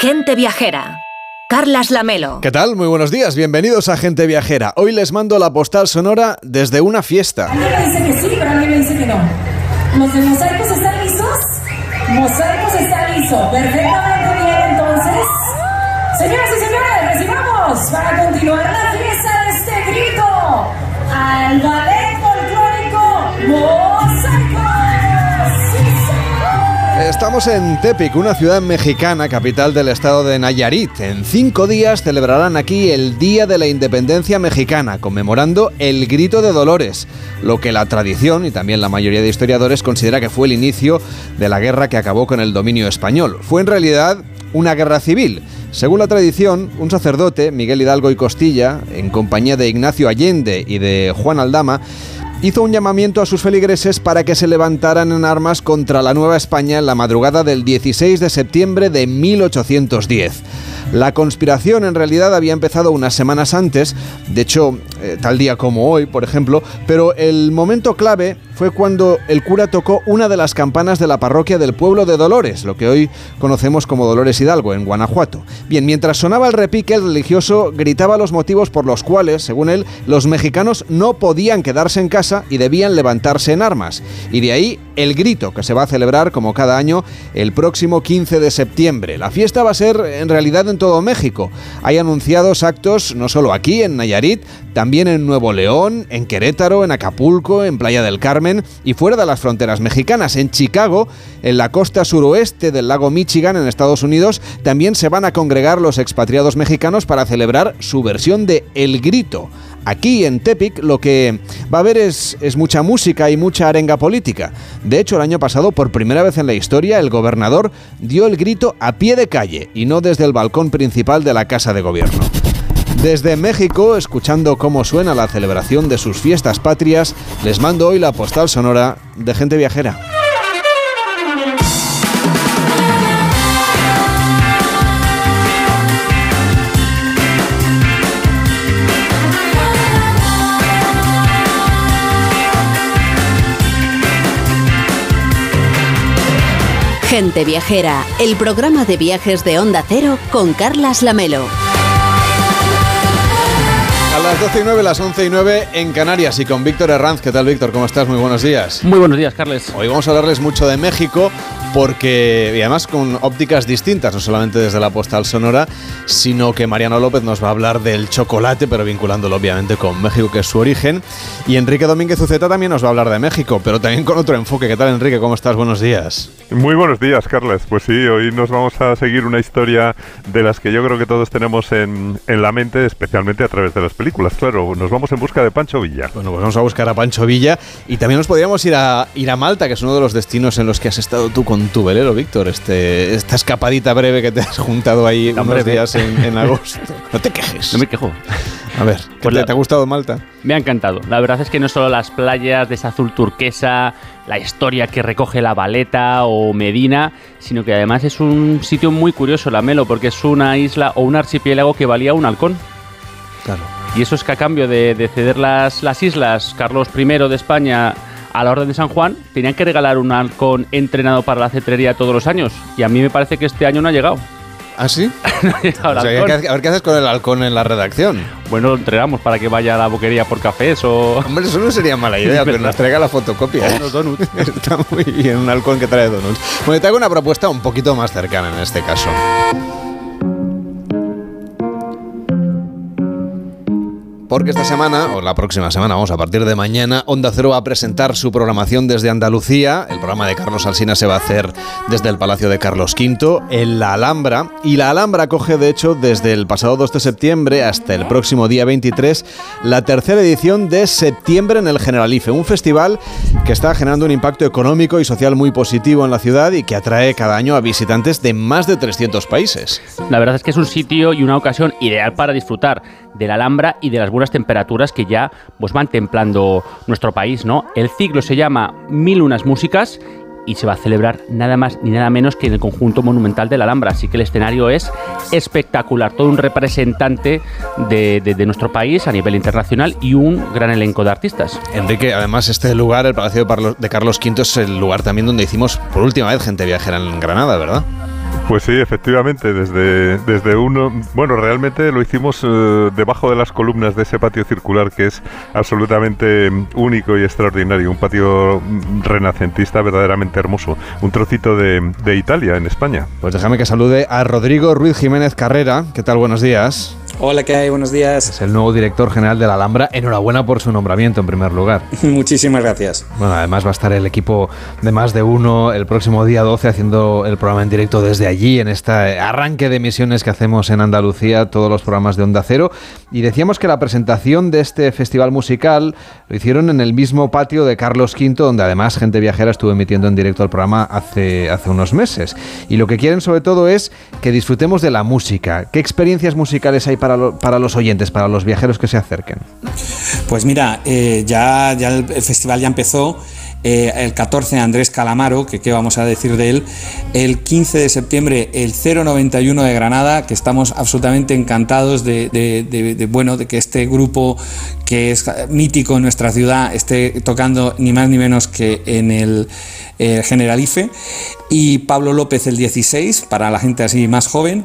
Gente Viajera. Carlas Lamelo. ¿Qué tal? Muy buenos días, bienvenidos a Gente Viajera. Hoy les mando la postal sonora desde una fiesta. A mí me dice que sí, pero a mí me dice que no. ¿Los de mosaicos están listos? Mosaicos está listo. Perfectamente bien, entonces. Señoras y señores, recibamos para continuar la fiesta de este grito al ballet folclórico Estamos en Tepic, una ciudad mexicana, capital del estado de Nayarit. En cinco días celebrarán aquí el Día de la Independencia Mexicana, conmemorando el Grito de Dolores, lo que la tradición y también la mayoría de historiadores considera que fue el inicio de la guerra que acabó con el dominio español. Fue en realidad una guerra civil. Según la tradición, un sacerdote, Miguel Hidalgo y Costilla, en compañía de Ignacio Allende y de Juan Aldama, hizo un llamamiento a sus feligreses para que se levantaran en armas contra la Nueva España en la madrugada del 16 de septiembre de 1810. La conspiración en realidad había empezado unas semanas antes, de hecho, eh, tal día como hoy, por ejemplo, pero el momento clave fue cuando el cura tocó una de las campanas de la parroquia del pueblo de Dolores, lo que hoy conocemos como Dolores Hidalgo, en Guanajuato. Bien, mientras sonaba el repique, el religioso gritaba los motivos por los cuales, según él, los mexicanos no podían quedarse en casa y debían levantarse en armas. Y de ahí el grito que se va a celebrar como cada año el próximo 15 de septiembre. La fiesta va a ser en realidad en todo México. Hay anunciados actos no solo aquí, en Nayarit, también en Nuevo León, en Querétaro, en Acapulco, en Playa del Carmen y fuera de las fronteras mexicanas. En Chicago, en la costa suroeste del lago Michigan, en Estados Unidos, también se van a congregar los expatriados mexicanos para celebrar su versión de El Grito. Aquí en Tepic lo que va a haber es, es, mucha música y mucha arenga política. De hecho, el año pasado, por primera vez en la historia, el gobernador dio el grito a pie de calle y no desde el balcón principal de la Casa de Gobierno. Desde México, escuchando cómo suena la celebración de sus fiestas patrias, les mando hoy la postal sonora de gente viajera. Gente Viajera, el programa de viajes de Onda Cero con Carlas Lamelo. A las 12 y 9, las 11 y 9 en Canarias y con Víctor Herranz. ¿Qué tal, Víctor? ¿Cómo estás? Muy buenos días. Muy buenos días, Carles. Hoy vamos a hablarles mucho de México porque, y además con ópticas distintas, no solamente desde la postal sonora, sino que Mariano López nos va a hablar del chocolate, pero vinculándolo obviamente con México, que es su origen. Y Enrique Domínguez Uceta también nos va a hablar de México, pero también con otro enfoque. ¿Qué tal, Enrique? ¿Cómo estás? Buenos días. Muy buenos días, Carles. Pues sí, hoy nos vamos a seguir una historia de las que yo creo que todos tenemos en, en la mente, especialmente a través de las películas. Claro, nos vamos en busca de Pancho Villa. Bueno, pues vamos a buscar a Pancho Villa y también nos podríamos ir a, ir a Malta, que es uno de los destinos en los que has estado tú con tu velero, Víctor. Este, esta escapadita breve que te has juntado ahí Tan unos breve. días en, en agosto. No te quejes. No me quejo. A ver, ¿qué Pues te, la- te ha gustado Malta? Me ha encantado. La verdad es que no solo las playas de esa azul turquesa, la historia que recoge la Valeta o Medina, sino que además es un sitio muy curioso, la Melo, porque es una isla o un archipiélago que valía un halcón. Claro. Y eso es que a cambio de, de ceder las, las islas, Carlos I de España a la Orden de San Juan, tenían que regalar un halcón entrenado para la cetrería todos los años. Y a mí me parece que este año no ha llegado. ¿Ah, sí? No ha llegado el O sea, a ver qué haces con el halcón en la redacción. Bueno, lo entrenamos para que vaya a la boquería por cafés o... Hombre, eso no sería mala idea, pero nos traiga la fotocopia. ¿eh? Unos donuts. Está muy bien, un halcón que trae donuts. Bueno, te hago una propuesta un poquito más cercana en este caso. Porque esta semana, o la próxima semana, vamos, a partir de mañana, Onda Cero va a presentar su programación desde Andalucía. El programa de Carlos Alsina se va a hacer desde el Palacio de Carlos V, en la Alhambra. Y la Alhambra coge, de hecho, desde el pasado 2 de septiembre hasta el próximo día 23, la tercera edición de Septiembre en el Generalife, un festival que está generando un impacto económico y social muy positivo en la ciudad y que atrae cada año a visitantes de más de 300 países. La verdad es que es un sitio y una ocasión ideal para disfrutar de la Alhambra y de las temperaturas que ya pues, van templando nuestro país, ¿no? El ciclo se llama Mil unas músicas y se va a celebrar nada más ni nada menos que en el conjunto monumental de la Alhambra. Así que el escenario es espectacular, todo un representante de, de- de nuestro país a nivel internacional y un gran elenco de artistas. Enrique, además este lugar, el Palacio de Carlos V, es el lugar también donde hicimos por última vez gente viajera en Granada, ¿verdad? Pues sí, efectivamente, desde, desde uno, bueno, realmente lo hicimos eh, debajo de las columnas de ese patio circular que es absolutamente único y extraordinario, un patio renacentista verdaderamente hermoso, un trocito de, de Italia en España. Pues déjame que salude a Rodrigo Ruiz Jiménez Carrera. ¿Qué tal? Buenos días. Hola, ¿qué hay? Buenos días. Es el nuevo director general de la Alhambra. Enhorabuena por su nombramiento en primer lugar. Muchísimas gracias. Bueno, además va a estar el equipo de más de uno el próximo día 12 haciendo el programa en directo desde allí, en este arranque de emisiones que hacemos en Andalucía, todos los programas de Onda Cero. Y decíamos que la presentación de este festival musical lo hicieron en el mismo patio de Carlos V, donde además Gente Viajera estuvo emitiendo en directo el programa hace, hace unos meses. Y lo que quieren sobre todo es que disfrutemos de la música. ¿Qué experiencias musicales hay para para, los oyentes, para los viajeros que se acerquen? Pues mira, eh, ya, ya el, festival ya empezó. Eh, el 14 Andrés Calamaro, que qué vamos a decir de él, el 15 de septiembre el 091 de Granada, que estamos absolutamente encantados de, bueno, de que este grupo que es mítico en nuestra ciudad esté tocando ni más ni menos que en el Generalife. Y Pablo López el 16 para la gente así más joven.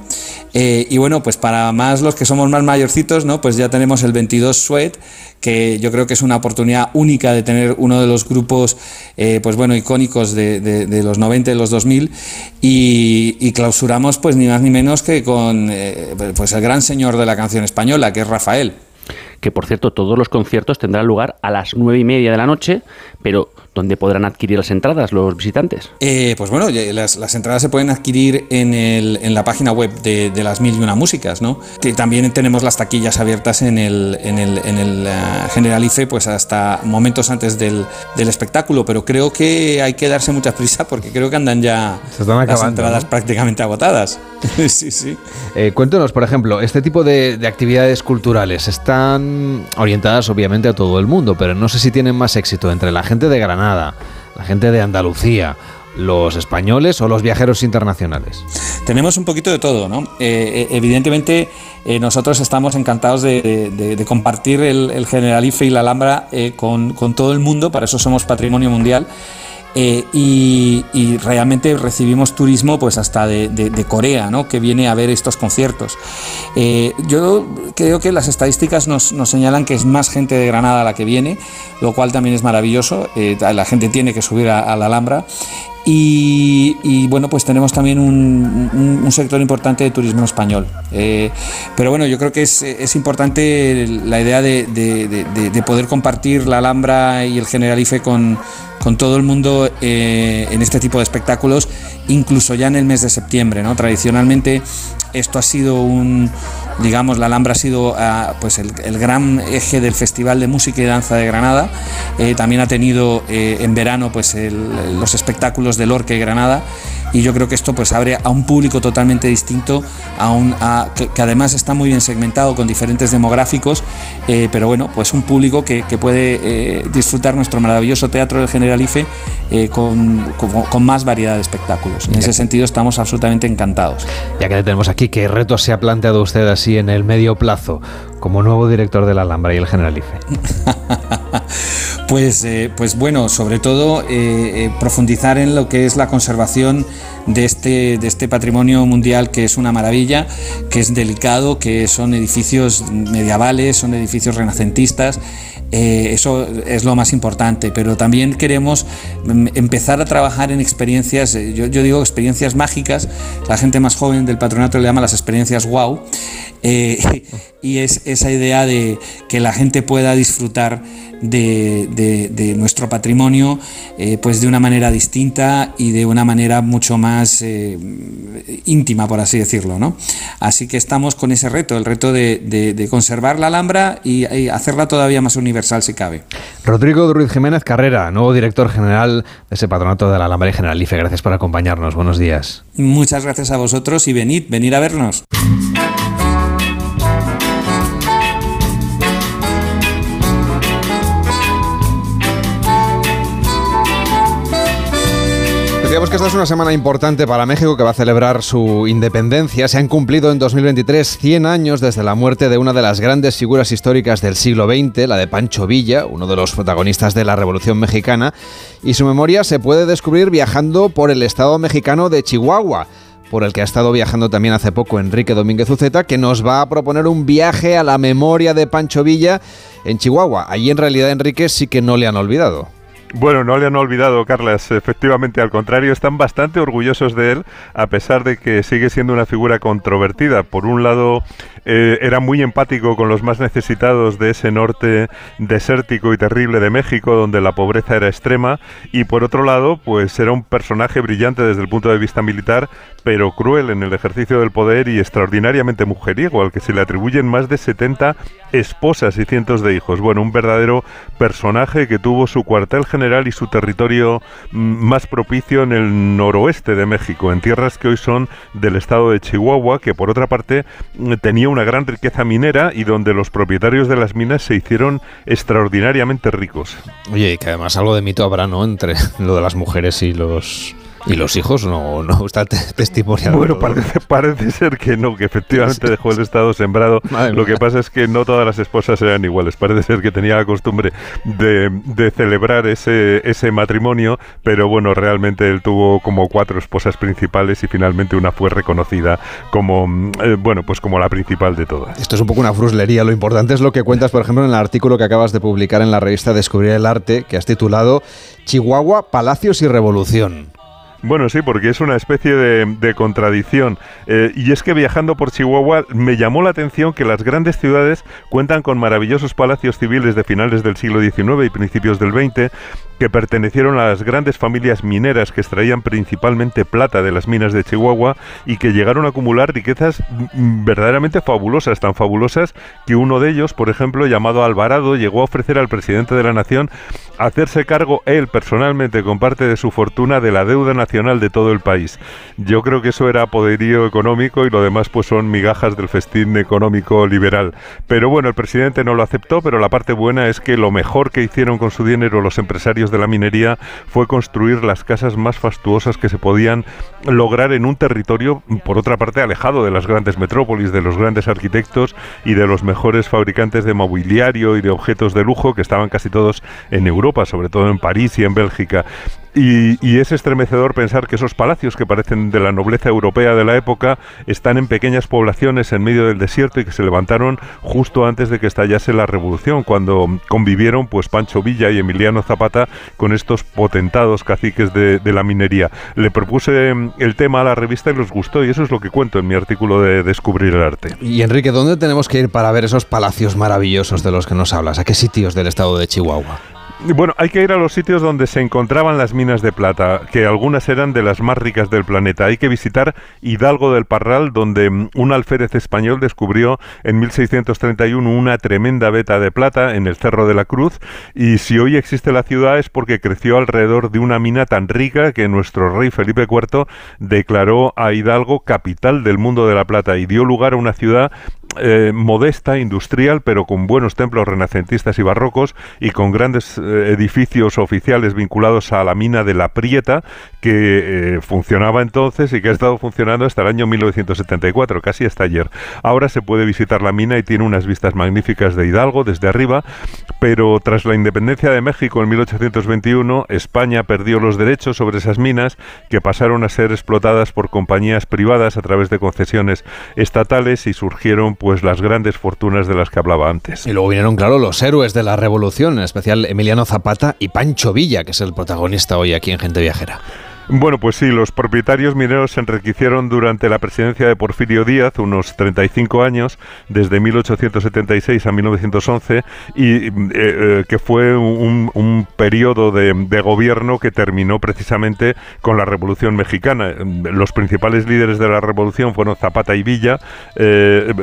Eh, y bueno pues para más los que somos más mayorcitos no pues ya tenemos el 22 Sweat que yo creo que es una oportunidad única de tener uno de los grupos eh, pues bueno icónicos de, los 90 y los 2000 y, y, clausuramos pues ni más ni menos que con pues el gran señor de la canción española que es Rafael. Que por cierto todos los conciertos tendrán lugar a las nueve y media de la noche, pero ¿dónde podrán adquirir las entradas los visitantes? Eh, pues bueno, las, entradas se pueden adquirir en, el, en la página web de, las mil y una músicas, ¿no? también tenemos las taquillas abiertas en el, en el, en el uh, Generalife, pues hasta momentos antes del, del, espectáculo, pero creo que hay que darse mucha prisa porque creo que andan ya las entradas prácticamente agotadas. sí, sí. Eh, cuéntanos, por ejemplo, este tipo de, de actividades culturales están orientadas obviamente a todo el mundo, pero no sé si tienen más éxito entre la gente de Granada, la gente de Andalucía, los españoles o los viajeros internacionales? Tenemos un poquito de todo, ¿no? Eh, eh, evidentemente nosotros estamos encantados de, compartir el, Generalife y la Alhambra con, con, todo el mundo, para eso somos patrimonio mundial. Eh, y, realmente recibimos turismo pues hasta de, Corea, ¿no? que viene a ver estos conciertos. Eh, yo creo que las estadísticas nos, señalan que es más gente de Granada la que viene, lo cual también es maravilloso. Eh, la gente tiene que subir a, la Alhambra y, bueno, pues tenemos también un, sector importante de turismo español. pero bueno, yo creo que es, importante la idea de, de, poder compartir la Alhambra y el Generalife con, con todo el mundo eh, en este tipo de espectáculos, incluso ya en el mes de septiembre. ¿no? Tradicionalmente esto ha sido un, digamos, la Alhambra ha sido ah, pues el, gran eje del Festival de Música y Danza de Granada. Eh, también ha tenido eh, en verano pues los espectáculos del Orque Granada y yo creo que esto pues abre a un público totalmente distinto, a un, que, además está muy bien segmentado con diferentes demográficos, eh, pero bueno, pues un público que, puede disfrutar nuestro maravilloso teatro del Generalife con, con, más variedad de espectáculos. En ese sentido estamos absolutamente encantados. Ya que tenemos aquí, ¿qué retos se ha planteado usted así en el medio plazo como nuevo director de la Alhambra y el Generalife? pues, eh, pues bueno, sobre todo eh, eh, profundizar en lo que es la conservación de este, de este patrimonio mundial que es una maravilla, que es delicado, que son edificios medievales, son edificios renacentistas eh, eso es lo más importante, pero también queremos mm, empezar a trabajar en experiencias, eh, yo, digo experiencias mágicas, la gente más joven del patronato le llama las experiencias wow, y es esa idea de que la gente pueda disfrutar de, nuestro patrimonio eh, pues de una manera distinta y de una manera mucho más eh, íntima, por así decirlo. ¿no? Así que estamos con ese reto, el reto de, conservar la Alhambra y, hacerla todavía más universal si cabe. Rodrigo Ruiz Jiménez Carrera, nuevo director general de ese patronato de la Alhambra y Generalife. Gracias por acompañarnos. Buenos días. Muchas gracias a vosotros y venid, venid a vernos. Decíamos que esta es una semana importante para México que va a celebrar su independencia. Se han cumplido en 2023 100 años desde la muerte de una de las grandes figuras históricas del siglo XX, la de Pancho Villa, uno de los protagonistas de la Revolución Mexicana, y su memoria se puede descubrir viajando por el estado mexicano de Chihuahua por el que ha estado viajando también hace poco Enrique Domínguez Uceta, que nos va a proponer un viaje a la memoria de Pancho Villa en Chihuahua. Allí en realidad Enrique sí que no le han olvidado. Bueno, no le han olvidado, Carlas. Efectivamente, al contrario, están bastante orgullosos de él, a pesar de que sigue siendo una figura controvertida. Por un lado, eh, era muy empático con los más necesitados de ese norte desértico y terrible de México, donde la pobreza era extrema. Y por otro lado, pues era un personaje brillante desde el punto de vista militar, pero cruel en el ejercicio del poder y extraordinariamente mujeriego, al que se le atribuyen más de 70 esposas y cientos de hijos. Bueno, un verdadero personaje que tuvo su cuartel general y su territorio mm, más propicio en el noroeste de México, en tierras que hoy son del estado de Chihuahua, que por otra parte mm, tenía una gran riqueza minera y donde los propietarios de las minas se hicieron extraordinariamente ricos. Oye, que además algo de mito habrá, ¿no? Entre lo de las mujeres y los y los hijos no, no está testimoniado. Bueno, parece, parece, ser que no, que efectivamente dejó el Estado sembrado. Lo que pasa es que no todas las esposas eran iguales. Parece ser que tenía la costumbre de, de, celebrar ese, ese matrimonio, pero bueno, realmente él tuvo como cuatro esposas principales y finalmente una fue reconocida como, eh, bueno, pues como la principal de todas. Esto es un poco una fruslería. Lo importante es lo que cuentas, por ejemplo, en el artículo que acabas de publicar en la revista Descubrir el Arte, que has titulado Chihuahua, Palacios y Revolución. Bueno, sí, porque es una especie de, contradicción. Eh, y es que viajando por Chihuahua me llamó la atención que las grandes ciudades cuentan con maravillosos palacios civiles de finales del siglo XIX y principios del XX que pertenecieron a las grandes familias mineras que extraían principalmente plata de las minas de Chihuahua y que llegaron a acumular riquezas verdaderamente fabulosas, tan fabulosas que uno de ellos, por ejemplo, llamado Alvarado, llegó a ofrecer al presidente de la nación hacerse cargo él personalmente con parte de su fortuna de la deuda nacional de todo el país. Yo creo que eso era poderío económico y lo demás pues son migajas del festín económico liberal. Pero bueno, el presidente no lo aceptó, pero la parte buena es que lo mejor que hicieron con su dinero los empresarios de la minería fue construir las casas más fastuosas que se podían lograr en un territorio, por otra parte, alejado de las grandes metrópolis, de los grandes arquitectos y de los mejores fabricantes de mobiliario y de objetos de lujo que estaban casi todos en Europa, sobre todo en París y en Bélgica. Y, es estremecedor pensar que esos palacios que parecen de la nobleza europea de la época están en pequeñas poblaciones en medio del desierto y que se levantaron justo antes de que estallase la revolución, cuando convivieron pues Pancho Villa y Emiliano Zapata con estos potentados caciques de, la minería. Le propuse mm, el tema a la revista y les gustó y eso es lo que cuento en mi artículo de Descubrir el arte. Y Enrique, ¿dónde tenemos que ir para ver esos palacios maravillosos de los que nos hablas? ¿A qué sitios del estado de Chihuahua? Bueno, hay que ir a los sitios donde se encontraban las minas de plata, que algunas eran de las más ricas del planeta. Hay que visitar Hidalgo del Parral, donde mm, un alférez español descubrió en 1631 una tremenda veta de plata en el Cerro de la Cruz. Y si hoy existe la ciudad es porque creció alrededor de una mina tan rica que nuestro rey Felipe IV declaró a Hidalgo capital del mundo de la plata y dio lugar a una ciudad eh, modesta, industrial, pero con buenos templos renacentistas y barrocos y con grandes eh, edificios oficiales vinculados a la mina de La Prieta, que eh, funcionaba entonces y que ha estado funcionando hasta el año 1974, casi hasta ayer. Ahora se puede visitar la mina y tiene unas vistas magníficas de Hidalgo desde arriba, pero tras la independencia de México en 1821, España perdió los derechos sobre esas minas que pasaron a ser explotadas por compañías privadas a través de concesiones estatales y surgieron pues las grandes fortunas de las que hablaba antes. Y luego vinieron, claro, los héroes de la revolución, en especial Emiliano Zapata y Pancho Villa, que es el protagonista hoy aquí en Gente Viajera. Bueno, pues sí, los propietarios mineros se enriquecieron durante la presidencia de Porfirio Díaz, unos 35 años, desde 1876 a 1911, y eh, eh, que fue un, periodo de, gobierno que terminó precisamente con la Revolución Mexicana. Los principales líderes de la Revolución fueron Zapata y Villa, eh,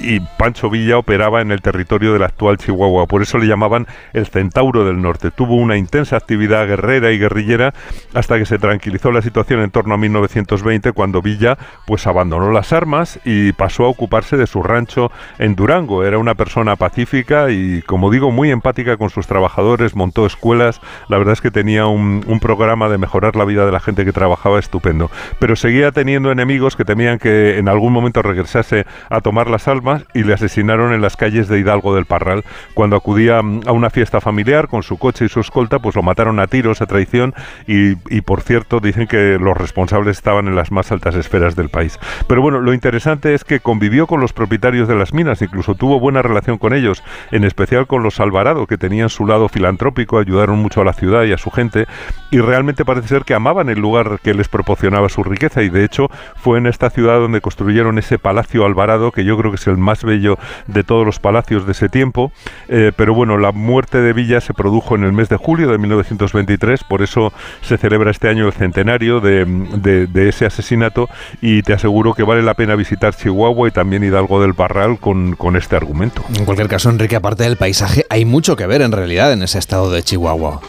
y Pancho Villa operaba en el territorio del actual Chihuahua, por eso le llamaban el Centauro del Norte. Tuvo una intensa actividad guerrera y guerrillera hasta que se tranquilizó tranquilizó la situación en torno a 1920 cuando Villa pues abandonó las armas y pasó a ocuparse de su rancho en Durango. Era una persona pacífica y como digo muy empática con sus trabajadores, montó escuelas, la verdad es que tenía un, programa de mejorar la vida de la gente que trabajaba estupendo. Pero seguía teniendo enemigos que temían que en algún momento regresase a tomar las almas y le asesinaron en las calles de Hidalgo del Parral. Cuando acudía a una fiesta familiar con su coche y su escolta, pues lo mataron a tiros a traición y por cierto dicen que los responsables estaban en las más altas esferas del país. Pero bueno, lo interesante es que convivió con los propietarios de las minas, incluso tuvo buena relación con ellos, en especial con los Alvarado, que tenían su lado filantrópico, ayudaron mucho a la ciudad y a su gente, y realmente parece ser que amaban el lugar que les proporcionaba su riqueza, y de hecho fue en esta ciudad donde construyeron ese Palacio Alvarado, que yo creo que es el más bello de todos los palacios de ese tiempo, eh, pero bueno, la muerte de Villa se produjo en el mes de julio de 1923, por eso se celebra este año el centenario de, ese asesinato y te aseguro que vale la pena visitar Chihuahua y también Hidalgo del Parral con este argumento. En cualquier caso, Enrique, aparte del paisaje, hay mucho que ver en realidad en ese estado de Chihuahua.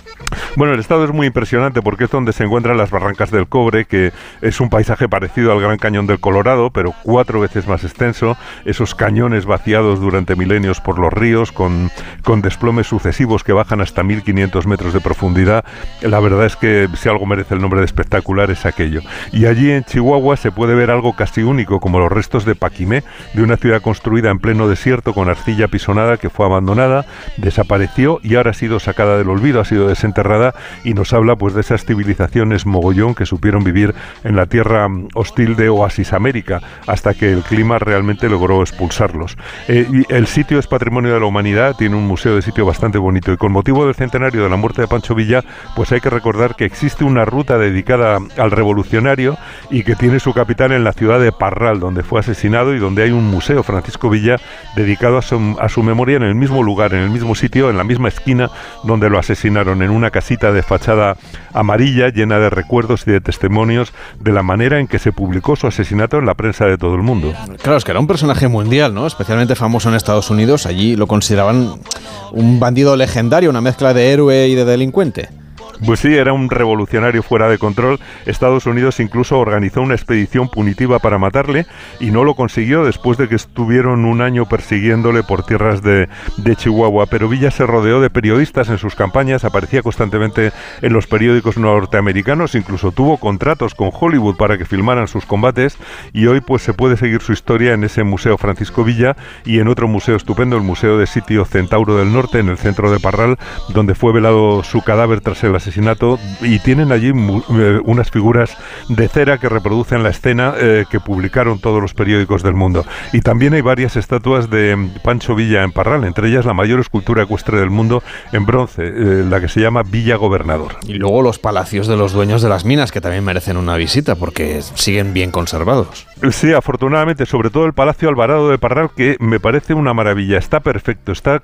Bueno, el estado es muy impresionante porque es donde se encuentran las barrancas del cobre, que es un paisaje parecido al Gran Cañón del Colorado, pero cuatro veces más extenso. Esos cañones vaciados durante milenios por los ríos, con, con desplomes sucesivos que bajan hasta 1500 metros de profundidad. La verdad es que si algo merece el nombre de espectacular es aquello. Y allí en Chihuahua se puede ver algo casi único, como los restos de Paquimé, de una ciudad construida en pleno desierto con arcilla pisonada que fue abandonada, desapareció y ahora ha sido sacada del olvido, ha sido y nos habla pues de esas civilizaciones mogollón que supieron vivir en la tierra hostil de Oasis América hasta que el clima realmente logró expulsarlos. Eh, el sitio es patrimonio de la humanidad, tiene un museo de sitio bastante bonito y con motivo del centenario de la muerte de Pancho Villa, pues hay que recordar que existe una ruta dedicada al revolucionario y que tiene su capital en la ciudad de Parral, donde fue asesinado y donde hay un museo Francisco Villa dedicado a su, a su memoria en el mismo lugar, en el mismo sitio, en la misma esquina donde lo asesinaron, en una casita de fachada amarilla llena de recuerdos y de testimonios de la manera en que se publicó su asesinato en la prensa de todo el mundo. Claro, es que era un personaje mundial, ¿no? Especialmente famoso en Estados Unidos. Allí lo consideraban un bandido legendario, una mezcla de héroe y de delincuente. Pues sí, era un revolucionario fuera de control. Estados Unidos incluso organizó una expedición punitiva para matarle y no lo consiguió después de que estuvieron un año persiguiéndole por tierras de, Chihuahua. Pero Villa se rodeó de periodistas en sus campañas, aparecía constantemente en los periódicos norteamericanos, incluso tuvo contratos con Hollywood para que filmaran sus combates y hoy pues se puede seguir su historia en ese Museo Francisco Villa y en otro museo estupendo, el Museo de Sitio Centauro del Norte, en el centro de Parral, donde fue velado su cadáver tras el asesinato y tienen allí eh, unas figuras de cera que reproducen la escena eh, que publicaron todos los periódicos del mundo. Y también hay varias estatuas de Pancho Villa en Parral, entre ellas la mayor escultura ecuestre del mundo en bronce, eh, la que se llama Villa Gobernador. Y luego los palacios de los dueños de las minas, que también merecen una visita porque siguen bien conservados. Sí, afortunadamente, sobre todo el Palacio Alvarado de Parral, que me parece una maravilla. Está perfecto, está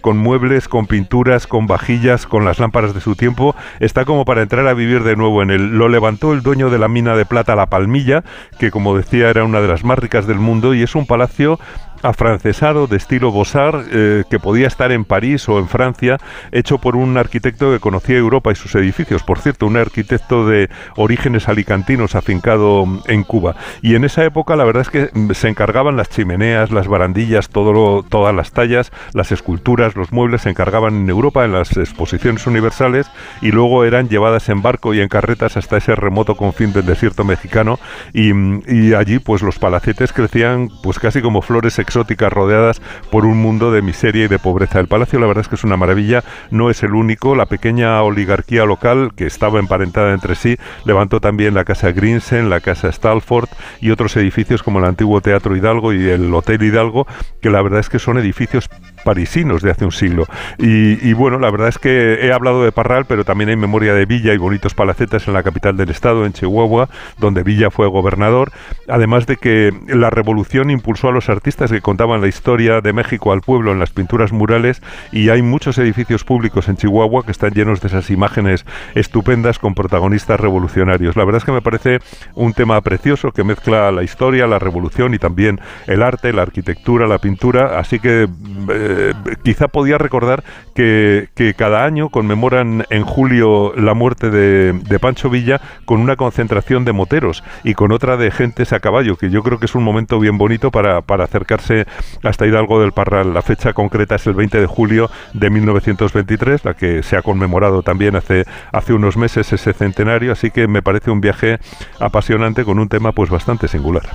con muebles, con pinturas, con vajillas, con las lámparas de su tiempo está como para entrar a vivir de nuevo en él. Lo levantó el dueño de la mina de plata La Palmilla, que como decía era una de las más ricas del mundo, y es un palacio afrancesado de estilo Bossard eh, que podía estar en París o en Francia, hecho por un arquitecto que conocía Europa y sus edificios. Por cierto, un arquitecto de orígenes alicantinos afincado en Cuba. Y en esa época la verdad es que se encargaban las chimeneas, las barandillas, todas las tallas, las esculturas, los muebles se encargaban en Europa en las exposiciones universales y luego eran llevadas en barco y en carretas hasta ese remoto confín del desierto mexicano y, y allí pues los palacetes crecían pues casi como flores exóticas rodeadas por un mundo de miseria y de pobreza. El palacio la verdad es que es una maravilla, no es el único, la pequeña oligarquía local que estaba emparentada entre sí levantó también la casa Grinsen, la casa Stalford y otros edificios como el antiguo Teatro Hidalgo y el Hotel Hidalgo, que la verdad es que son edificios parisinos de hace un siglo. Y, bueno, la verdad es que he hablado de Parral, pero también hay memoria de Villa y bonitos palacetas en la capital del estado, en Chihuahua, donde Villa fue gobernador. Además de que la revolución impulsó a los artistas que contaban la historia de México al pueblo en las pinturas murales y hay muchos edificios públicos en Chihuahua que están llenos de esas imágenes estupendas con protagonistas revolucionarios. La verdad es que me parece un tema precioso que mezcla la historia, la revolución y también el arte, la arquitectura, la pintura, así que eh, eh, quizá podía recordar que, cada año conmemoran en julio la muerte de, Pancho Villa con una concentración de moteros y con otra de gentes a caballo, que yo creo que es un momento bien bonito para, acercarse hasta Hidalgo del Parral. La fecha concreta es el 20 de julio de 1923, la que se ha conmemorado también hace, hace unos meses ese centenario, así que me parece un viaje apasionante con un tema pues bastante singular.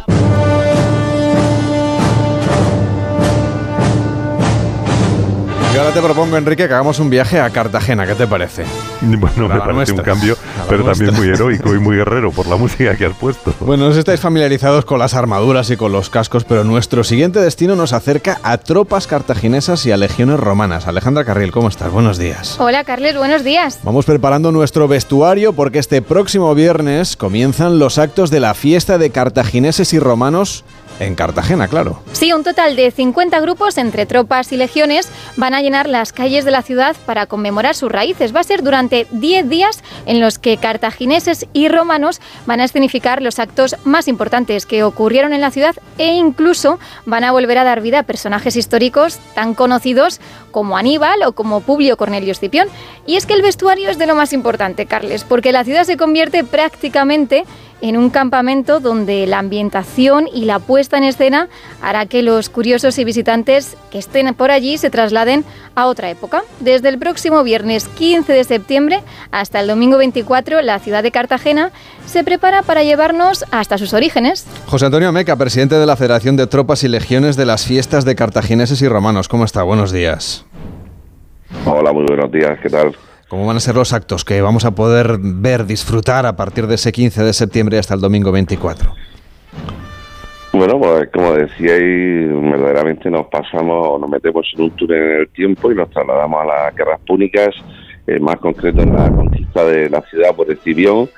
Ahora te propongo, Enrique, que hagamos un viaje a Cartagena. ¿Qué te parece? Bueno, me parece un cambio, pero también muy heroico y muy guerrero por la música que has puesto. Bueno, no estáis familiarizados con las armaduras y con los cascos, pero nuestro siguiente destino nos acerca a tropas cartaginesas y a legiones romanas. Alejandra Carril, ¿cómo estás? Buenos días. Hola, Carles, buenos días. Vamos preparando nuestro vestuario porque este próximo viernes comienzan los actos de la fiesta de cartagineses y romanos en Cartagena, claro. Sí, un total de 50 grupos entre tropas y legiones van a llenar las calles de la ciudad para conmemorar sus raíces. Va a ser durante 10 días en los que cartagineses y romanos van a escenificar los actos más importantes que ocurrieron en la ciudad e incluso van a volver a dar vida a personajes históricos tan conocidos como Aníbal o como Publio Cornelio Escipión. Y es que el vestuario es de lo más importante, Carles, porque la ciudad se convierte prácticamente en un campamento donde la ambientación y la puesta en escena hará que los curiosos y visitantes que estén por allí se trasladen a otra época. Desde el próximo viernes 15 de septiembre hasta el domingo 24, la ciudad de Cartagena se prepara para llevarnos hasta sus orígenes. José Antonio Meca, presidente de la Federación de Tropas y Legiones de las Fiestas de Cartagineses y Romanos. ¿Cómo está? Buenos días. Hola, muy buenos días. ¿Qué tal? ¿Cómo van a ser los actos que vamos a poder ver, disfrutar a partir de ese 15 de septiembre hasta el domingo 24? Bueno, pues como decíais, verdaderamente nos pasamos o nos metemos en un túnel en el tiempo y nos trasladamos a las guerras púnicas, eh, más concreto en la conquista de la ciudad por Escipión.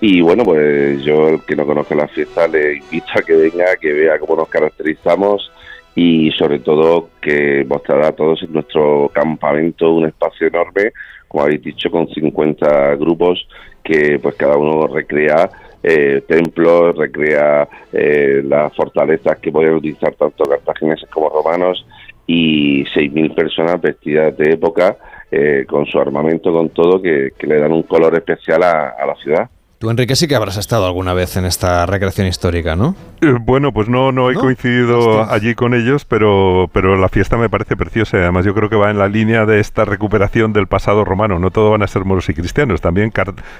Y bueno, pues yo, el que no conozca la fiesta, le invito a que venga, que vea cómo nos caracterizamos y sobre todo que mostrará a todos en nuestro campamento un espacio enorme como habéis dicho, con 50 grupos que pues cada uno recrea eh, templos, recrea eh, las fortalezas que pueden utilizar tanto cartagineses como romanos y 6.000 personas vestidas de época eh, con su armamento, con todo, que, le dan un color especial a la ciudad. Tú, Enrique, sí que habrás estado alguna vez en esta recreación histórica, ¿no? Eh, bueno, pues no, no he coincidido allí con ellos, pero, pero la fiesta me parece preciosa. Además, yo creo que va en la línea de esta recuperación del pasado romano. No todo van a ser moros y cristianos. También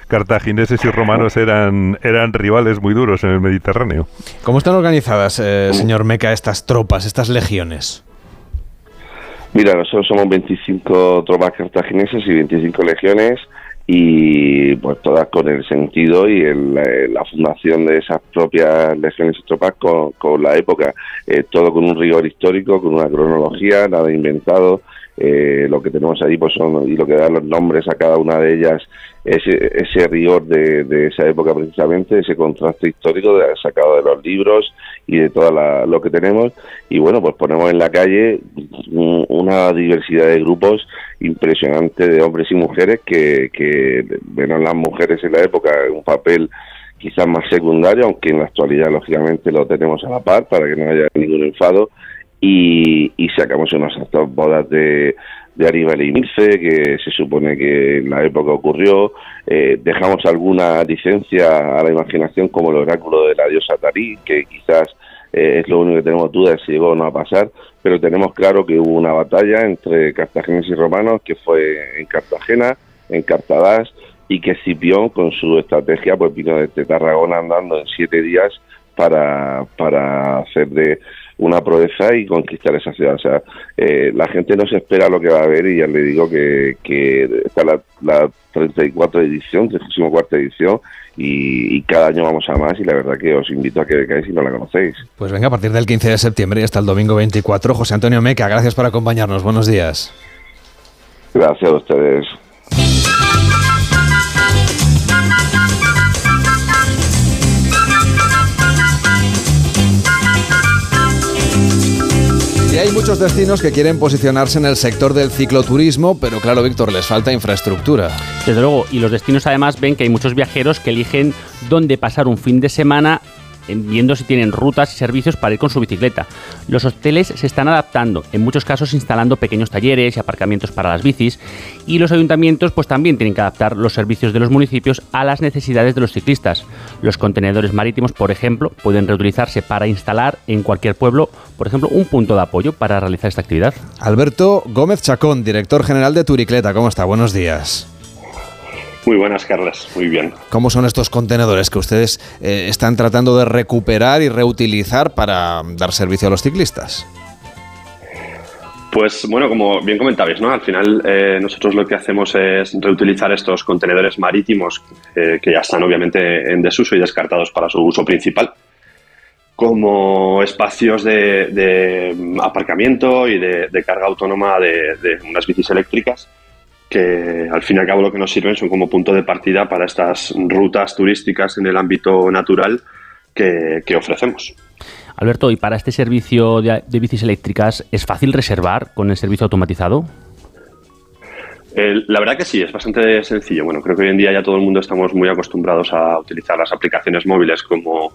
cartagineses y romanos eran, eran rivales muy duros en el Mediterráneo. ¿Cómo están organizadas, eh, señor Meca, estas tropas, estas legiones? Mira, nosotros somos 25 tropas cartagineses y 25 legiones y pues todas con el sentido y la, fundación de esas propias legiones y tropas con, la época, eh, todo con un rigor histórico, con una cronología, nada inventado, eh, lo que tenemos ahí pues son y lo que da los nombres a cada una de ellas ese, ese rigor de, esa época precisamente, ese contraste histórico de, sacado de los libros y de todo lo que tenemos. Y bueno, pues ponemos en la calle una diversidad de grupos impresionante de hombres y mujeres que, que ven las mujeres en la época un papel quizás más secundario, aunque en la actualidad lógicamente lo tenemos a la par para que no haya ningún enfado. Y, y sacamos unas bodas de, de Aníbal y Mirce, que se supone que en la época ocurrió. Eh, dejamos alguna licencia a la imaginación, como el oráculo de la diosa Tarí, que quizás eh, es lo único que tenemos dudas si llegó o no a pasar, pero tenemos claro que hubo una batalla entre cartageneses y romanos, que fue en Cartagena, en Cartadas, y que Cipión, con su estrategia, pues vino desde Tarragona andando en siete días para, para hacer de una proeza y conquistar esa ciudad. O sea, eh, la gente no se espera lo que va a ver y ya le digo que, que está la, la 34 edición, 34 edición y, y, cada año vamos a más y la verdad que os invito a que vengáis si no la conocéis. Pues venga, a partir del 15 de septiembre y hasta el domingo 24, José Antonio Meca, gracias por acompañarnos. Buenos días. Gracias a ustedes. Y hay muchos destinos que quieren posicionarse en el sector del cicloturismo, pero claro, Víctor, les falta infraestructura. Desde luego, y los destinos además ven que hay muchos viajeros que eligen dónde pasar un fin de semana viendo si tienen rutas y servicios para ir con su bicicleta. Los hoteles se están adaptando, en muchos casos instalando pequeños talleres y aparcamientos para las bicis, y los ayuntamientos pues también tienen que adaptar los servicios de los municipios a las necesidades de los ciclistas. Los contenedores marítimos, por ejemplo, pueden reutilizarse para instalar en cualquier pueblo, por ejemplo, un punto de apoyo para realizar esta actividad. Alberto Gómez Chacón, director general de Turicleta, ¿cómo está? Buenos días. Muy buenas, Carlas. Muy bien. ¿Cómo son estos contenedores que ustedes eh, están tratando de recuperar y reutilizar para dar servicio a los ciclistas? Pues bueno, como bien comentabais, ¿no? Al final eh, nosotros lo que hacemos es reutilizar estos contenedores marítimos eh, que ya están obviamente en desuso y descartados para su uso principal como espacios de, aparcamiento y de, carga autónoma de, unas bicis eléctricas que al fin y al cabo lo que nos sirven son como punto de partida para estas rutas turísticas en el ámbito natural que, ofrecemos. Alberto, ¿y para este servicio de, bicis eléctricas es fácil reservar con el servicio automatizado? la verdad que sí, es bastante sencillo. Bueno, creo que hoy en día ya todo el mundo estamos muy acostumbrados a utilizar las aplicaciones móviles como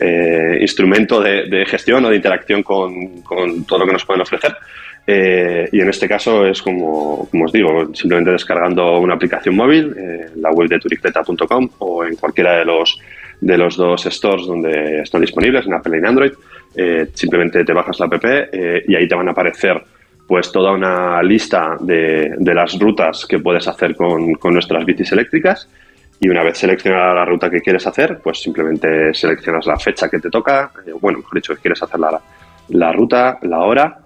eh, instrumento de, gestión o de interacción con, todo lo que nos pueden ofrecer. Eh, y en este caso es como, os digo, simplemente descargando una aplicación móvil, eh, la web de turicleta.com o en cualquiera de los, de los dos stores donde están disponibles, en Apple y en Android. simplemente te bajas la app y ahí te van a aparecer pues toda una lista de, las rutas que puedes hacer con, nuestras bicis eléctricas y una vez seleccionada la ruta que quieres hacer, pues simplemente seleccionas la fecha que te toca, eh, bueno, mejor dicho, que quieres hacer la, la ruta, la hora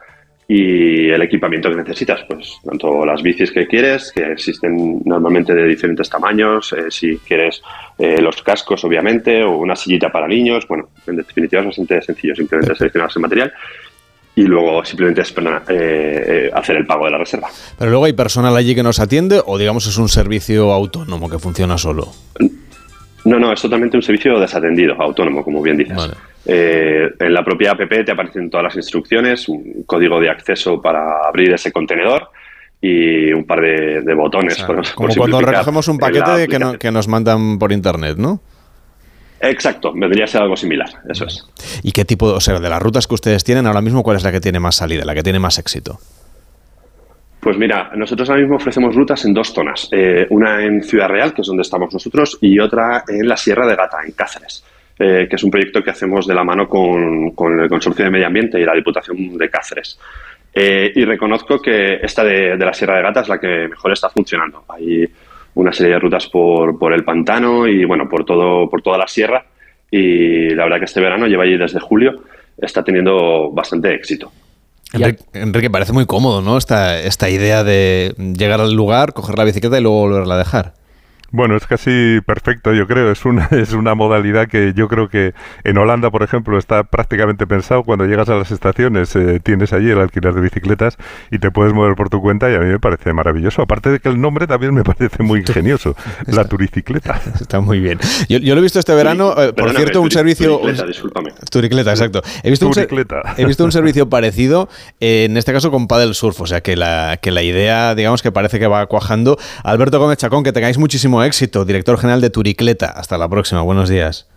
y el equipamiento que necesitas, pues tanto las bicis que quieres, que existen normalmente de diferentes tamaños, eh, si quieres eh, los cascos obviamente, o una sillita para niños, bueno, en definitiva es bastante sencillo, simplemente seleccionas el material y luego simplemente eh, eh, hacer el pago de la reserva. Pero luego hay personal allí que nos atiende o digamos es un servicio autónomo que funciona solo. No, no, es totalmente un servicio desatendido, autónomo, como bien dices. Eh, en la propia app te aparecen todas las instrucciones, un código de acceso para abrir ese contenedor y un par de, botones. como cuando recogemos un paquete que, que nos mandan por internet, ¿no? Exacto, vendría a ser algo similar, eso es. ¿Y qué tipo, o sea, de las rutas que ustedes tienen ahora mismo, cuál es la que tiene más salida, la que tiene más éxito? Pues mira, nosotros ahora mismo ofrecemos rutas en dos zonas. Eh, una en Ciudad Real, que es donde estamos nosotros, y otra en la Sierra de Gata, en Cáceres, eh, que es un proyecto que hacemos de la mano con, el Consorcio de Medio Ambiente y la Diputación de Cáceres. Eh, y reconozco que esta de, la Sierra de Gata es la que mejor está funcionando. Hay una serie de rutas por, por el pantano y bueno, por todo, por toda la sierra. Y la verdad que este verano lleva allí desde julio, está teniendo bastante éxito. Enrique, parece muy cómodo, ¿no? Esta, esta idea de llegar al lugar, coger la bicicleta y luego volverla a dejar. Bueno, es casi perfecto, yo creo. Es una, es una modalidad que yo creo que en Holanda, por ejemplo, está prácticamente pensado. Cuando llegas a las estaciones, eh, tienes allí el alquiler de bicicletas y te puedes mover por tu cuenta y a mí me parece maravilloso. Aparte de que el nombre también me parece muy ingenioso, la turicicleta. Está muy bien. Yo, lo he visto este verano, eh, por cierto, un servicio... Turicleta, discúlpame. Turicleta, exacto. He visto, Un, he visto un servicio parecido, eh, en este caso con paddle surf, o sea que la, que la idea, digamos que parece que va cuajando. Alberto Gómez Chacón, que tengáis muchísimo éxito, director general de Turicleta. Hasta la próxima, buenos días.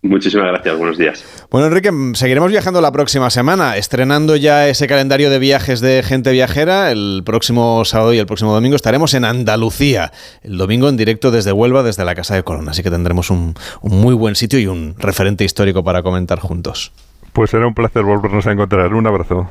Muchísimas gracias, buenos días. Bueno, Enrique, seguiremos viajando la próxima semana, estrenando ya ese calendario de viajes de gente viajera. El próximo sábado y el próximo domingo estaremos en Andalucía. El domingo en directo desde Huelva, desde la Casa de Corona. Así que tendremos un, un muy buen sitio y un referente histórico para comentar juntos. Pues será un placer volvernos a encontrar. Un abrazo.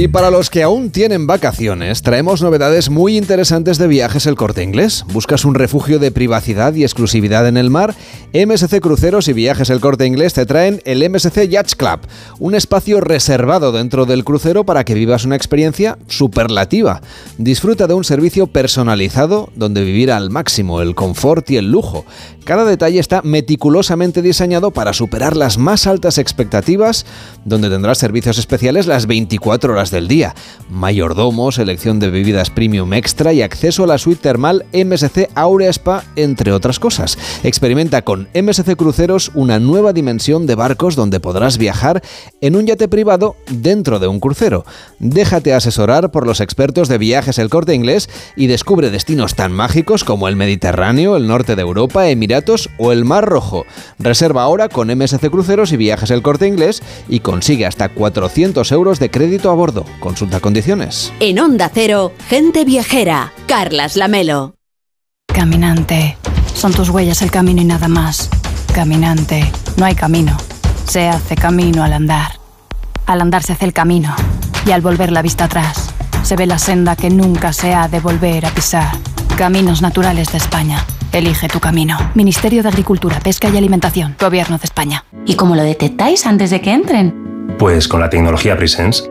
Y para los que aún tienen vacaciones, traemos novedades muy interesantes de viajes el corte inglés. ¿Buscas un refugio de privacidad y exclusividad en el mar? MSC Cruceros y Viajes el corte inglés te traen el MSC Yacht Club, un espacio reservado dentro del crucero para que vivas una experiencia superlativa. Disfruta de un servicio personalizado donde vivir al máximo el confort y el lujo. Cada detalle está meticulosamente diseñado para superar las más altas expectativas, donde tendrás servicios especiales las 24 horas del día, mayordomo, selección de bebidas premium extra y acceso a la suite termal MSC Aurea Spa, entre otras cosas. Experimenta con MSC Cruceros una nueva dimensión de barcos donde podrás viajar en un yate privado dentro de un crucero. Déjate asesorar por los expertos de viajes El Corte Inglés y descubre destinos tan mágicos como el Mediterráneo, el norte de Europa, Emiratos o el Mar Rojo. Reserva ahora con MSC Cruceros y Viajes El Corte Inglés y consigue hasta 400 euros de crédito a bordo Consulta condiciones. En Onda Cero, gente viajera. Carlas Lamelo. Caminante. Son tus huellas el camino y nada más. Caminante. No hay camino. Se hace camino al andar. Al andar se hace el camino. Y al volver la vista atrás, se ve la senda que nunca se ha de volver a pisar. Caminos Naturales de España. Elige tu camino. Ministerio de Agricultura, Pesca y Alimentación. Gobierno de España. ¿Y cómo lo detectáis antes de que entren? Pues con la tecnología Presence.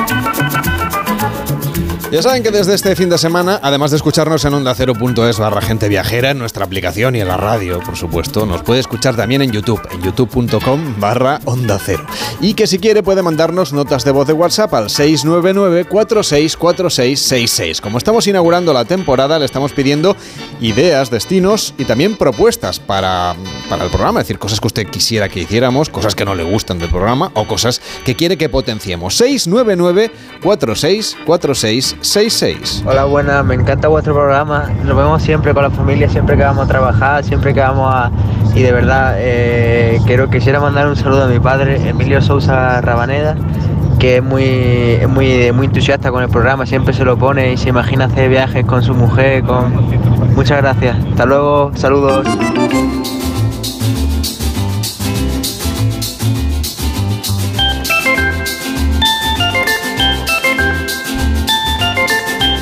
Ya saben que desde este fin de semana, además de escucharnos en ondacero.es barra gente viajera, en nuestra aplicación y en la radio, por supuesto, nos puede escuchar también en YouTube, en youtube.com barra onda cero. Y que si quiere puede mandarnos notas de voz de WhatsApp al 699-464666. Como estamos inaugurando la temporada, le estamos pidiendo ideas, destinos y también propuestas para, para el programa, es decir, cosas que usted quisiera que hiciéramos, cosas que no le gustan del programa o cosas que quiere que potenciemos. 699 4646 66. Hola, buenas, me encanta vuestro programa. Nos vemos siempre con la familia, siempre que vamos a trabajar, siempre que vamos a. Y de verdad, eh, quisiera mandar un saludo a mi padre, Emilio Sousa Rabaneda, que es muy, muy, muy entusiasta con el programa, siempre se lo pone y se imagina hacer viajes con su mujer. Con... Muchas gracias. Hasta luego, saludos.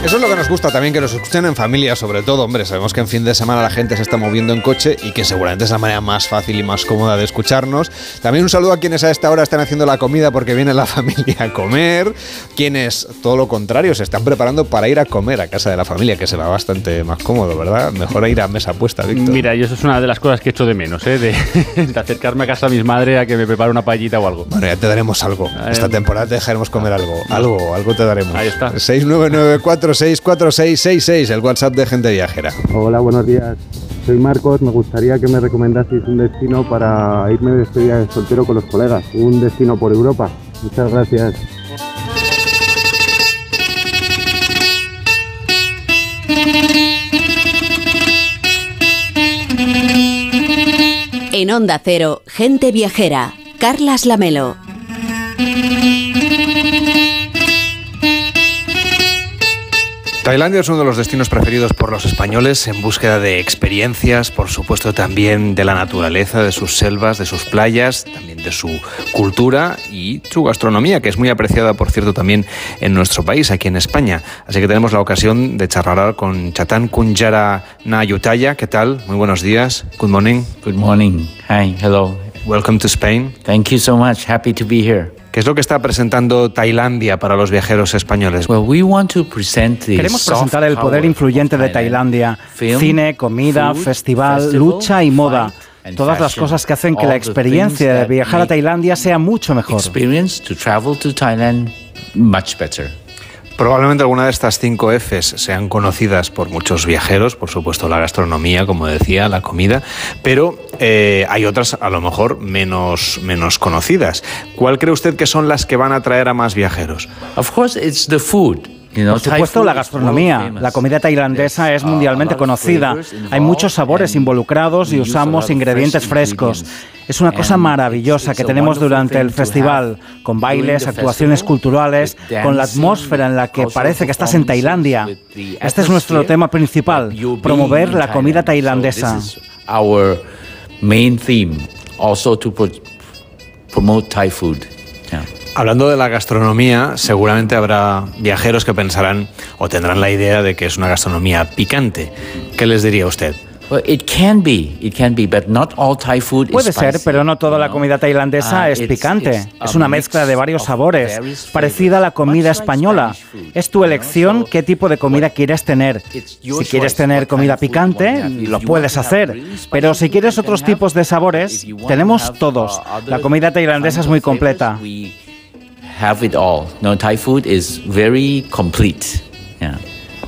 Eso es lo que nos gusta también, que nos escuchen en familia, sobre todo. Hombre, sabemos que en fin de semana la gente se está moviendo en coche y que seguramente es la manera más fácil y más cómoda de escucharnos. También un saludo a quienes a esta hora están haciendo la comida porque viene la familia a comer. Quienes, todo lo contrario, se están preparando para ir a comer a casa de la familia, que será bastante más cómodo, ¿verdad? Mejor ir a mesa puesta, Víctor. Mira, y eso es una de las cosas que echo de menos, ¿eh? de, de acercarme a casa de mis madres a que me prepare una paellita o algo. Bueno, ya te daremos algo. Esta temporada te dejaremos comer algo. Algo, algo te daremos. Ahí está. 699464666, el WhatsApp de Gente Viajera. Hola, buenos días. Soy Marcos. Me gustaría que me recomendaseis un destino para irme de despedida de soltero con los colegas. Un destino por Europa. Muchas gracias. En Onda Cero, gente viajera. Carlas Lamelo. Tailandia es uno de los destinos preferidos por los españoles en búsqueda de experiencias, por supuesto también de la naturaleza, de sus selvas, de sus playas, también de su cultura y su gastronomía, que es muy apreciada, por cierto, también en nuestro país, aquí en España. Así que tenemos la ocasión de charlar con Chatan Kunjara Nayutaya. ¿Qué tal? Muy buenos días. Good morning. Good morning. Hi, hello. Welcome to Spain. Thank you so much. Happy to be here. ¿Qué es lo que está presentando Tailandia para los viajeros españoles? Well, we want to present Queremos presentar el poder influyente de. Tailandia. Film, Cine, comida, food, festival, festival, lucha y moda. Todas las cosas que hacen que la experiencia de viajar a Tailandia sea mucho mejor. Probablemente alguna de estas cinco Fs sean conocidas por muchos viajeros, por supuesto la gastronomía, como decía, la comida, pero eh, hay otras a lo mejor menos, menos conocidas. ¿Cuál cree usted que son las que van a atraer a más viajeros? Of course, it's the food. Por supuesto, la gastronomía. La comida tailandesa es mundialmente conocida. Hay muchos sabores involucrados y usamos ingredientes frescos. Es una cosa maravillosa que tenemos durante el festival, con bailes, actuaciones culturales, con la atmósfera en la que parece que estás en Tailandia. Este es nuestro tema principal, promover la comida tailandesa. Main theme, also to pro- promote Thai food. Hablando de la gastronomía, seguramente habrá viajeros que pensarán o tendrán la idea de que es una gastronomía picante. ¿Qué les diría usted? Well, it can be, it can be, but not all Thai food is Puede ser, spicy, pero no toda la comida tailandesa Ah, es it's- picante. Es una mix mezcla de varios of sabores, parecida a la comida española. Es tu elección qué tipo de comida quieres tener. Si quieres tener comida picante, lo puedes hacer. Pero si quieres otros tipos de sabores, tenemos todos. La comida tailandesa es muy completa. Have it all. No, Thai food is very complete. Yeah.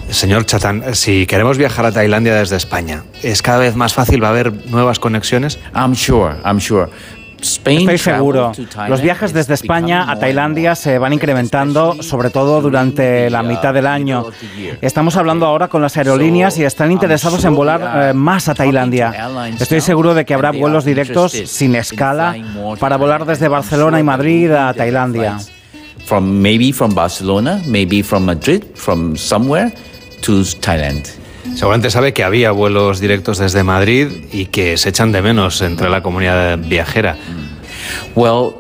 Señor Chatán, si queremos viajar a Tailandia desde España, ¿es cada vez más fácil? ¿Va a haber nuevas conexiones? I'm sure, I'm sure. Spain Estoy seguro. to Thailand Los viajes desde España a Tailandia se van incrementando, sobre todo durante la mitad del año. Estamos hablando ahora con las aerolíneas y están interesados en volar eh, más a Tailandia. Estoy seguro de que habrá vuelos directos sin escala para volar desde Barcelona y Madrid a Tailandia. From maybe from Barcelona, maybe from Madrid, from somewhere to Thailand. Seguramente sabe que había vuelos directos desde Madrid y que se echan de menos entre la comunidad viajera. Well,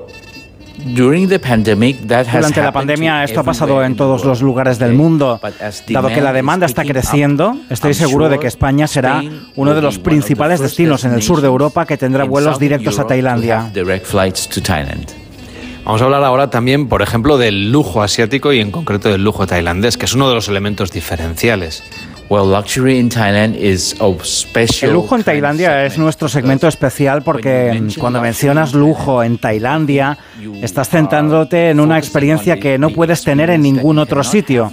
during the pandemic, that has Durante la happened pandemia to esto ha pasado en todos world. los lugares del mundo. Dado que la demanda está creciendo, estoy seguro de que España será uno de los principales destinos en el sur de Europa que tendrá vuelos directos a Tailandia. Vamos a hablar ahora también, por ejemplo, del lujo asiático y en concreto del lujo tailandés, que es uno de los elementos diferenciales. Well, luxury in Thailand is a special El lujo en Tailandia es nuestro segmento especial porque cuando mencionas lujo en Tailandia estás centrándote en una experiencia que no puedes tener en ningún otro sitio.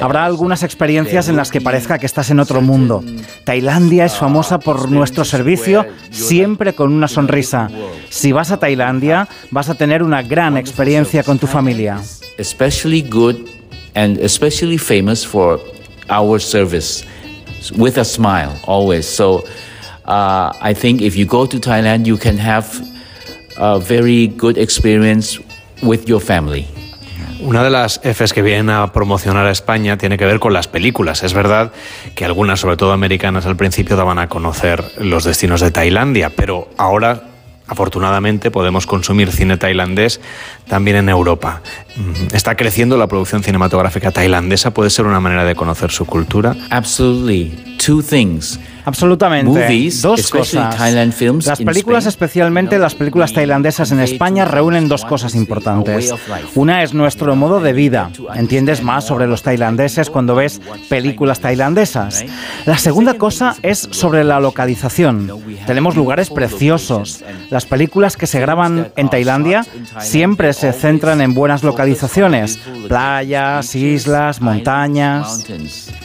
Habrá algunas experiencias en las que parezca que estás en otro mundo. Tailandia es famosa por nuestro servicio siempre con una sonrisa. Si vas a Tailandia vas a tener una gran experiencia con tu familia. Our service with a smile always. So uh, I think if you go to Thailand, you can have a very good experience with your family. Una de las Fs que vienen a promocionar a España tiene que ver con las películas. Es verdad que algunas, sobre todo americanas, al principio daban a conocer los destinos de Tailandia, pero ahora, afortunadamente, podemos consumir cine tailandés también en Europa. Mm, Está creciendo la producción cinematográfica tailandesa, puede ser una manera de conocer su cultura. Absolutely. Two things. Absolutamente. Movies, dos cosas. Thailand films Las películas, Spain, especialmente las películas tailandesas en España, reúnen dos cosas importantes. Una es nuestro modo de vida. Entiendes más sobre los tailandeses cuando ves películas tailandesas. La segunda cosa es sobre la localización. Tenemos lugares preciosos. Las películas que se graban en Tailandia siempre se centran en buenas localizaciones. Playas, islas, montañas.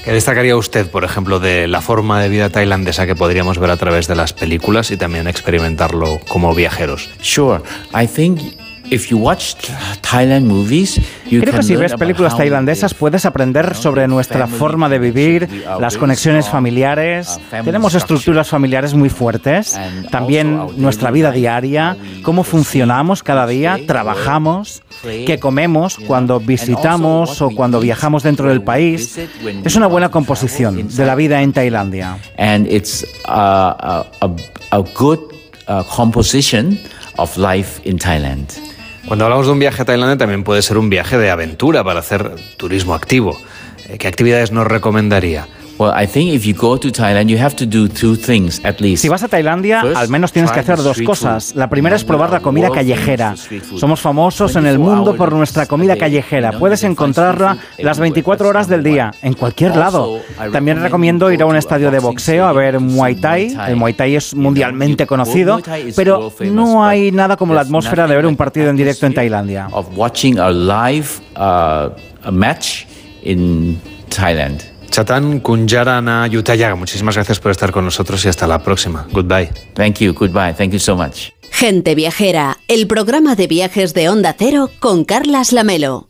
¿Qué destacaría usted, por ejemplo, de la forma de vida tailandesa que podríamos ver a través de las películas y también experimentarlo como viajeros? Sure. I think if you watch Thailand movies, you Creo que si ves películas tailandesas puedes aprender sobre nuestra forma de vivir, las conexiones familiares. Tenemos estructuras familiares muy fuertes, también nuestra vida diaria, cómo funcionamos cada día, trabajamos, qué comemos cuando visitamos o cuando viajamos dentro del país. Es una buena composición de la vida en Tailandia. and it's a, a, a good uh, composition of life in Thailand. Cuando hablamos de un viaje a Tailandia también puede ser un viaje de aventura para hacer turismo activo. Eh, ¿Qué actividades nos recomendaría? Well, I think if you go to Thailand, you have to do two things at least. Si vas a Tailandia, al menos tienes que hacer dos cosas. La primera es probar la comida callejera. Somos famosos en el mundo por nuestra comida callejera. Puedes encontrarla las 24 horas del día, en cualquier lado. También recomiendo ir a un estadio de boxeo a ver Muay Thai. El Muay Thai es mundialmente conocido, pero no hay nada como la atmósfera de ver un partido en directo en Tailandia. Of watching a live uh, match in Thailand. Chatan Kunjarana Yutayaga, muchísimas gracias por estar con nosotros y hasta la próxima. Goodbye. Thank you. Goodbye. Thank you so much. Gente Viajera, el programa de viajes de Onda Cero con Carlas Lamelo.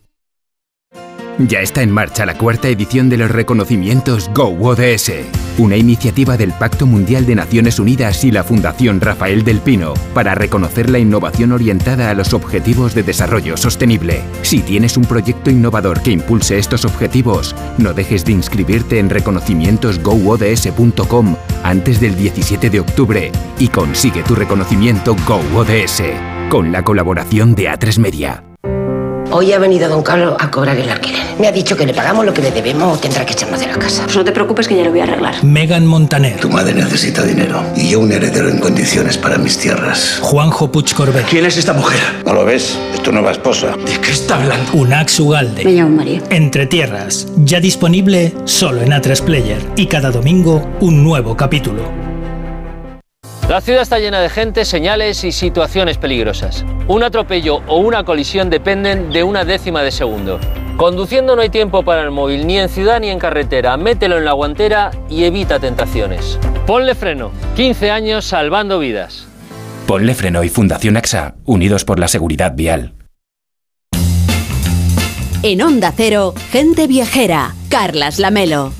Ya está en marcha la cuarta edición de los reconocimientos Go ODS, una iniciativa del Pacto Mundial de Naciones Unidas y la Fundación Rafael del Pino para reconocer la innovación orientada a los objetivos de desarrollo sostenible. Si tienes un proyecto innovador que impulse estos objetivos, no dejes de inscribirte en reconocimientosgoods.com antes del 17 de octubre y consigue tu reconocimiento Go ODS con la colaboración de A3 Media. Hoy ha venido don Carlos a cobrar el alquiler. Me ha dicho que le pagamos lo que le debemos o tendrá que echarnos de la casa. Pues no te preocupes que ya lo voy a arreglar. Megan Montaner. Tu madre necesita dinero y yo un heredero en condiciones para mis tierras. Juanjo Puig Corbet. ¿Quién es esta mujer? ¿No lo ves? Es tu nueva esposa. ¿De qué está hablando? Unax Ugalde. Me llamo María. Entre Tierras. Ya disponible solo en A3 Player. Y cada domingo un nuevo capítulo. La ciudad está llena de gente, señales y situaciones peligrosas. Un atropello o una colisión dependen de una décima de segundo. Conduciendo no hay tiempo para el móvil, ni en ciudad ni en carretera. Mételo en la guantera y evita tentaciones. Ponle freno. 15 años salvando vidas. Ponle freno y Fundación AXA, unidos por la seguridad vial. En Onda Cero, gente viajera. Carlas Lamelo.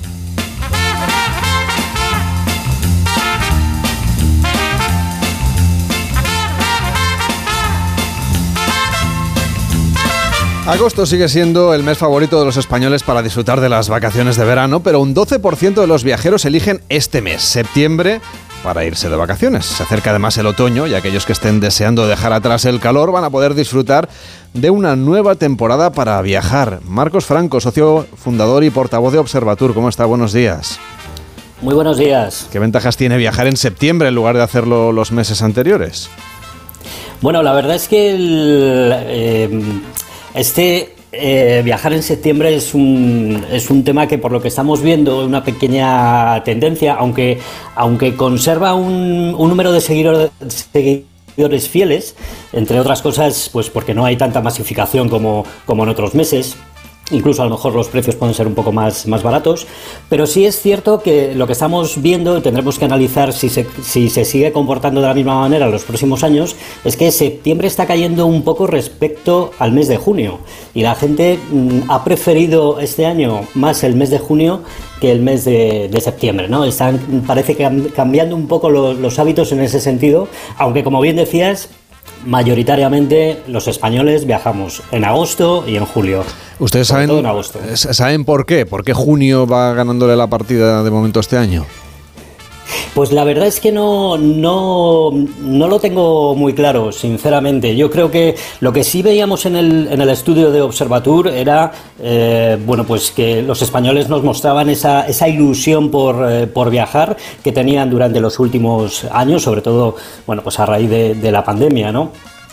Agosto sigue siendo el mes favorito de los españoles para disfrutar de las vacaciones de verano, pero un 12% de los viajeros eligen este mes, septiembre, para irse de vacaciones. Se acerca además el otoño y aquellos que estén deseando dejar atrás el calor van a poder disfrutar de una nueva temporada para viajar. Marcos Franco, socio fundador y portavoz de Observatur, ¿cómo está? Buenos días. Muy buenos días. ¿Qué ventajas tiene viajar en septiembre en lugar de hacerlo los meses anteriores? Bueno, la verdad es que el, eh, este eh, viajar en septiembre es un, es un tema que por lo que estamos viendo una pequeña tendencia, aunque, aunque conserva un, un número de seguidores, seguidores fieles, entre otras cosas, pues porque no hay tanta masificación como, como en otros meses. Incluso a lo mejor los precios pueden ser un poco más, más baratos, pero sí es cierto que lo que estamos viendo, tendremos que analizar si se, si se sigue comportando de la misma manera en los próximos años, es que septiembre está cayendo un poco respecto al mes de junio. Y la gente mm, ha preferido este año más el mes de junio que el mes de, de septiembre, ¿no? Están, parece que cam- cambiando un poco lo- los hábitos en ese sentido, aunque como bien decías, mayoritariamente los españoles viajamos en agosto y en julio. ¿Ustedes saben, todo en agosto. saben por qué? ¿Por qué junio va ganándole la partida de momento este año? Pues la verdad es que no, no, no lo tengo muy claro, sinceramente. Yo creo que lo que sí veíamos en el, en el estudio de Observatur era, eh, bueno, pues que los españoles nos mostraban esa, esa ilusión por, eh, por viajar que tenían durante los últimos años, sobre todo, bueno, pues a raíz de, de la pandemia, ¿no?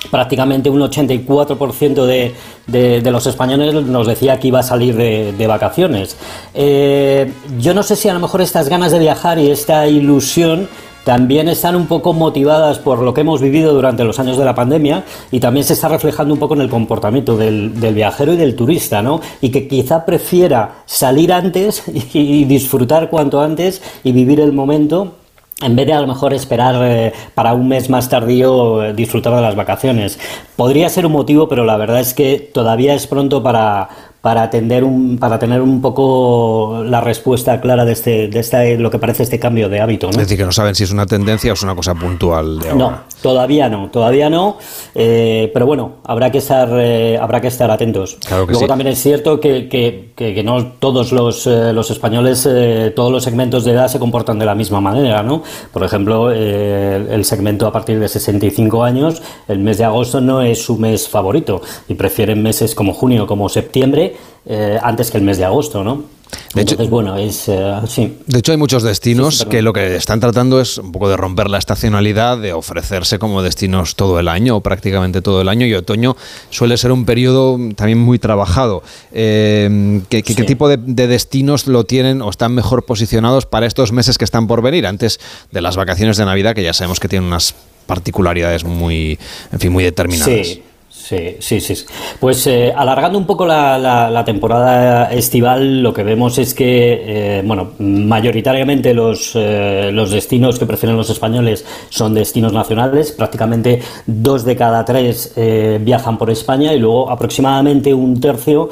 Prácticamente un 84% de, de, los españoles nos decía que iba a salir de, vacaciones. Eh, yo no sé si a lo mejor estas ganas de viajar y esta ilusión también están un poco motivadas por lo que hemos vivido durante los años de la pandemia y también se está reflejando un poco en el comportamiento del, viajero y del turista, ¿no? Y que quizá prefiera salir antes y disfrutar cuanto antes y vivir el momento en vez de a lo mejor esperar eh, para un mes más tardío eh, disfrutar de las vacaciones. Podría ser un motivo, pero la verdad es que todavía es pronto para, para, atender un, para tener un poco la respuesta clara de, este, de este, lo que parece este cambio de hábito. ¿no? Es decir, que no saben si es una tendencia o es una cosa puntual de ahora. No, todavía no, todavía no. Eh, pero bueno, habrá que estar, eh, habrá que estar atentos. Claro que Luego sí. también es cierto que, que, que, que no todos los, eh, los españoles, todos los segmentos de edad se comportan de la misma manera, ¿no? Por ejemplo, el segmento a partir de 65 años, el mes de agosto no es su mes favorito y prefieren meses como junio, como septiembre, eh, antes que el mes de agosto, ¿no? Entonces, bueno, es eh, sí. De hecho, hay muchos destinos que lo que están tratando es un poco de romper la estacionalidad, de ofrecerse como destinos todo el año o prácticamente todo el año. Y otoño suele ser un periodo también muy trabajado. Eh, ¿qué, qué- qué tipo de, de destinos lo tienen o están mejor posicionados para estos meses que están por venir, antes de las vacaciones de Navidad, que ya sabemos que tienen unas particularidades muy, en fin, muy determinadas? Sí. Sí, sí, sí. Pues eh, alargando un poco la, la- la temporada estival, lo que vemos es que, eh, bueno, mayoritariamente los, eh, los destinos que prefieren los españoles son destinos nacionales. Prácticamente dos de cada tres viajan por España y luego aproximadamente un tercio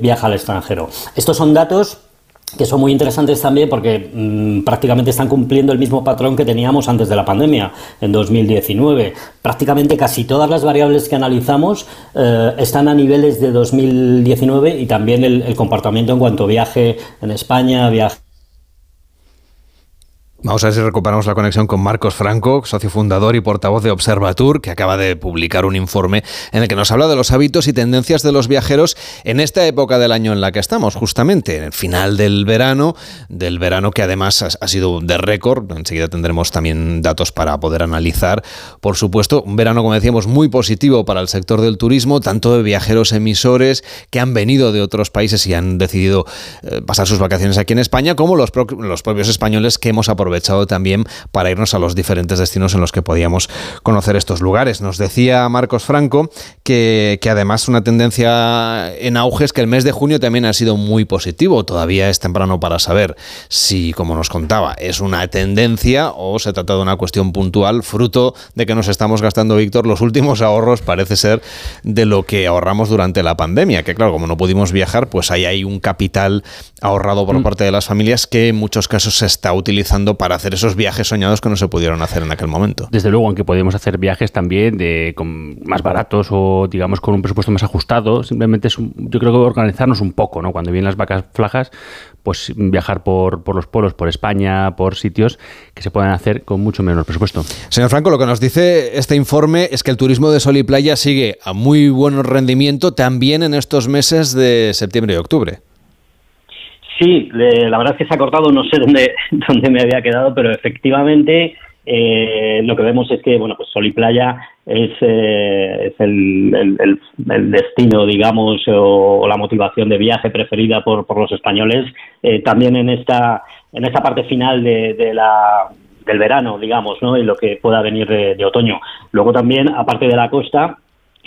viaja al extranjero. Estos son datos que son muy interesantes también porque mm, prácticamente están cumpliendo el mismo patrón que teníamos antes de la pandemia, en 2019. Prácticamente casi todas las variables que analizamos eh, están a niveles de 2019 y también el, el comportamiento en cuanto viaje en España, viaje Vamos a ver si recuperamos la conexión con Marcos Franco, socio fundador y portavoz de Observatur, que acaba de publicar un informe en el que nos habla de los hábitos y tendencias de los viajeros en esta época del año en la que estamos, justamente en el final del verano, del verano que además ha sido de récord. Enseguida tendremos también datos para poder analizar. Por supuesto, un verano, como decíamos, muy positivo para el sector del turismo, tanto de viajeros emisores que han venido de otros países y han decidido eh, pasar sus vacaciones aquí en España, como los, los propios españoles que hemos aprovechado aprovechado también para irnos a los diferentes destinos en los que podíamos conocer estos lugares. Nos decía Marcos Franco que, que además una tendencia en auge es que el mes de junio también ha sido muy positivo. Todavía es temprano para saber si, como nos contaba, es una tendencia o se trata de una cuestión puntual, fruto de que nos estamos gastando, Víctor, los últimos ahorros, parece ser, de lo que ahorramos durante la pandemia. Que claro, como no pudimos viajar, pues ahí hay un capital ahorrado por mm. parte de las familias que en muchos casos se está utilizando para hacer esos viajes soñados que no se pudieron hacer en aquel momento. Desde luego, aunque podemos hacer viajes también de más baratos o digamos con un presupuesto más ajustado, simplemente es yo creo que organizarnos un poco, ¿no? Cuando vienen las vacas flajas, pues viajar por, por los polos, por España, por sitios que se puedan hacer con mucho menos presupuesto. Señor Franco, lo que nos dice este informe es que el turismo de sol y playa sigue a muy buen rendimiento también en estos meses de septiembre y octubre. Sí, la verdad es que se ha cortado, no sé dónde, dónde me había quedado, pero efectivamente eh, lo que vemos es que, bueno, pues Sol y Playa es, eh, el, destino, digamos, o, la motivación de viaje preferida por, por los españoles, eh, también en esta, en esta parte final de, la, del verano, digamos, ¿no? Y lo que pueda venir de otoño. Luego también, aparte de la costa,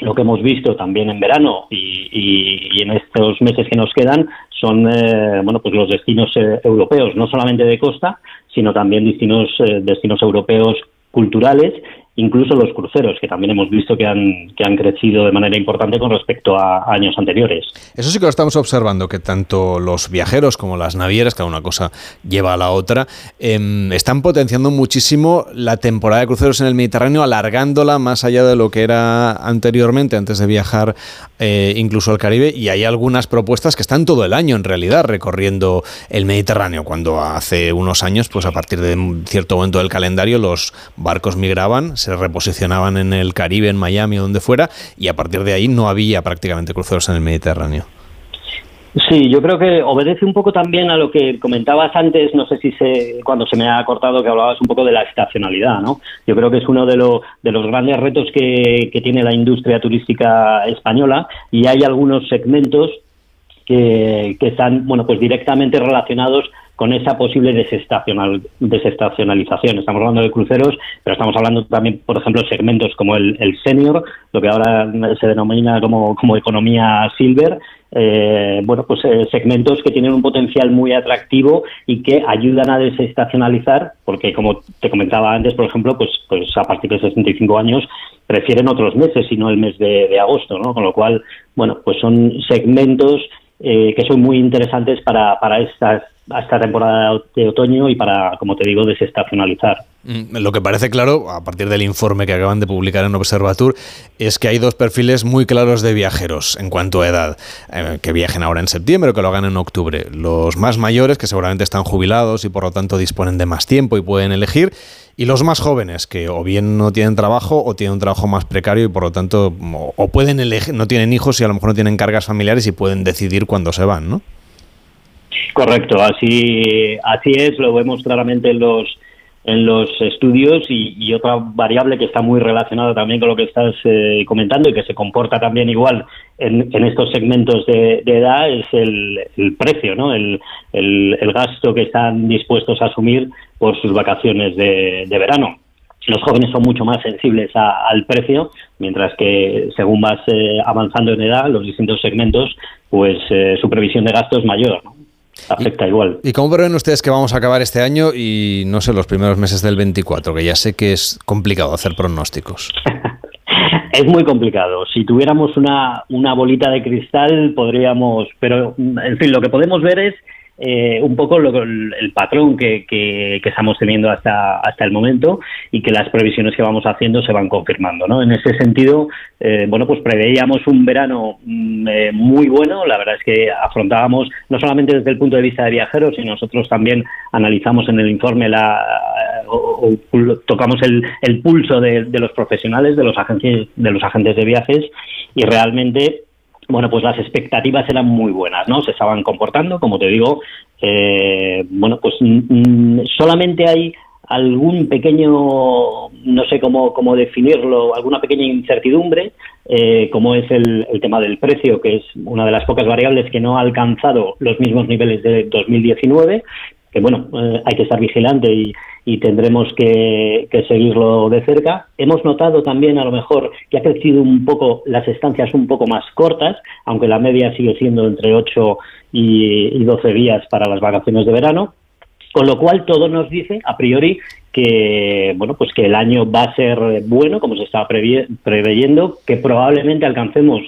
lo que hemos visto también en verano y, en estos meses que nos quedan son eh, bueno pues los destinos eh, europeos no solamente de costa sino también destinos eh, destinos europeos culturales incluso los cruceros, que también hemos visto que han, que han crecido de manera importante con respecto a años anteriores. Eso sí que lo estamos observando, que tanto los viajeros como las navieras, cada una cosa lleva a la otra, em, están potenciando muchísimo la temporada de cruceros en el Mediterráneo, alargándola más allá de lo que era anteriormente, antes de viajar eh, incluso al Caribe, y hay algunas propuestas que están todo el año en realidad recorriendo el Mediterráneo, cuando hace unos años, pues a partir de cierto momento del calendario, los barcos migraban, reposicionaban en el Caribe, en Miami o donde fuera, y a partir de ahí no había prácticamente cruceros en el Mediterráneo. Sí, yo creo que obedece un poco también a lo que comentabas antes, no sé si se, cuando se me ha cortado que hablabas un poco de la estacionalidad, ¿no? Yo creo que es uno de, de los grandes retos que, que tiene la industria turística española y hay algunos segmentos que, que, están bueno pues directamente relacionados con esa posible desestacional, desestacionalización. Estamos hablando de cruceros, pero estamos hablando también, por ejemplo, segmentos como el, senior, lo que ahora se denomina como, como economía silver, eh, bueno, pues eh, segmentos que tienen un potencial muy atractivo y que ayudan a desestacionalizar, porque como te comentaba antes, por ejemplo, pues, pues a partir de 65 años prefieren otros meses y no el mes de, de agosto, ¿no? Con lo cual, bueno, pues son segmentos eh, que son muy interesantes para, para estas a esta temporada de otoño y para, como te digo, desestacionalizar. Mm, lo que parece claro, a partir del informe que acaban de publicar en Observatur, es que hay dos perfiles muy claros de viajeros en cuanto a edad, eh, que viajen ahora en septiembre o que lo hagan en octubre. Los más mayores, que seguramente están jubilados y por lo tanto disponen de más tiempo y pueden elegir, y los más jóvenes, que o bien no tienen trabajo o tienen un trabajo más precario y por lo tanto o pueden elegir, no tienen hijos y a lo mejor no tienen cargas familiares y pueden decidir cuándo se van, ¿no? Correcto, así, así es, lo vemos claramente en los, en los estudios y, otra variable que está muy relacionada también con lo que estás eh, comentando y que se comporta también igual en, estos segmentos de, edad es el, el precio, ¿no? El, el, gasto que están dispuestos a asumir por sus vacaciones de, verano. Los jóvenes son mucho más sensibles al precio, mientras que según vas eh, avanzando en edad, los distintos segmentos, pues eh, su previsión de gasto es mayor. ¿no? Afecta igual. ¿Y cómo prevén ustedes que vamos a acabar este año y no sé, los primeros meses del 24? Que ya sé que es complicado hacer pronósticos. es muy complicado. Si tuviéramos una, una bolita de cristal, podríamos. Pero, en fin, lo que podemos ver es eh, un poco el, patrón que, estamos teniendo hasta, hasta el momento y que las previsiones que vamos haciendo se van confirmando. ¿no? En ese sentido, eh, bueno, pues preveíamos un verano mm, eh, muy bueno. La verdad es que afrontábamos, no solamente desde el punto de vista de viajeros, sino nosotros también analizamos en el informe la, o, tocamos el, el pulso de, de, los profesionales, de los, agentes, de los agentes de viajes y realmente bueno, pues las expectativas eran muy buenas, ¿no? Se estaban comportando, como te digo, eh, bueno, pues mm, mm, solamente hay algún pequeño, no sé cómo, cómo definirlo, alguna pequeña incertidumbre, eh, como es el, el, tema del precio, que es una de las pocas variables que no ha alcanzado los mismos niveles de 2019, que bueno, eh, hay que estar vigilante y, y tendremos que, seguirlo de cerca. Hemos notado también a lo mejor que ha crecido un poco las estancias un poco más cortas, aunque la media sigue siendo entre 8 y, y 12 días para las vacaciones de verano. Con lo cual todo nos dice a priori que bueno pues que el año va a ser bueno como se estaba preveyendo, que probablemente alcancemos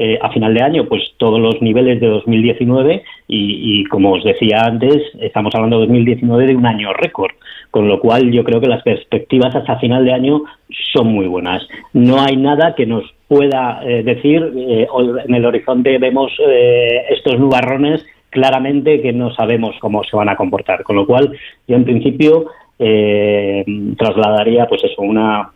eh, a final de año pues todos los niveles de 2019 y, como os decía antes, estamos hablando de 2019 de un año récord, con lo cual yo creo que las perspectivas hasta final de año son muy buenas. No hay nada que nos pueda eh, decir, eh, en el horizonte vemos estos nubarrones claramente que no sabemos cómo se van a comportar, con lo cual yo en principio trasladaría pues eso, una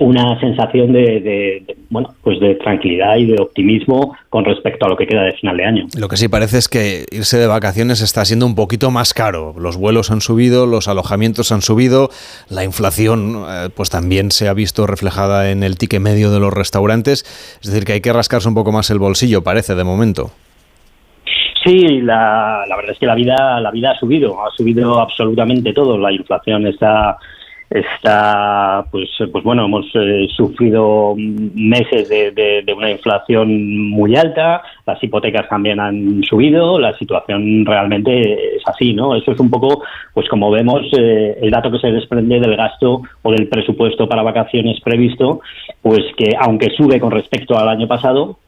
una sensación de, bueno pues de tranquilidad y de optimismo con respecto a lo que queda de final de año. Lo que sí parece es que irse de vacaciones está siendo un poquito más caro. Los vuelos han subido, los alojamientos han subido, la inflación eh, pues también se ha visto reflejada en el ticket medio de los restaurantes. Es decir, que hay que rascarse un poco más el bolsillo, parece de momento. Sí, la, la verdad es que la vida la vida ha subido, ha subido absolutamente todo. La inflación está está pues pues bueno hemos eh, sufrido meses de, una inflación muy alta las hipotecas también han subido la situación realmente es así no eso es un poco pues como vemos eh, el dato que se desprende del gasto o del presupuesto para vacaciones previsto pues que aunque sube con respecto al año pasado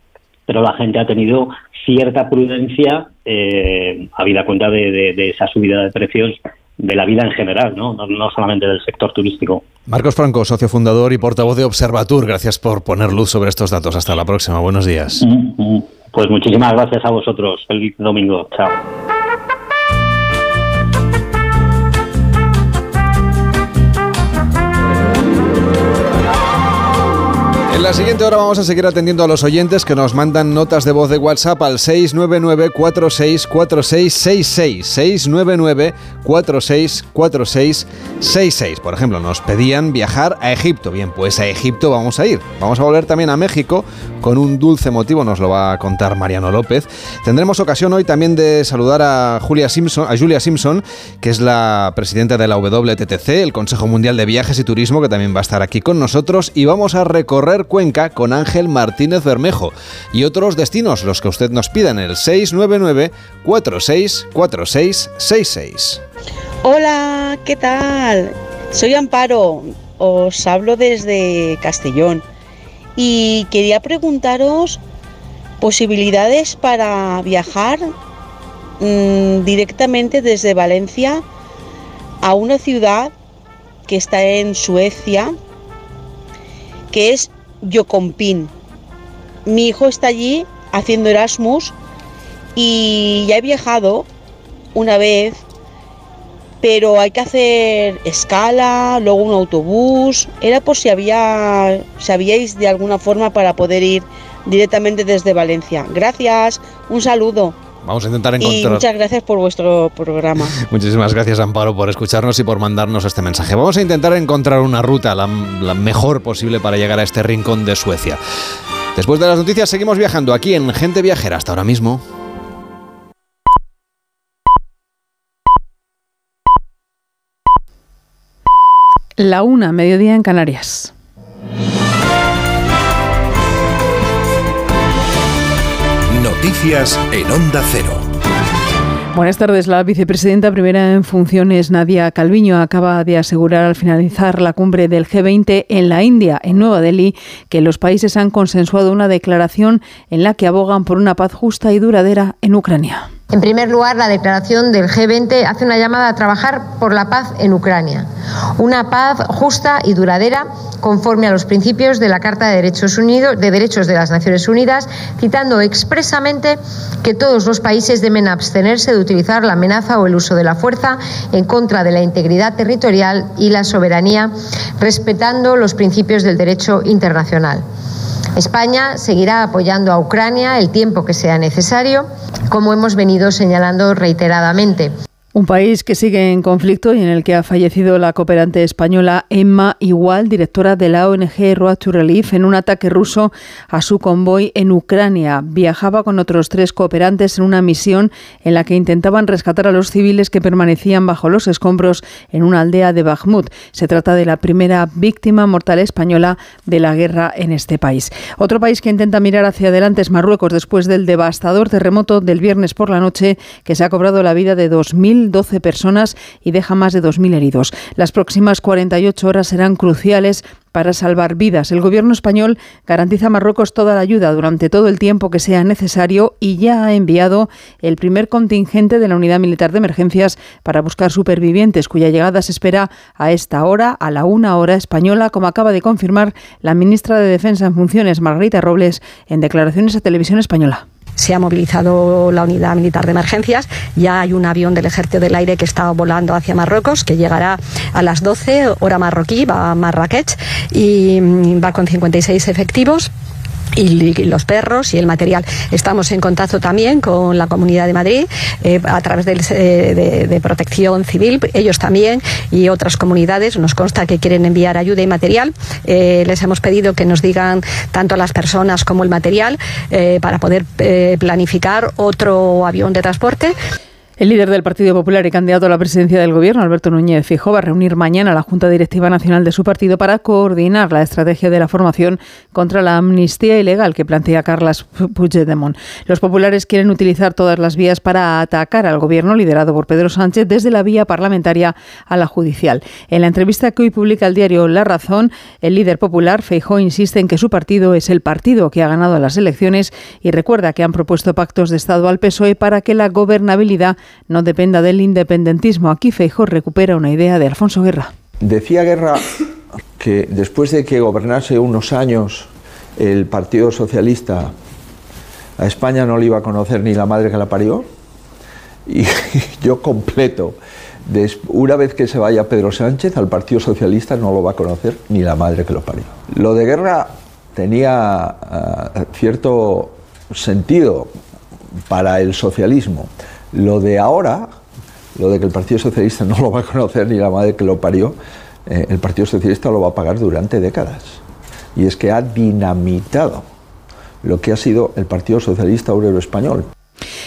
pero la gente ha tenido cierta prudencia eh, habida cuenta de esa subida de precios de la vida en general, ¿no? ¿no? solamente del sector turístico. Marcos Franco, socio fundador y portavoz de Observatur, gracias por poner luz sobre estos datos. Hasta la próxima, buenos días. Mm, mm. Pues muchísimas gracias a vosotros. Feliz domingo. Chao. En la siguiente hora vamos a seguir atendiendo a los oyentes que nos mandan notas de voz de WhatsApp al 699-464666. 699-464666. Por ejemplo, nos pedían viajar a Egipto. Bien, pues a Egipto vamos a ir. Vamos a volver también a México con un dulce motivo, nos lo va a contar Mariano López. Tendremos ocasión hoy también de saludar a Julia Simpson, a Julia Simpson, que es la presidenta de la WTTC, el Consejo Mundial de Viajes y Turismo, que también va a estar aquí con nosotros y vamos a recorrer Cuenca con Ángel Martínez Bermejo y otros destinos, los que usted nos pida en el 699 464666. Hola, ¿qué tal? Soy Amparo, os hablo desde Castellón y quería preguntaros posibilidades para viajar mm, directamente desde Valencia a una ciudad que está en Suecia, que es Yocompín. Mi hijo está allí haciendo Erasmus y ya he viajado una vez, pero hay que hacer escala, luego un autobús. Era por si había, sabíais de alguna forma para poder ir directamente desde Valencia. Gracias, un saludo. Vamos a intentar encontrar. Y muchas gracias por vuestro programa. Muchísimas gracias, Amparo, por escucharnos y por mandarnos este mensaje. Vamos a intentar encontrar una ruta la, mejor posible para llegar a este rincón de Suecia. Después de las noticias, seguimos viajando aquí en Gente Viajera. Hasta ahora mismo. La una, mediodía en Canarias. Noticias en Onda Cero. Buenas tardes. La vicepresidenta primera en funciones, Nadia Calviño, acaba de asegurar al finalizar la cumbre del G20 en la India, en Nueva Delhi, que los países han consensuado una declaración en la que abogan por una paz justa y duradera en Ucrania. En primer lugar, la declaración del G20 hace una llamada a trabajar por la paz en Ucrania, una paz justa y duradera conforme a los principios de la Carta de Derechos, Unidos, de, Derechos de las Naciones Unidas, citando expresamente que todos los países deben abstenerse de utilizar la amenaza o el uso de la fuerza en contra de la integridad territorial y la soberanía, respetando los principios del derecho internacional. España seguirá apoyando a Ucrania el tiempo que sea necesario, como hemos venido señalando reiteradamente. Un país que sigue en conflicto y en el que ha fallecido la cooperante española Emma Igual, directora de la ONG Road to Relief, en un ataque ruso a su convoy en Ucrania. Viajaba con otros tres cooperantes en una misión en la que intentaban rescatar a los civiles que permanecían bajo los escombros en una aldea de Bakhmut. Se trata de la primera víctima mortal española de la guerra en este país. Otro país que intenta mirar hacia adelante es Marruecos después del devastador terremoto del viernes por la noche que se ha cobrado la vida de 2.000 12 personas y deja más de 2.000 heridos. Las próximas 48 horas serán cruciales para salvar vidas. El gobierno español garantiza a Marruecos toda la ayuda durante todo el tiempo que sea necesario y ya ha enviado el primer contingente de la Unidad Militar de Emergencias para buscar supervivientes, cuya llegada se espera a esta hora, a la una hora española, como acaba de confirmar la ministra de Defensa en funciones, Margarita Robles, en declaraciones a Televisión Española se ha movilizado la unidad militar de emergencias. Ya hay un avión del Ejército del Aire que está volando hacia Marruecos, que llegará a las 12 hora marroquí, va a Marrakech y mm, va con 56 efectivos y, los perros y el material. Estamos en contacto también con la Comunidad de Madrid eh, a través eh, de, protección civil, ellos también y otras comunidades. Nos consta que quieren enviar ayuda y material. Eh, les hemos pedido que nos digan tanto las personas como el material para poder planificar otro avión de transporte. El líder del Partido Popular y candidato a la presidencia del Gobierno, Alberto Núñez Fijó, va a reunir mañana a la Junta Directiva Nacional de su partido para coordinar la estrategia de la formación contra la amnistía ilegal que plantea Carles Puigdemont. Los populares quieren utilizar todas las vías para atacar al Gobierno liderado por Pedro Sánchez desde la vía parlamentaria a la judicial. En la entrevista que hoy publica el diario La Razón, el líder popular Feijó insiste en que su partido es el partido que ha ganado las elecciones y recuerda que han propuesto pactos de Estado al PSOE para que la gobernabilidad no dependa del independentismo. Aquí Feijóo recupera una idea de Alfonso Guerra. Decía Guerra que después de que gobernase unos años el Partido Socialista, a España no le iba a conocer ni la madre que la parió. Y yo completo. Una vez que se vaya Pedro Sánchez, al Partido Socialista no lo va a conocer ni la madre que lo parió. Lo de guerra tenía ah, cierto sentido para el socialismo. Lo de ahora, lo de que el Partido Socialista no lo va a conocer ni la madre que lo parió, eh, el Partido Socialista lo va a pagar durante décadas. Y es que ha dinamitado lo que ha sido el Partido Socialista Obrero Español.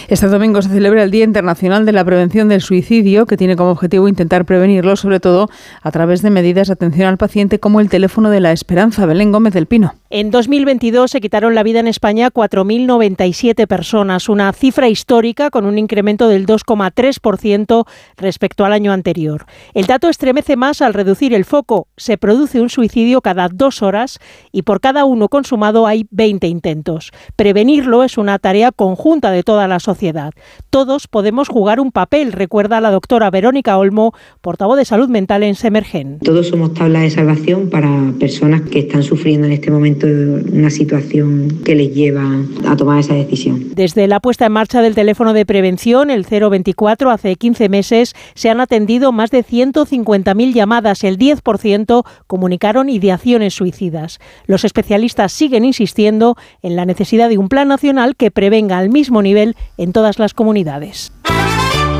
Este domingo se celebra el Día Internacional de la Prevención del Suicidio, que tiene como objetivo intentar prevenirlo, sobre todo a través de medidas de atención al paciente como el teléfono de la esperanza. Belén Gómez del Pino. En 2022 se quitaron la vida en España 4.097 personas, una cifra histórica con un incremento del 2,3% respecto al año anterior. El dato estremece más al reducir el foco. Se produce un suicidio cada dos horas y por cada uno consumado hay 20 intentos. Prevenirlo es una tarea conjunta de toda la sociedad. Todos podemos jugar un papel, recuerda la doctora Verónica Olmo, portavoz de salud mental en Semergen. Todos somos tabla de salvación para personas que están sufriendo en este momento una situación que les lleva a tomar esa decisión. Desde la puesta en marcha del teléfono de prevención, el 024, hace 15 meses se han atendido más de 150.000 llamadas. El 10% comunicaron ideaciones suicidas. Los especialistas siguen insistiendo en la necesidad de un plan nacional que prevenga al mismo nivel en todas las comunidades.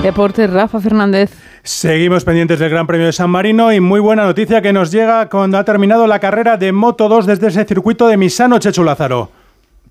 Deportes, Rafa Fernández. Seguimos pendientes del Gran Premio de San Marino y muy buena noticia que nos llega cuando ha terminado la carrera de Moto 2 desde ese circuito de Misano Chechu Lázaro.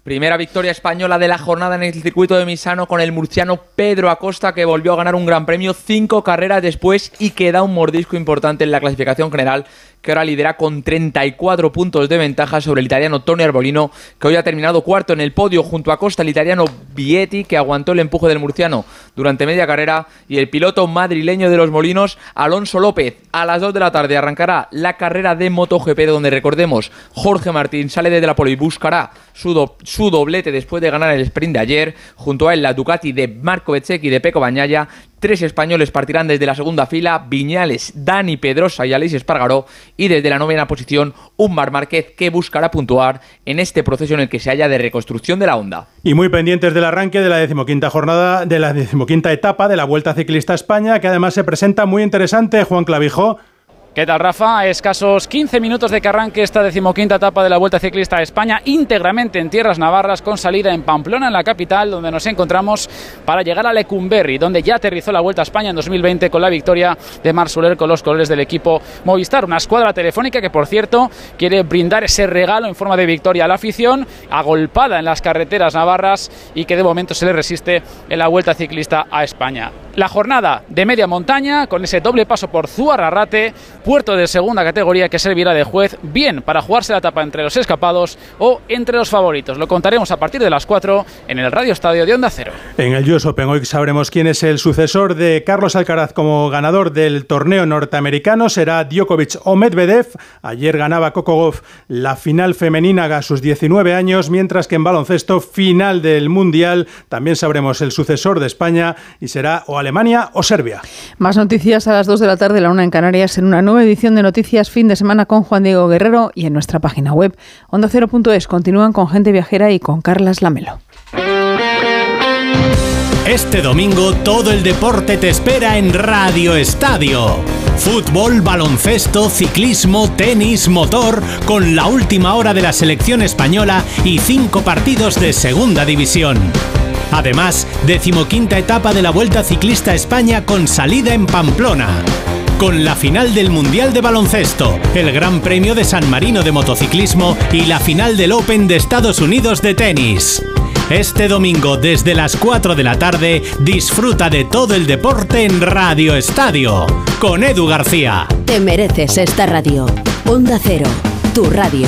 Primera victoria española de la jornada en el circuito de Misano con el murciano Pedro Acosta que volvió a ganar un gran premio cinco carreras después y que da un mordisco importante en la clasificación general que ahora lidera con 34 puntos de ventaja sobre el italiano Tony Arbolino, que hoy ha terminado cuarto en el podio junto a Costa, el italiano Vietti, que aguantó el empuje del murciano durante media carrera, y el piloto madrileño de los Molinos, Alonso López. A las 2 de la tarde arrancará la carrera de MotoGP, donde recordemos, Jorge Martín sale desde la pole y buscará su, doblete después de ganar el sprint de ayer, junto a él la Ducati de Marco Bezzecchi de Peco Bañaya, Tres españoles partirán desde la segunda fila, Viñales, Dani Pedrosa y Aleix Espargaró, y desde la novena posición, un Mar Márquez que buscará puntuar en este proceso en el que se halla de reconstrucción de la Honda. Y muy pendientes del arranque de la decimoquinta jornada, de la decimoquinta etapa de la Vuelta Ciclista España, que además se presenta muy interesante, Juan Clavijo. ¿Qué tal, Rafa? A escasos 15 minutos de que arranque esta decimoquinta etapa de la Vuelta Ciclista a España, íntegramente en tierras navarras, con salida en Pamplona, en la capital, donde nos encontramos para llegar a Lecumberri, donde ya aterrizó la Vuelta a España en 2020 con la victoria de Mar Soler con los colores del equipo Movistar. Una escuadra telefónica que, por cierto, quiere brindar ese regalo en forma de victoria a la afición, agolpada en las carreteras navarras y que de momento se le resiste en la Vuelta Ciclista a España. La jornada de media montaña, con ese doble paso por Zuarrarrate, puerto de segunda categoría que servirá de juez bien para jugarse la etapa entre los escapados o entre los favoritos. Lo contaremos a partir de las 4 en el Radio Estadio de Onda Cero. En el US Open hoy sabremos quién es el sucesor de Carlos Alcaraz como ganador del torneo norteamericano. Será Djokovic o Medvedev. Ayer ganaba Coco la final femenina a sus 19 años, mientras que en baloncesto final del Mundial también sabremos el sucesor de España y será o Alemania o Serbia. Más noticias a las 2 de la tarde, la una en Canarias, en una nueva edición de Noticias Fin de Semana con Juan Diego Guerrero y en nuestra página web ondacero.es. Continúan con Gente Viajera y con Carlas Lamelo. Este domingo todo el deporte te espera en Radio Estadio. Fútbol, baloncesto, ciclismo, tenis, motor, con la última hora de la selección española y cinco partidos de segunda división. Además, decimoquinta etapa de la Vuelta Ciclista España con salida en Pamplona. Con la final del Mundial de Baloncesto, el Gran Premio de San Marino de Motociclismo y la final del Open de Estados Unidos de tenis. Este domingo desde las 4 de la tarde disfruta de todo el deporte en Radio Estadio con Edu García. Te mereces esta radio. Onda Cero, tu radio.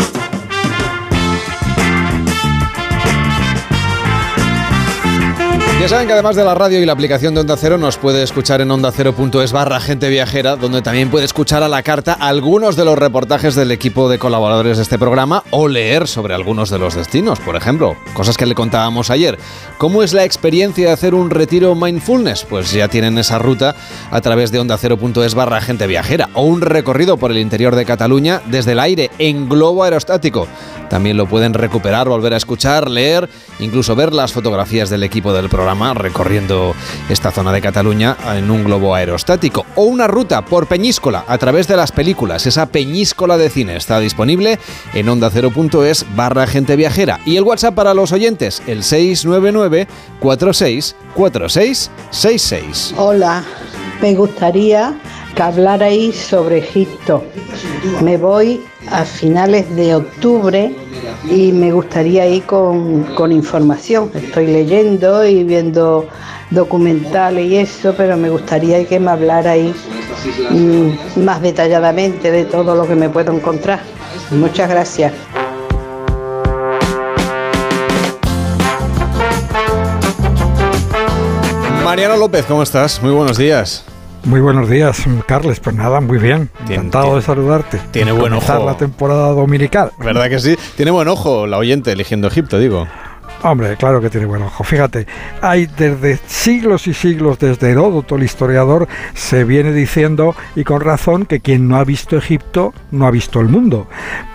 Ya saben que además de la radio y la aplicación de Onda Cero nos puede escuchar en ondacero.es barra gente viajera, donde también puede escuchar a la carta algunos de los reportajes del equipo de colaboradores de este programa o leer sobre algunos de los destinos, por ejemplo, cosas que le contábamos ayer. ¿Cómo es la experiencia de hacer un retiro mindfulness? Pues ya tienen esa ruta a través de ondacero.es barra gente viajera o un recorrido por el interior de Cataluña desde el aire en globo aerostático. También lo pueden recuperar, volver a escuchar, leer, incluso ver las fotografías del equipo del programa recorriendo esta zona de Cataluña en un globo aerostático. O una ruta por Peñíscola a través de las películas. Esa Peñíscola de cine está disponible en ondacero.es barra gente viajera. Y el WhatsApp para los oyentes, el 699 46 Hola, me gustaría que hablarais sobre Egipto. Me voy a finales de octubre y me gustaría ir con, con información. Estoy leyendo y viendo documentales y eso, pero me gustaría que me hablarais mm, más detalladamente de todo lo que me puedo encontrar. Muchas gracias. Mariano López, ¿cómo estás? Muy buenos días. Muy buenos días, Carles. Pues nada, muy bien. Encantado de saludarte. Tiene buen ojo. la temporada dominical. ¿Verdad que sí? Tiene buen ojo la oyente eligiendo Egipto, digo. Hombre, claro que tiene buen ojo. Fíjate, hay desde siglos y siglos, desde Heródoto, el historiador, se viene diciendo, y con razón, que quien no ha visto Egipto no ha visto el mundo.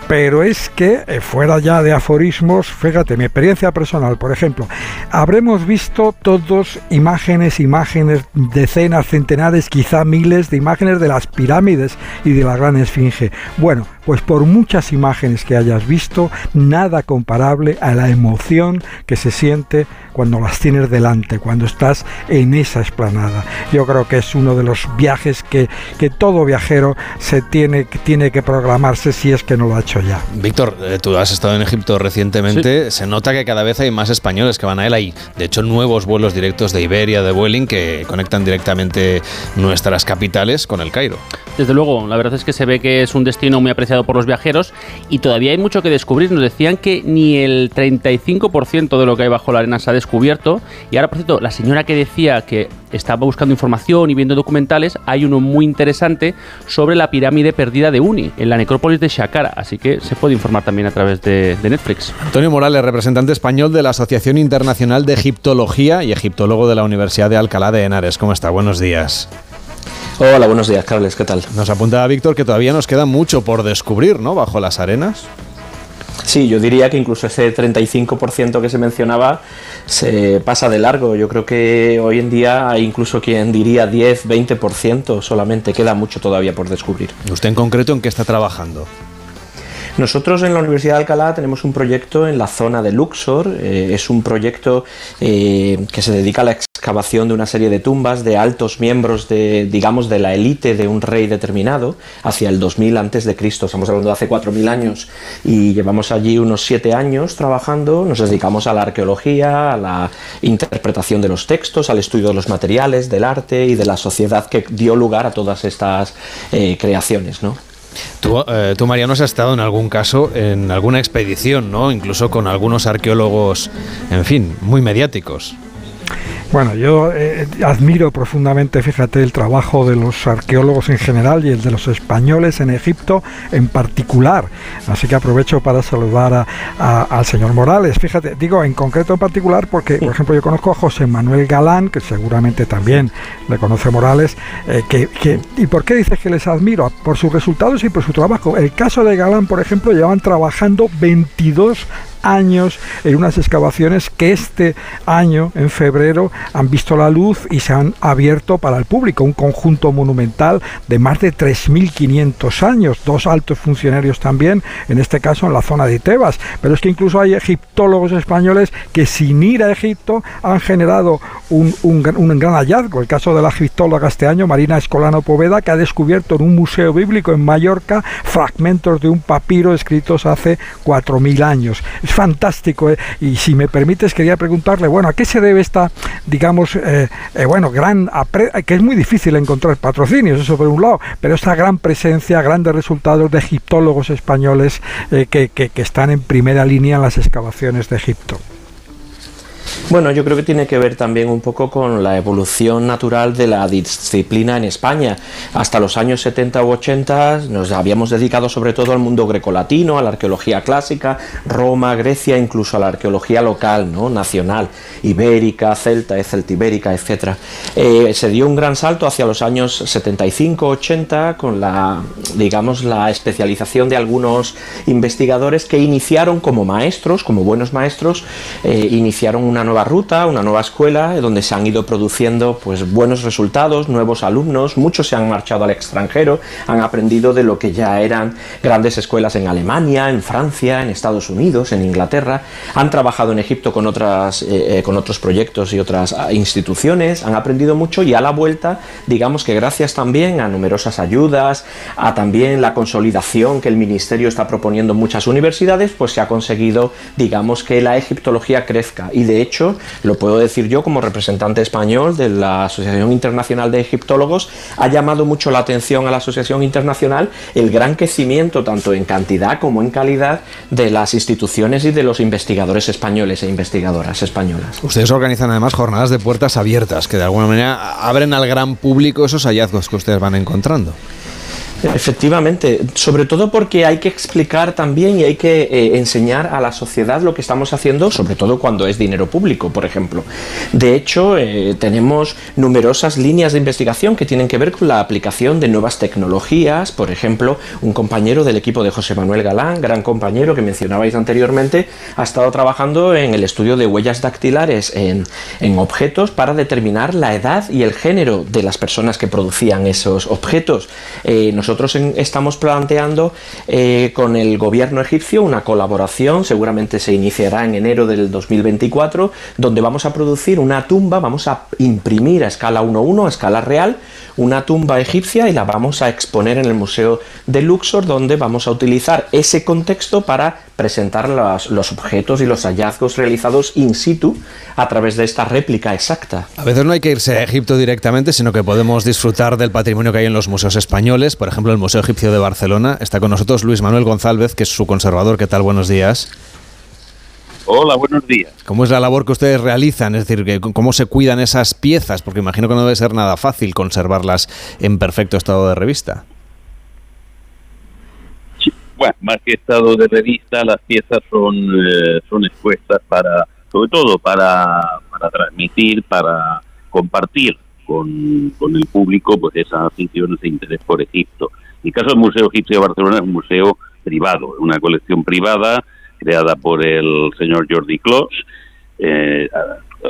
Pero es que, eh, fuera ya de aforismos, fíjate, mi experiencia personal, por ejemplo, habremos visto todos imágenes, imágenes, decenas, centenares, quizá miles de imágenes de las pirámides y de la gran esfinge. Bueno, pues por muchas imágenes que hayas visto, nada comparable a la emoción que se siente cuando las tienes delante, cuando estás en esa explanada. Yo creo que es uno de los viajes que, que todo viajero se tiene, tiene que programarse si es que no lo ha hecho ya. Víctor, eh, tú has estado en Egipto recientemente. Se nota que cada vez hay más españoles que van a él. Hay, de hecho, nuevos vuelos directos de Iberia, de Vueling, que conectan directamente nuestras capitales con el Cairo. desde luego, la verdad es que se ve que es un destino muy apreciado por los viajeros y todavía hay mucho que descubrir. Nos decían que ni el 35% de lo que hay bajo la arena se ha descubierto. Y ahora, por cierto, la señora que decía que estaba buscando información y viendo documentales, hay uno muy interesante sobre la pirámide perdida de Uni, en la necrópolis de Shakara. Así que se puede informar también a través de, de Netflix. Antonio Morales, representante español de la Asociación Internacional de Egiptología y egiptólogo de la Universidad de Alcalá de Henares. ¿Cómo está? Buenos días. Hola, buenos días, Carles, ¿qué tal? Nos apunta Víctor que todavía nos queda mucho por descubrir, ¿no? Bajo las arenas. Sí, yo diría que incluso ese 35% que se mencionaba se pasa de largo. Yo creo que hoy en día hay incluso quien diría 10, 20% solamente. Queda mucho todavía por descubrir. ¿Usted en concreto en qué está trabajando? Nosotros en la Universidad de Alcalá tenemos un proyecto en la zona de Luxor. Eh, es un proyecto eh, que se dedica a la excavación de una serie de tumbas de altos miembros de, digamos, de la élite de un rey determinado hacia el 2000 antes de Cristo. Estamos hablando de hace 4000 años y llevamos allí unos 7 años trabajando. Nos dedicamos a la arqueología, a la interpretación de los textos, al estudio de los materiales, del arte y de la sociedad que dio lugar a todas estas eh, creaciones, ¿no? Tú, eh, tú, Mariano, has estado en algún caso en alguna expedición, ¿no? Incluso con algunos arqueólogos, en fin, muy mediáticos. Bueno, yo eh, admiro profundamente, fíjate, el trabajo de los arqueólogos en general y el de los españoles en Egipto en particular. Así que aprovecho para saludar al señor Morales. Fíjate, digo en concreto en particular porque, por ejemplo, yo conozco a José Manuel Galán, que seguramente también le conoce Morales. Eh, que, ¿Y por qué dices que les admiro? Por sus resultados y por su trabajo. El caso de Galán, por ejemplo, llevan trabajando 22 años en unas excavaciones que este año, en febrero, han visto la luz y se han abierto para el público. Un conjunto monumental de más de 3.500 años, dos altos funcionarios también, en este caso en la zona de Tebas. Pero es que incluso hay egiptólogos españoles que sin ir a Egipto han generado un, un, gran hallazgo. El caso de la egiptóloga este año, Marina Escolano Poveda, que ha descubierto en un museo bíblico en Mallorca fragmentos de un papiro escritos hace 4.000 años fantástico. ¿eh? Y si me permites, quería preguntarle, bueno, ¿a qué se debe esta, digamos, eh, eh, bueno, gran, que es muy difícil encontrar patrocinios, eso por un lado, pero esta gran presencia, grandes resultados de egiptólogos españoles que, que están en primera línea en las excavaciones de Egipto? Bueno, yo creo que tiene que ver también un poco con la evolución natural de la disciplina en España. Hasta los años 70 u 80 nos habíamos dedicado sobre todo al mundo grecolatino, a la arqueología clásica, Roma, Grecia, incluso a la arqueología local, ¿no? nacional, ibérica, celta, celtibérica, etc. Eh, se dio un gran salto hacia los años 75-80 con la, digamos, la especialización de algunos investigadores que iniciaron como maestros, como buenos maestros, eh, iniciaron una nueva ruta, una nueva escuela, donde se han ido produciendo pues, buenos resultados, nuevos alumnos, muchos se han marchado al extranjero, han aprendido de lo que ya eran grandes escuelas en Alemania, en Francia, en Estados Unidos, en Inglaterra, han trabajado en Egipto con, otras, eh, eh, con otros proyectos y otras ah, instituciones, han aprendido mucho y a la vuelta, digamos que gracias también a numerosas ayudas, a también la consolidación que el Ministerio está proponiendo en muchas universidades, pues se ha conseguido, digamos, que la egiptología crezca. Y de hecho, lo puedo decir yo como representante español de la Asociación Internacional de Egiptólogos, ha llamado mucho la atención a la Asociación Internacional el gran crecimiento, tanto en cantidad como en calidad, de las instituciones y de los investigadores españoles e investigadoras españolas. Ustedes organizan además jornadas de puertas abiertas, que de alguna manera abren al gran público esos hallazgos que ustedes van encontrando. Efectivamente, sobre todo porque hay que explicar también y hay que eh, enseñar a la sociedad lo que estamos haciendo, sobre todo cuando es dinero público, por ejemplo. De hecho, eh, tenemos numerosas líneas de investigación que tienen que ver con la aplicación de nuevas tecnologías. Por ejemplo, un compañero del equipo de José Manuel Galán, gran compañero que mencionabais anteriormente, ha estado trabajando en el estudio de huellas dactilares en, objetos para determinar la edad y el género de las personas que producían esos objetos. Eh, nosotros estamos planteando eh, con el gobierno egipcio una colaboración, seguramente se iniciará en enero del 2024, donde vamos a producir una tumba, vamos a imprimir a escala 1-1, a escala real, una tumba egipcia y la vamos a exponer en el Museo de Luxor, donde vamos a utilizar ese contexto para presentar los, objetos y los hallazgos realizados in situ a través de esta réplica exacta. A veces no hay que irse a Egipto directamente, sino que podemos disfrutar del patrimonio que hay en los museos españoles. Por ejemplo, el Museo Egipcio de Barcelona. Está con nosotros Luis Manuel González, que es su conservador. ¿Qué tal? Buenos días. Hola, buenos días. ¿Cómo es la labor que ustedes realizan? Es decir, ¿cómo se cuidan esas piezas? Porque imagino que no debe ser nada fácil conservarlas en perfecto estado de revista. bueno, más que estado de revista, las piezas son, eh, son expuestas para, sobre todo para, para transmitir, para compartir con, con el público pues esas aficiones de interés por Egipto. En el caso del Museo Egipcio de Barcelona es un museo privado, una colección privada creada por el señor Jordi Clos. Eh,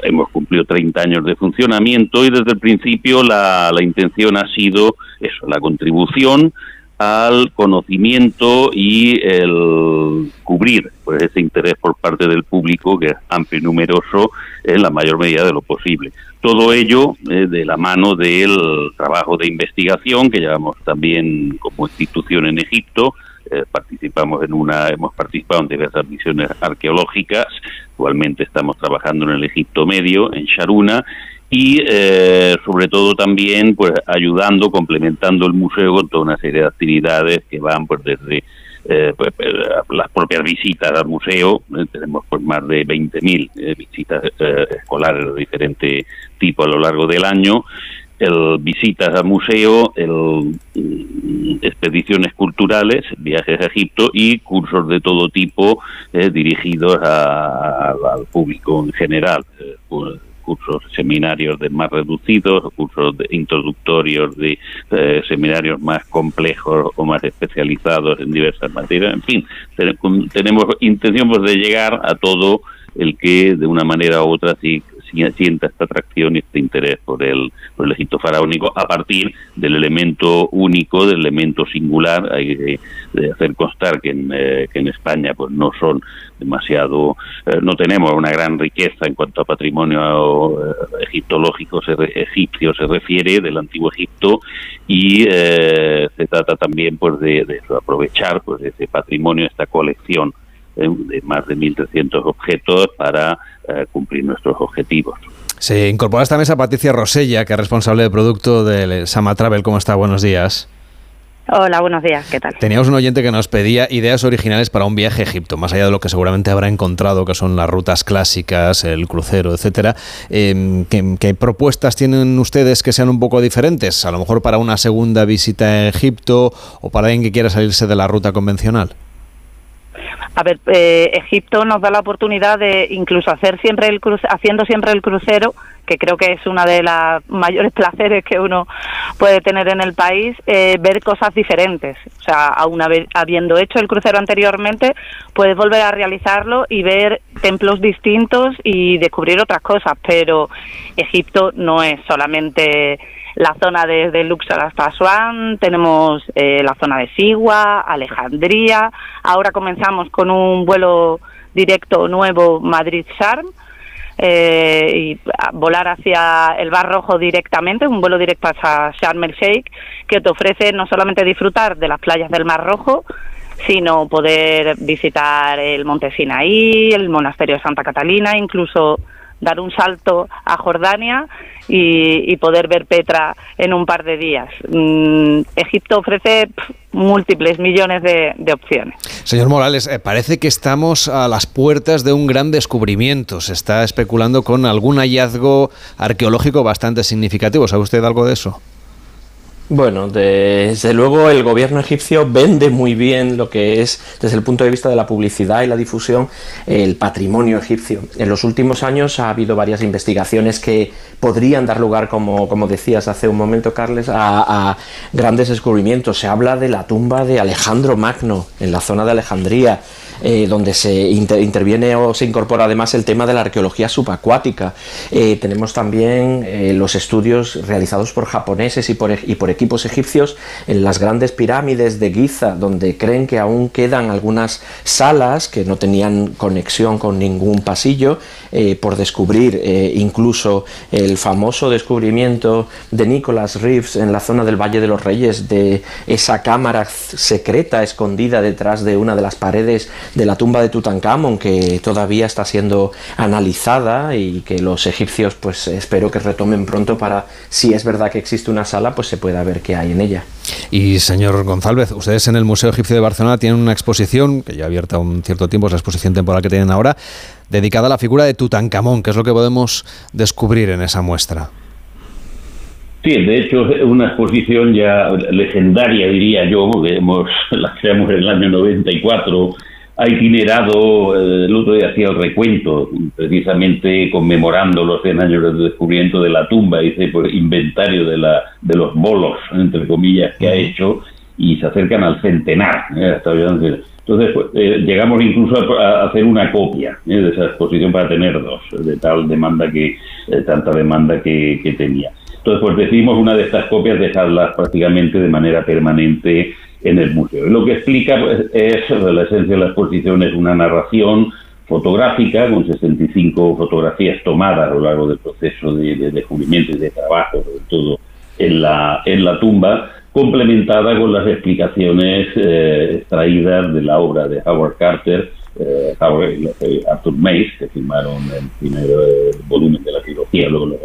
hemos cumplido 30 años de funcionamiento y desde el principio la, la intención ha sido eso, la contribución al conocimiento y el cubrir pues, ese interés por parte del público, que es amplio y numeroso, en la mayor medida de lo posible. Todo ello eh, de la mano del trabajo de investigación que llevamos también como institución en Egipto, eh, participamos en una, hemos participado en diversas misiones arqueológicas, actualmente estamos trabajando en el Egipto Medio, en Sharuna, y eh, sobre todo también pues ayudando, complementando el museo con toda una serie de actividades que van pues desde eh, pues, las propias visitas al museo, tenemos pues más de 20.000 visitas escolares de diferente tipo a lo largo del año, el visitas al museo, el, mm, expediciones culturales, viajes a Egipto y cursos de todo tipo eh, dirigidos al público en general. Eh, cursos, seminarios de más reducidos, cursos de introductorios de eh, seminarios más complejos o más especializados en diversas materias. En fin, tenemos intención pues, de llegar a todo el que de una manera u otra sí sienta esta atracción y este interés por el, por el Egipto faraónico a partir del elemento único, del elemento singular. Hay de, hacer constar que en, eh, que en España pues no son demasiado, eh, no tenemos una gran riqueza en cuanto a patrimonio eh, egiptológico se egipcio se refiere del antiguo Egipto y se trata también pues de, de aprovechar pues ese patrimonio, esta colección de más de 1.300 objetos para eh, cumplir nuestros objetivos. Se incorpora a esta mesa Patricia Rosella, que es responsable de producto del Sama Travel. ¿Cómo está? Buenos días. Hola, buenos días, ¿qué tal? Teníamos un oyente que nos pedía ideas originales para un viaje a Egipto, más allá de lo que seguramente habrá encontrado, que son las rutas clásicas, el crucero, etcétera. Em, ¿qué, propuestas tienen ustedes que sean un poco diferentes? A lo mejor para una segunda visita a Egipto o para alguien que quiera salirse de la ruta convencional. A ver, eh, Egipto nos da la oportunidad de incluso hacer siempre el haciendo siempre el crucero, que creo que es una de las mayores placeres que uno puede tener en el país, eh, ver cosas diferentes. O sea, aún habiendo hecho el crucero anteriormente, puedes volver a realizarlo y ver templos distintos y descubrir otras cosas. Pero Egipto no es solamente la zona desde Luxor hasta Asuán, tenemos eh, la zona de Sigua, Alejandría, ahora comenzamos con un vuelo directo nuevo Madrid-Sharm, eh, y volar hacia el Bar Rojo directamente, un vuelo directo hacia Sharm el Sheikh, que te ofrece no solamente disfrutar de las playas del Mar Rojo, sino poder visitar el Monte Sinaí, el Monasterio de Santa Catalina, incluso dar un salto a Jordania y, poder ver Petra en un par de días. Mm, Egipto ofrece múltiples millones de, opciones. Señor Morales, eh, parece que estamos a las puertas de un gran descubrimiento. Se está especulando con algún hallazgo arqueológico bastante significativo. ¿Sabe usted algo de eso? Bueno, desde luego el gobierno egipcio vende muy bien lo que es, desde el punto de vista de la publicidad y la difusión, el patrimonio egipcio. En los últimos años ha habido varias investigaciones que podrían dar lugar, como, como decías hace un momento, Carles, a, grandes descubrimientos. Se habla de la tumba de Alejandro Magno en la zona de Alejandría. Eh, donde se interviene o se incorpora además el tema de la arqueología subacuática. Eh, tenemos también eh, los estudios realizados por japoneses y por, y por equipos egipcios en las grandes pirámides de Giza, donde creen que aún quedan algunas salas que no tenían conexión con ningún pasillo, por descubrir incluso el famoso descubrimiento de Nicholas Reeves en la zona del Valle de los Reyes de esa cámara secreta escondida detrás de una de las paredes de la tumba de Tutankamón que todavía está siendo analizada y que los egipcios pues espero que retomen pronto para si es verdad que existe una sala pues se pueda ver qué hay en ella. Y señor González, ustedes en el Museo Egipcio de Barcelona tienen una exposición que ya abierta un cierto tiempo, es la exposición temporal que tienen ahora, dedicada a la figura de Tutankamón, que es lo que podemos descubrir en esa muestra. Sí, de hecho es una exposición ya legendaria, diría yo, porque hemos, la creamos en el año 94, ha itinerado, eh, el otro día hacía el recuento, precisamente conmemorando los 100 años del descubrimiento de la tumba, hice por inventario de, la, de los bolos, entre comillas, que ha hecho, y se acercan al centenar. ¿eh? Entonces, pues, eh, llegamos incluso a, hacer una copia de esa exposición para tener dos, de tal demanda que, tanta demanda que, que tenía. Entonces, pues decidimos una de estas copias dejarlas prácticamente de manera permanente en el museo. lo que explica pues, es, la esencia de la exposición es una narración fotográfica con 65 fotografías tomadas a lo largo del proceso de, descubrimiento y de trabajo, sobre todo en la, en la tumba, complementada con las explicaciones eh, extraídas de la obra de Howard Carter, eh, Howard, eh, Arthur Mace, que firmaron el primer volumen de la trilogía, luego lo,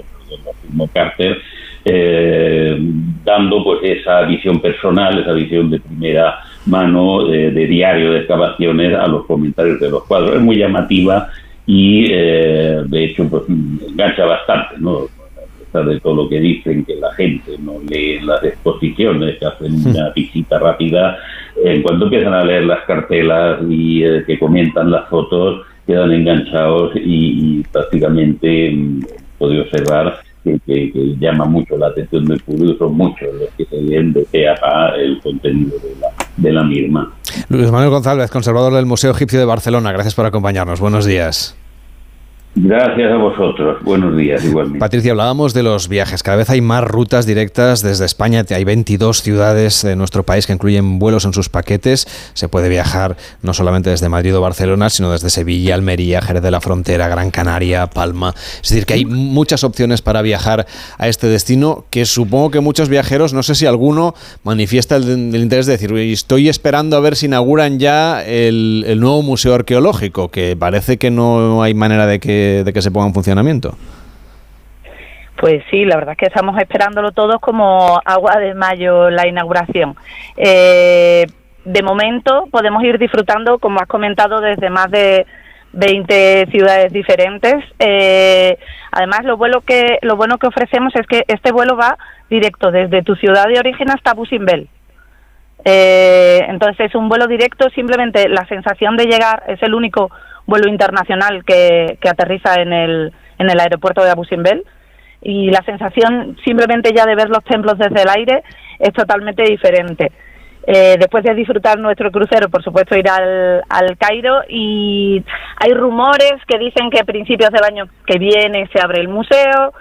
firmó Carter, dando pues esa visión personal, esa visión de primera mano de, diario de excavaciones a los comentarios de los cuadros. Es muy llamativa y de hecho pues engancha bastante, ¿no? de todo lo que dicen, que la gente no lee las exposiciones, que hacen una visita rápida, en cuanto empiezan a leer las cartelas y eh, que comentan las fotos, quedan enganchados y, prácticamente mm, he observar que, llama mucho la atención del público, son muchos los que se leen de pe a el contenido de la, de la misma. Luis Manuel González, conservador del Museo Egipcio de Barcelona, gracias por acompañarnos. Buenos días. Gracias a vosotros. Buenos días, igualmente. Patricia, hablábamos de los viajes. Cada vez hay más rutas directas desde España. Hay 22 ciudades de nuestro país que incluyen vuelos en sus paquetes. Se puede viajar no solamente desde Madrid o Barcelona, sino desde Sevilla, Almería, Jerez de la Frontera, Gran Canaria, Palma. Es decir, que hay muchas opciones para viajar a este destino que supongo que muchos viajeros, no sé si alguno, manifiesta el, interés de decir, estoy esperando a ver si inauguran ya el nuevo museo arqueológico, que parece que no hay manera de que de, que se ponga en funcionamiento. Pues sí, la verdad es que estamos esperándolo todos como agua de mayo la inauguración. Eh, de momento podemos ir disfrutando, como has comentado, desde más de 20 ciudades diferentes. Eh, además, lo bueno, que, lo bueno que ofrecemos es que este vuelo va directo desde tu ciudad de origen hasta Busimbel. Eh, entonces es un vuelo directo, simplemente la sensación de llegar es el único vuelo internacional que, aterriza en el, en el aeropuerto de Abu Simbel y la sensación simplemente ya de ver los templos desde el aire es totalmente diferente. Eh, después de disfrutar nuestro crucero, por supuesto, ir al, al Cairo y hay rumores que dicen que a principios del año que viene se abre el museo,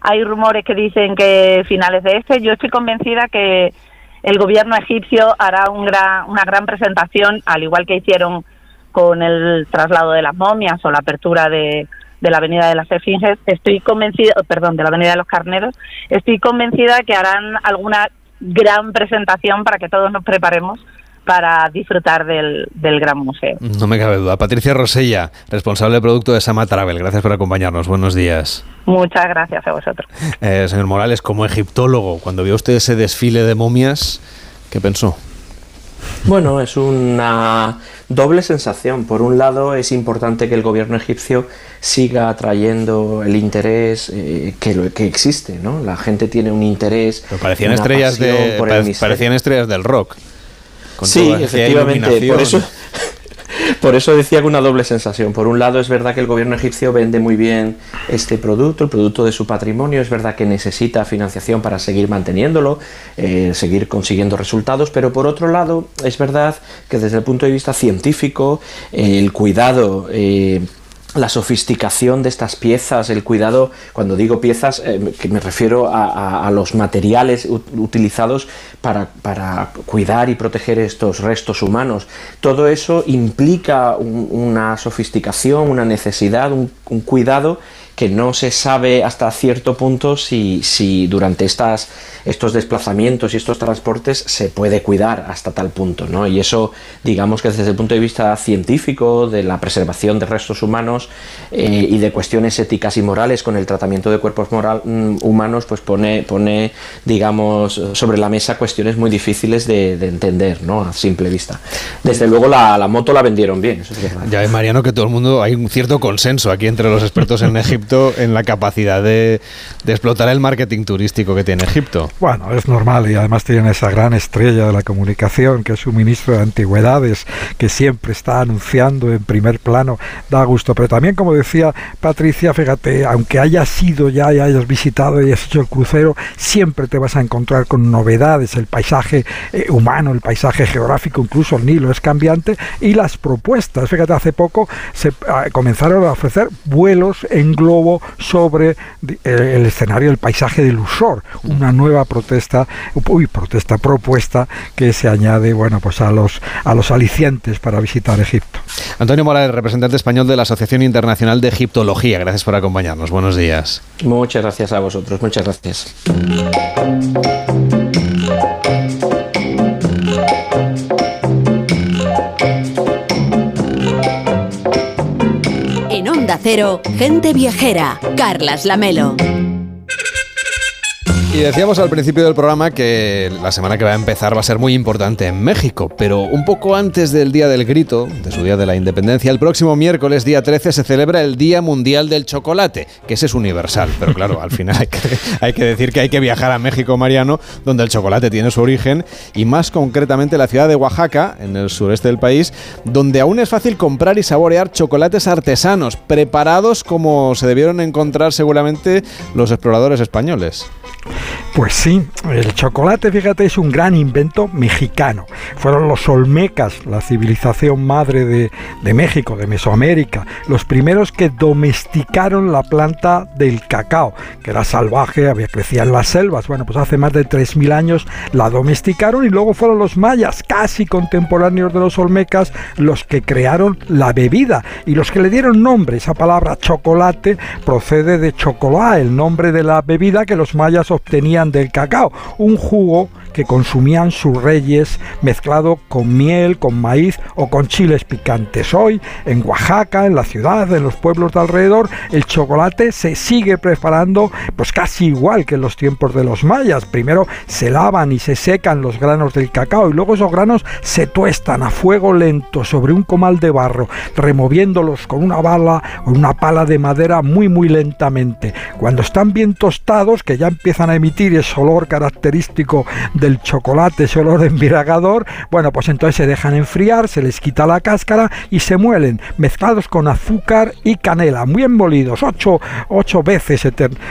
hay rumores que dicen que finales de este. Yo estoy convencida que el gobierno egipcio hará un gran, una gran presentación, al igual que hicieron con el traslado de las momias o la apertura de, de la Avenida de las Esfinges, estoy convencida, perdón, de la Avenida de los Carneros, estoy convencida que harán alguna gran presentación para que todos nos preparemos para disfrutar del, del, gran museo. No me cabe duda. Patricia Rosella, responsable de producto de Sama Travel. Gracias por acompañarnos. Buenos días. Muchas gracias a vosotros. Eh, señor Morales, como egiptólogo, cuando vio usted ese desfile de momias, ¿qué pensó? Bueno, es una doble sensación. Por un lado, es importante que el gobierno egipcio siga atrayendo el interés eh, que, que existe, ¿no? La gente tiene un interés. parecían estrellas de parecían estrellas del rock. sí, efectivamente. Por eso, por eso decía que una doble sensación. Por un lado, es verdad que el gobierno egipcio vende muy bien este producto, el producto de su patrimonio. Es verdad que necesita financiación para seguir manteniéndolo, eh, seguir consiguiendo resultados. Pero por otro lado, es verdad que desde el punto de vista científico, el cuidado. Eh, la sofisticación de estas piezas, el cuidado, cuando digo piezas, eh, me refiero a, los materiales utilizados para, cuidar y proteger estos restos humanos. Todo eso implica una sofisticación, una necesidad, un cuidado que no se sabe hasta cierto punto si, si durante estas, estos desplazamientos y estos transportes se puede cuidar hasta tal punto. ¿no? Y eso, digamos que desde el punto de vista científico, de la preservación de restos humanos eh, y de cuestiones éticas y morales con el tratamiento de cuerpos moral, mm, humanos, pues pone, pone, digamos, sobre la mesa cuestiones muy difíciles de, entender ¿no? a simple vista. Desde luego la, la moto la vendieron bien. Eso Ya es, Mariano, que todo el mundo, hay un cierto consenso aquí entre los expertos en Egipto en la capacidad de, explotar el marketing turístico que tiene Egipto. Bueno, es normal y además tienen esa gran estrella de la comunicación que es su ministro de Antigüedades, que siempre está anunciando en primer plano, da gusto. Pero también, como decía Patricia, fíjate, aunque hayas sido ya y hayas visitado y hayas hecho el crucero, siempre te vas a encontrar con novedades. El paisaje eh, humano, el paisaje geográfico, incluso el Nilo es cambiante y las propuestas. Fíjate, hace poco se ah, comenzaron a ofrecer vuelos en globo sobre el escenario, el paisaje del Usor, una nueva protesta, uy, protesta propuesta que se añade, bueno, pues a los a los alicientes para visitar Egipto. Antonio Morales, representante español de la Asociación Internacional de Egiptología, gracias por acompañarnos. Buenos días. Muchas gracias a vosotros, muchas gracias. Cero, gente viajera, Carlas Lamelo. Y decíamos al principio del programa que la semana que va a empezar va a ser muy importante en México, pero un poco antes del Día del Grito, de su Día de la Independencia, el próximo miércoles, día 13, se celebra el Día Mundial del Chocolate, que ese es universal, pero claro, al final hay que, decir que hay que viajar a México, Mariano, donde el chocolate tiene su origen, y más concretamente la ciudad de Oaxaca, en el sureste del país, donde aún es fácil comprar y saborear chocolates artesanos, preparados como se debieron encontrar seguramente los exploradores españoles. Pues sí, el chocolate, fíjate, es un gran invento mexicano. Fueron los olmecas, la civilización madre de, México, de Mesoamérica, los primeros que domesticaron la planta del cacao, que era salvaje, había crecía en las selvas. Bueno, pues hace más de 3.000 años la domesticaron y luego fueron los mayas, casi contemporáneos de los olmecas, los que crearon la bebida y los que le dieron nombre. Esa palabra chocolate procede de chocolá, el nombre de la bebida que los mayas obtenían del cacao, un jugo que consumían sus reyes mezclado con miel, con maíz o con chiles picantes. Hoy en Oaxaca, en la ciudad, en los pueblos de alrededor, el chocolate se sigue preparando pues casi igual que en los tiempos de los mayas. Primero se lavan y se secan los granos del cacao y luego esos granos se tuestan a fuego lento sobre un comal de barro, removiéndolos con una bala o una pala de madera muy muy lentamente. Cuando están bien tostados, que ya empiezan a emitir ese olor característico del chocolate, ese olor embriagador, bueno, pues entonces se dejan enfriar, se les quita la cáscara y se muelen, mezclados con azúcar y canela, muy molidos, ocho, ocho veces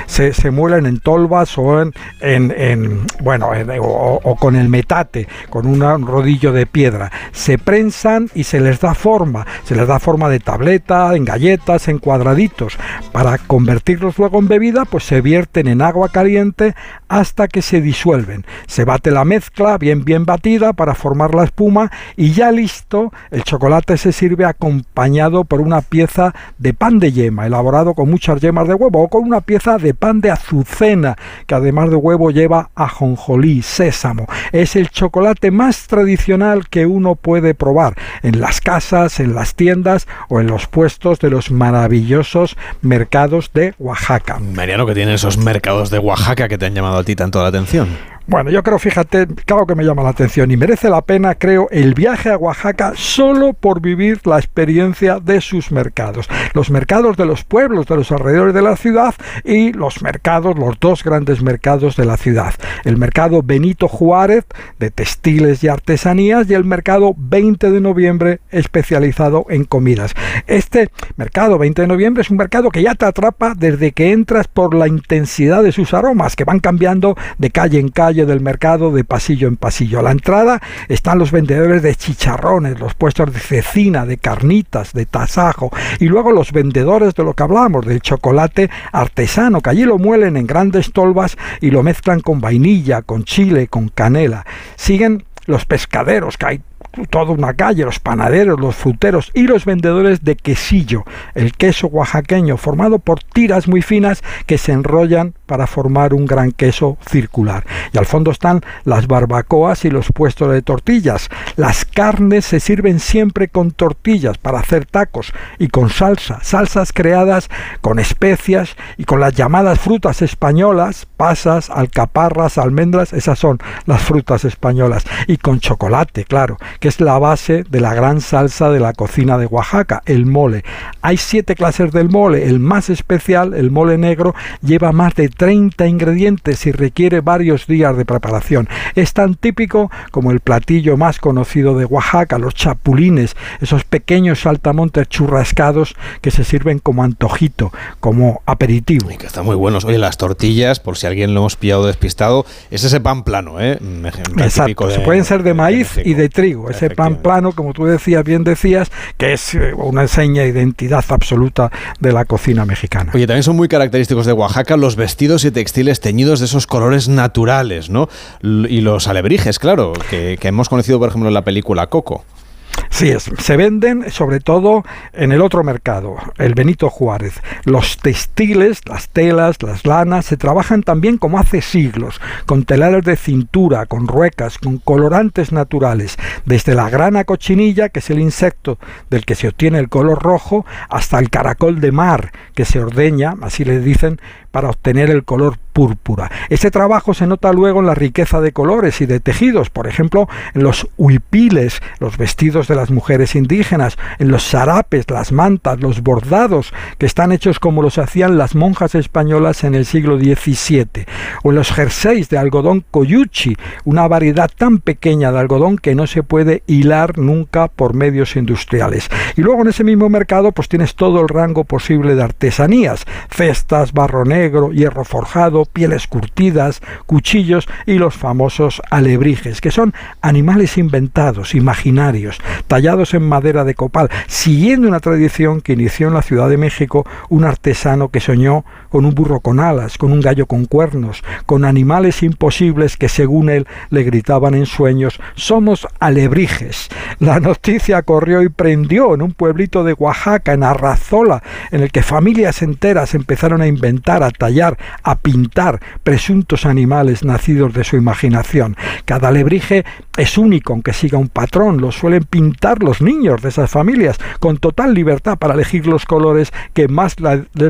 se, se, muelen en tolvas o en, en, bueno, o, con el metate, con un rodillo de piedra. Se prensan y se les da forma, se les da forma de tableta, en galletas, en cuadraditos. Para convertirlos luego en bebida, pues se vierten en agua caliente hasta que se disuelven. Se la mezcla bien bien batida para formar la espuma y ya listo, el chocolate se sirve acompañado por una pieza de pan de yema, elaborado con muchas yemas de huevo, o con una pieza de pan de azucena, que además de huevo lleva ajonjolí, sésamo. Es el chocolate más tradicional que uno puede probar en las casas, en las tiendas o en los puestos de los maravillosos mercados de Oaxaca. Mariano, que tiene esos mercados de Oaxaca que te han llamado a ti tanto la atención. Bueno, yo creo, fíjate, claro que me llama la atención y merece la pena, creo, el viaje a Oaxaca solo por vivir la experiencia de sus mercados. Los mercados de los pueblos, de los alrededores de la ciudad y los mercados, los dos grandes mercados de la ciudad. El mercado Benito Juárez de textiles y artesanías y el mercado 20 de noviembre especializado en comidas. Este mercado 20 de noviembre es un mercado que ya te atrapa desde que entras por la intensidad de sus aromas, que van cambiando de calle en calle del mercado de pasillo en pasillo. A la entrada están los vendedores de chicharrones, los puestos de cecina, de carnitas, de tasajo y luego los vendedores de lo que hablamos, del chocolate artesano, que allí lo muelen en grandes tolvas y lo mezclan con vainilla, con chile, con canela. Siguen los pescaderos, que hay toda una calle, los panaderos, los fruteros y los vendedores de quesillo, el queso oaxaqueño formado por tiras muy finas que se enrollan para formar un gran queso circular. Y al fondo están las barbacoas y los puestos de tortillas. Las carnes se sirven siempre con tortillas para hacer tacos y con salsa, salsas creadas con especias y con las llamadas frutas españolas, pasas, alcaparras, almendras, esas son las frutas españolas y con chocolate, claro que es la base de la gran salsa de la cocina de Oaxaca, el mole. Hay siete clases del mole. El más especial, el mole negro, lleva más de 30 ingredientes y requiere varios días de preparación. Es tan típico como el platillo más conocido de Oaxaca, los chapulines, esos pequeños saltamontes churrascados que se sirven como antojito, como aperitivo. Y que están muy buenos. Oye, las tortillas, por si alguien lo hemos pillado despistado, es ese pan plano, ¿eh? Exacto. se pueden ser de maíz y de trigo ese pan plano, como tú decías, bien decías, que es eh, una seña de identidad absoluta de la cocina mexicana. Oye, también son muy característicos de Oaxaca los vestidos y textiles teñidos de esos colores naturales, ¿no? Y los alebrijes, claro, que, que hemos conocido, por ejemplo, en la película Coco. Sí, se venden sobre todo en el otro mercado, el Benito Juárez. Los textiles, las telas, las lanas, se trabajan también como hace siglos, con telares de cintura, con ruecas, con colorantes naturales, desde la grana cochinilla, que es el insecto del que se obtiene el color rojo, hasta el caracol de mar, que se ordeña, así le dicen, para obtener el color púrpura. Este trabajo se nota luego en la riqueza de colores y de tejidos, por ejemplo, en los huipiles, los vestidos de las mujeres indígenas, en los sarapes, las mantas, los bordados, que están hechos como los hacían las monjas españolas en el siglo XVII, o en los jerseys de algodón coyuchi, una variedad tan pequeña de algodón que no se puede hilar nunca por medios industriales. Y luego en ese mismo mercado pues tienes todo el rango posible de artesanías, cestas, barrones, negro, hierro forjado, pieles curtidas, cuchillos y los famosos alebrijes, que son animales inventados, imaginarios, tallados en madera de copal, siguiendo una tradición que inició en la Ciudad de México un artesano que soñó con un burro con alas, con un gallo con cuernos, con animales imposibles que según él le gritaban en sueños, somos alebrijes. La noticia corrió y prendió en un pueblito de Oaxaca, en Arrazola, en el que familias enteras empezaron a inventar, tallar, a pintar presuntos animales nacidos de su imaginación. Cada alebrije es único, aunque siga un patrón, lo suelen pintar los niños de esas familias, con total libertad para elegir los colores que más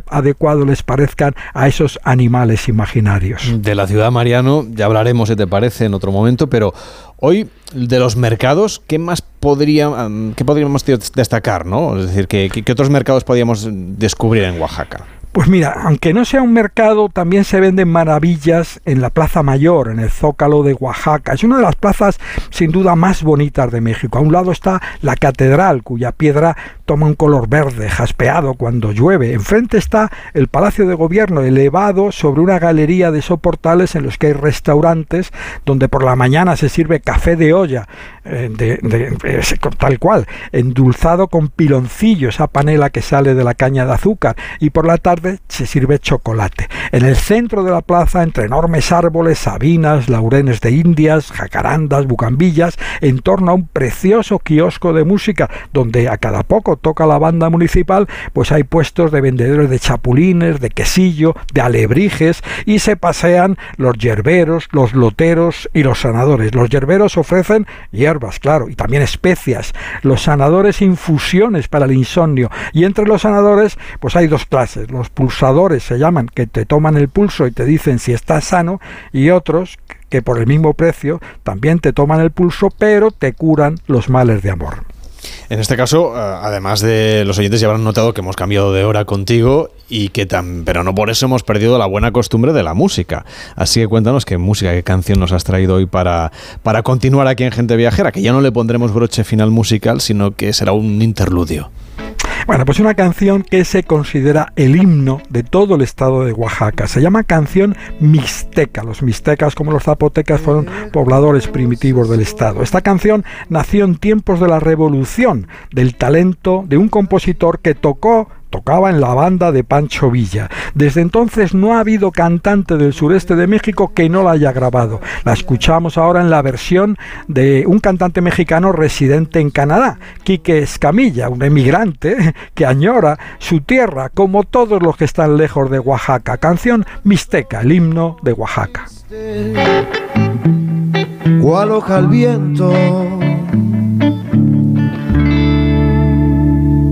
adecuados les parezcan a esos animales imaginarios. De la ciudad, Mariano, ya hablaremos, si te parece, en otro momento, pero hoy de los mercados, ¿qué más podría, qué podríamos destacar? ¿no? Es decir, qué otros mercados podríamos descubrir en Oaxaca? Pues mira, aunque no sea un mercado, también se venden maravillas en la Plaza Mayor, en el Zócalo de Oaxaca. Es una de las plazas sin duda más bonitas de México. A un lado está la catedral, cuya piedra toma un color verde, jaspeado cuando llueve. Enfrente está el Palacio de Gobierno, elevado sobre una galería de soportales en los que hay restaurantes donde por la mañana se sirve café de olla, eh, de, tal cual, endulzado con piloncillo, esa panela que sale de la caña de azúcar, y por la tarde se sirve chocolate. En el centro de la plaza, entre enormes árboles, sabinas, laurenes de indias, jacarandas, bucambillas, en torno a un precioso kiosco de música, donde a cada poco toca la banda municipal, pues hay puestos de vendedores de chapulines, de quesillo, de alebrijes, y se pasean los yerberos, los loteros y los sanadores. Los yerberos ofrecen claro, y también especias. Los sanadores infusiones para el insomnio. Y entre los sanadores, pues hay dos clases. Los pulsadores se llaman, que te toman el pulso y te dicen si estás sano, y otros que por el mismo precio también te toman el pulso, pero te curan los males de amor. En este caso, eh, además de los oyentes ya habrán notado que hemos cambiado de hora contigo y que tan, pero no por eso hemos perdido la buena costumbre de la música. Así que cuéntanos qué música, qué canción nos has traído hoy para, para continuar aquí en Gente Viajera, que ya no le pondremos broche final musical, sino que será un interludio. Bueno, pues una canción que se considera el himno de todo el estado de Oaxaca. Se llama canción mixteca. Los mixtecas, como los zapotecas, fueron pobladores primitivos del estado. Esta canción nació en tiempos de la revolución, del talento de un compositor que tocó tocaba en la banda de Pancho Villa. Desde entonces no ha habido cantante del sureste de México que no la haya grabado. La escuchamos ahora en la versión de un cantante mexicano residente en Canadá, Quique Escamilla, un emigrante que añora su tierra como todos los que están lejos de Oaxaca. Canción mixteca, el himno de Oaxaca.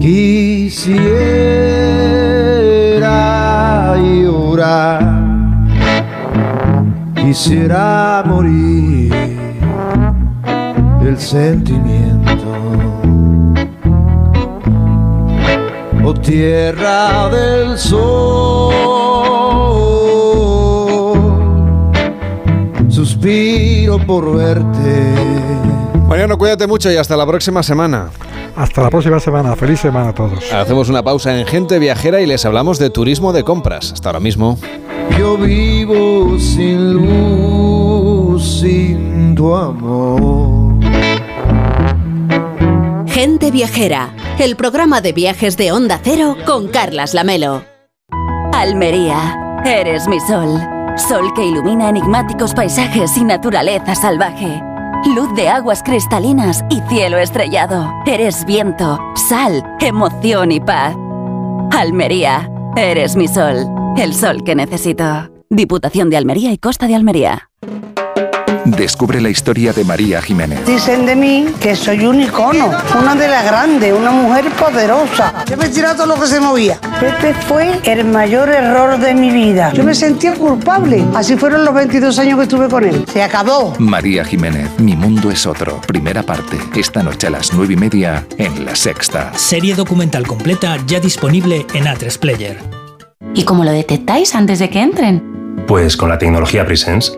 Quisiera llorar, quisiera morir el sentimiento. Oh tierra del sol, suspiro por verte. Mariano, cuídate mucho y hasta la próxima semana. Hasta la próxima semana. Feliz semana a todos. Hacemos una pausa en Gente Viajera y les hablamos de turismo de compras. Hasta ahora mismo. Yo vivo sin luz, sin tu amor. Gente Viajera, el programa de viajes de Onda Cero con Carlas Lamelo. Almería, eres mi sol. Sol que ilumina enigmáticos paisajes y naturaleza salvaje luz de aguas cristalinas y cielo estrellado. Eres viento, sal, emoción y paz. Almería, eres mi sol, el sol que necesito. Diputación de Almería y Costa de Almería. Descubre la historia de María Jiménez. Dicen de mí que soy un icono, una de las grandes, una mujer poderosa. Yo me tiraba todo lo que se movía. Este fue el mayor error de mi vida. Yo me sentía culpable. Así fueron los 22 años que estuve con él. Se acabó. María Jiménez, Mi Mundo es Otro. Primera parte. Esta noche a las 9 y media en La Sexta. Serie documental completa ya disponible en A3 Player. ¿Y cómo lo detectáis antes de que entren? Pues con la tecnología Presence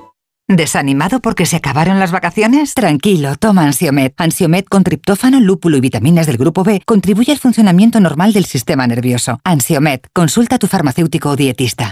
¿Desanimado porque se acabaron las vacaciones? Tranquilo, toma Ansiomet. Ansiomet con triptófano, lúpulo y vitaminas del grupo B contribuye al funcionamiento normal del sistema nervioso. Ansiomet, consulta a tu farmacéutico o dietista.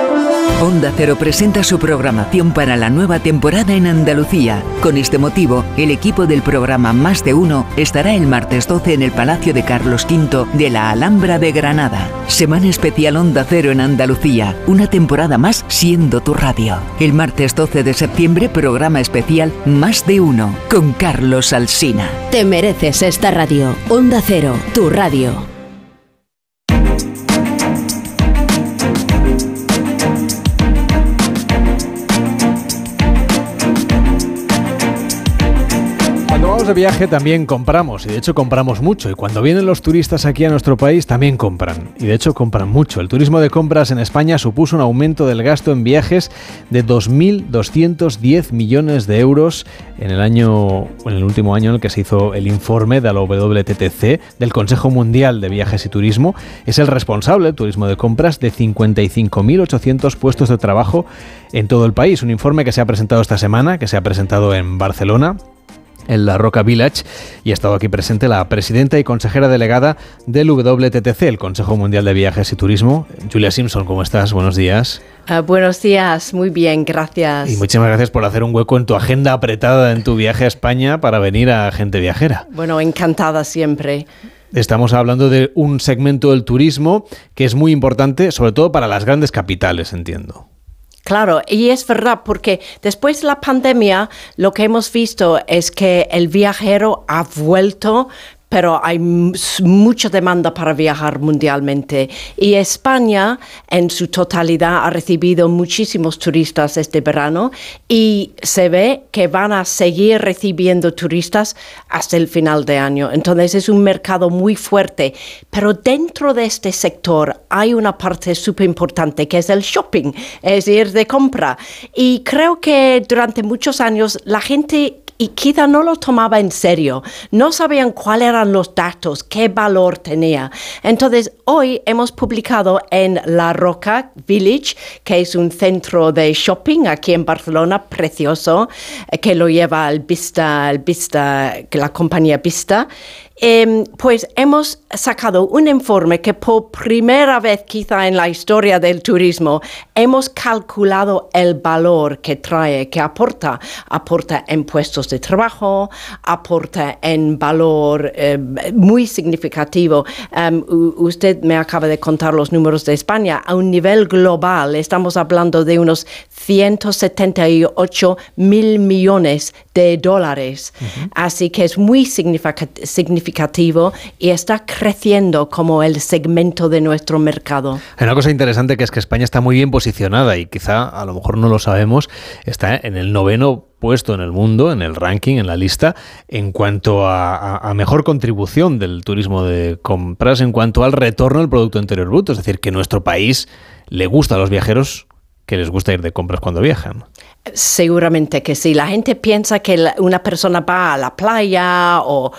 Onda Cero presenta su programación para la nueva temporada en Andalucía. Con este motivo, el equipo del programa Más de Uno estará el martes 12 en el Palacio de Carlos V de la Alhambra de Granada. Semana especial Onda Cero en Andalucía, una temporada más siendo tu radio. El martes 12 de septiembre, programa especial Más de Uno con Carlos Alsina. Te mereces esta radio. Onda Cero, tu radio. De viaje también compramos, y de hecho compramos mucho, y cuando vienen los turistas aquí a nuestro país también compran, y de hecho compran mucho. El turismo de compras en España supuso un aumento del gasto en viajes de 2.210 millones de euros en el año, en el último año en el que se hizo el informe de la WTTC del Consejo Mundial de Viajes y Turismo. Es el responsable del turismo de compras de 55.800 puestos de trabajo en todo el país. Un informe que se ha presentado esta semana, que se ha presentado en Barcelona en la Roca Village y ha estado aquí presente la presidenta y consejera delegada del WTTC, el Consejo Mundial de Viajes y Turismo. Julia Simpson, ¿cómo estás? Buenos días. Ah, buenos días, muy bien, gracias. Y muchísimas gracias por hacer un hueco en tu agenda apretada en tu viaje a España para venir a Gente Viajera. Bueno, encantada siempre. Estamos hablando de un segmento del turismo que es muy importante, sobre todo para las grandes capitales, entiendo. Claro, y es verdad, porque después de la pandemia lo que hemos visto es que el viajero ha vuelto pero hay mucha demanda para viajar mundialmente. Y España, en su totalidad, ha recibido muchísimos turistas este verano y se ve que van a seguir recibiendo turistas hasta el final de año. Entonces es un mercado muy fuerte. Pero dentro de este sector hay una parte súper importante que es el shopping, es ir de compra. Y creo que durante muchos años la gente y quizá no lo tomaba en serio, no sabían cuáles eran los datos, qué valor tenía. Entonces, hoy hemos publicado en La Roca Village, que es un centro de shopping aquí en Barcelona, precioso, eh, que lo lleva el Vista, el la compañía Vista. Em, pues hemos sacado un informe que por primera vez quizá en la historia del turismo hemos calculado el valor que trae, que aporta. Aporta en puestos de trabajo, aporta en valor em, muy significativo. Em, usted me acaba de contar los números de España. A un nivel global estamos hablando de unos 178 mil millones de dólares. Así que es muy significativo y está creciendo como el segmento de nuestro mercado. Hay una cosa interesante que es que España está muy bien posicionada y quizá a lo mejor no lo sabemos, está en el noveno puesto en el mundo, en el ranking, en la lista, en cuanto a, mejor contribución del turismo de compras, en cuanto al retorno del Producto Interior Bruto. Es decir, que nuestro país le gusta a los viajeros que les gusta ir de compras cuando viajan. Seguramente que sí. La gente piensa que una persona va a la playa o,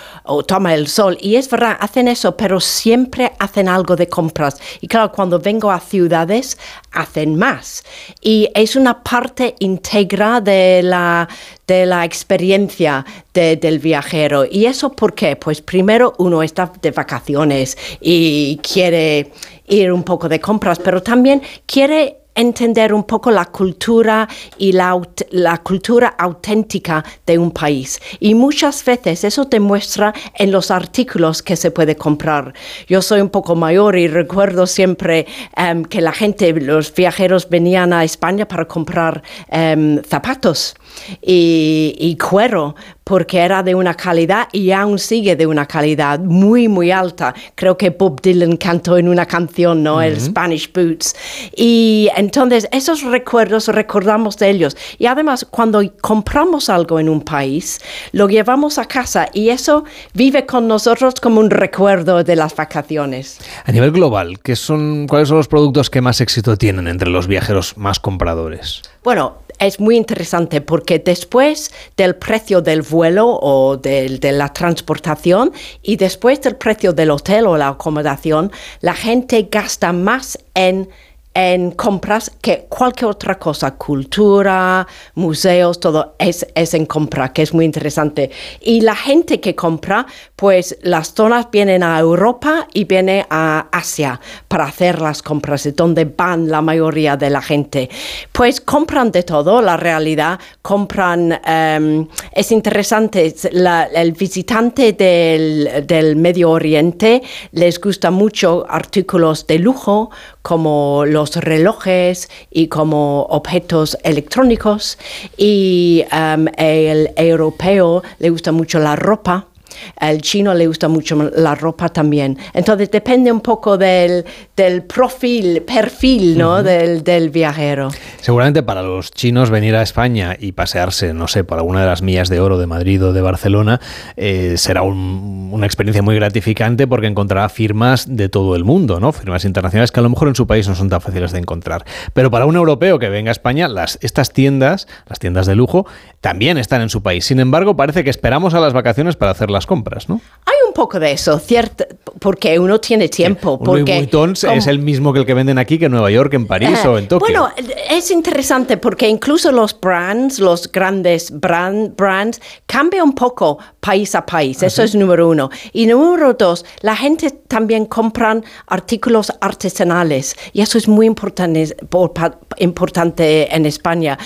toma el sol. Y es verdad, hacen eso, pero siempre hacen algo de compras. Y claro, cuando vengo a ciudades, hacen más. Y es una parte íntegra de la, de la experiencia del viajero. ¿Y eso por qué? Pues primero uno está de vacaciones y quiere ir un poco de compras, pero también quiere entender un poco la cultura y la, la, cultura auténtica de un país. Y muchas veces eso demuestra en los artículos que se puede comprar. Yo soy un poco mayor y recuerdo siempre em, que la gente, los viajeros venían a España para comprar em, zapatos y, cuero porque era de una calidad y aún sigue de una calidad muy, muy alta. Creo que Bob Dylan cantó en una canción, ¿no? El Spanish Boots. Y entonces esos recuerdos recordamos de ellos. Y además, cuando compramos algo en un país, lo llevamos a casa y eso vive con nosotros como un recuerdo de las vacaciones. A nivel global, ¿qué son, ¿cuáles son los productos que más éxito tienen entre los viajeros más compradores? Bueno, es muy interesante porque después del precio del vuelo o de, la transportación y después del precio del hotel o la acomodación, la gente gasta más en en compras que cualquier otra cosa, cultura, museos, todo es, es, en compra, que es muy interesante. Y la gente que compra, pues las zonas vienen a Europa y vienen a Asia para hacer las compras, de donde van la mayoría de la gente. Pues compran de todo, la realidad, compran, em, es interesante, el visitante del, del Medio Oriente les gusta mucho artículos de lujo como los relojes y como objetos electrónicos. Y um, el europeo le gusta mucho la ropa al chino le gusta mucho la ropa también. Entonces depende un poco del, del perfil, perfil ¿no? del, del, viajero. Seguramente para los chinos venir a España y pasearse, no sé, por alguna de las millas de oro de Madrid o de Barcelona, eh, será una experiencia muy gratificante porque encontrará firmas de todo el mundo, ¿no? Firmas internacionales que a lo mejor en su país no son tan fáciles de encontrar. Pero para un europeo que venga a España, las, estas tiendas, las tiendas de lujo, también están en su país. Sin embargo, parece que esperamos a las vacaciones para hacerlas compras, ¿no? Hay un poco de eso, cierto, porque uno tiene tiempo. un porque, Louis Vuitton es el mismo que el que venden aquí, que en Nueva York, en París eh, o en Tokio. Bueno, es interesante porque incluso los brands, los grandes brand, brands, cambian un poco país a país. Eso es número uno. Y número dos, la gente también compran artículos artesanales y eso es muy importante, importante en España.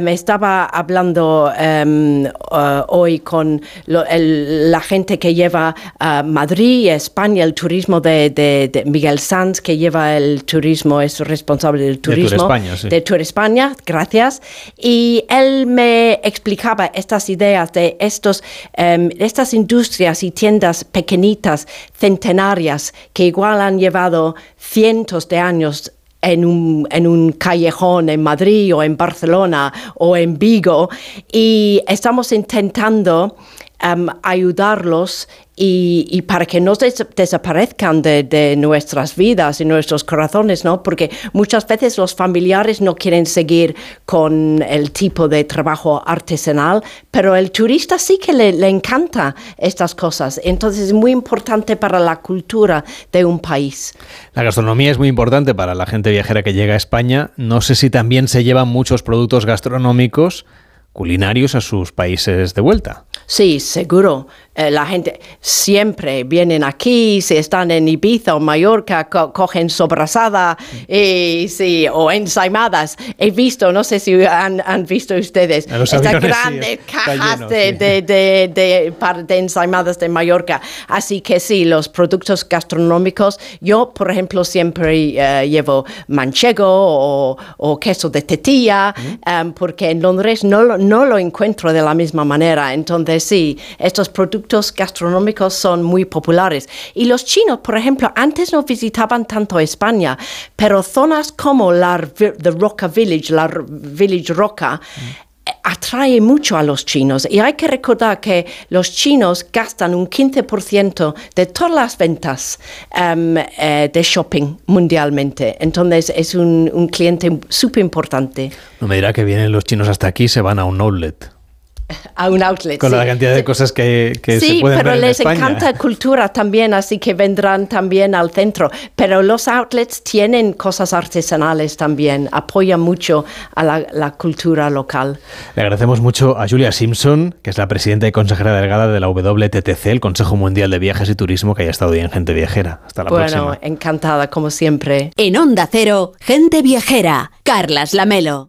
Me estaba hablando em, uh, hoy con la gente que lleva ah, Madrid, España, el turismo de, de- de Miguel Sanz, que lleva el turismo, es responsable del Tour turismo España, sí. de Tour España, gracias. Y él me explicaba estas ideas de estos, em, estas industrias y tiendas pequeñitas, centenarias, que igual han llevado cientos de años en un, en un callejón en Madrid o en Barcelona o en Vigo y estamos intentando em, ayudarlos y, para que no des- desaparezcan de, de nuestras vidas y nuestros corazones, ¿no? Porque muchas veces los familiares no quieren seguir con el tipo de trabajo artesanal, pero el turista sí que le, le encanta estas cosas. Entonces es muy importante para la cultura de un país. La gastronomía es muy importante para la gente viajera que llega a España. No sé si también se llevan muchos productos gastronómicos culinarios a sus países de vuelta. Sí, seguro. Eh, la gente siempre vienen aquí, si están en Ibiza o Mallorca, co- cogen sobrasada y, sí, o ensaimadas. He visto, no sé si han, han visto ustedes, estas sí, grandes está cajas lleno, de, sí. de, de, de, ensaimadas de Mallorca. Así que sí, los productos gastronómicos, yo, por ejemplo, siempre eh, llevo manchego o, o queso de tetilla, em, porque en Londres no, no lo encuentro de la misma manera. Entonces, sí, estos productos gastronómicos son muy populares. Y los chinos, por ejemplo, antes no visitaban tanto España, pero zonas como la the Roca Village, la Village Roca, eh, atrae mucho a los chinos y hay que recordar que los chinos gastan un 15% de todas las ventas em, eh, de shopping mundialmente. Entonces es un, un cliente súper importante No me dirá que vienen los chinos hasta aquí y se van a un outlet. A un outlet. Con sí. la cantidad de cosas que, que se Sí, pueden pero ver en les España. encanta cultura también, así que vendrán también al centro. Pero los outlets tienen cosas artesanales también, apoyan mucho a la, la cultura local. Le agradecemos mucho a Julia Simpson, que es la presidenta y consejera delegada de la WTTC, el Consejo Mundial de Viajes y Turismo, que haya estado hoy en Gente Viajera. Hasta la bueno, próxima. encantada como siempre. En Onda Cero, gente viajera, Carlas Lamelo.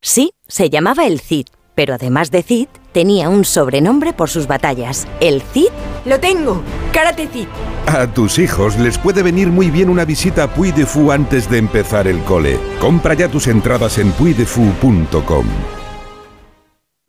Sí, se llamaba el Cid, pero además de Cid, tenía un sobrenombre por sus batallas. El Cid Lo tengo. Karate Cid. A tus hijos les puede venir muy bien una visita a Puy de Fou antes de empezar el cole. Compra ya tus entradas en puydefou.com.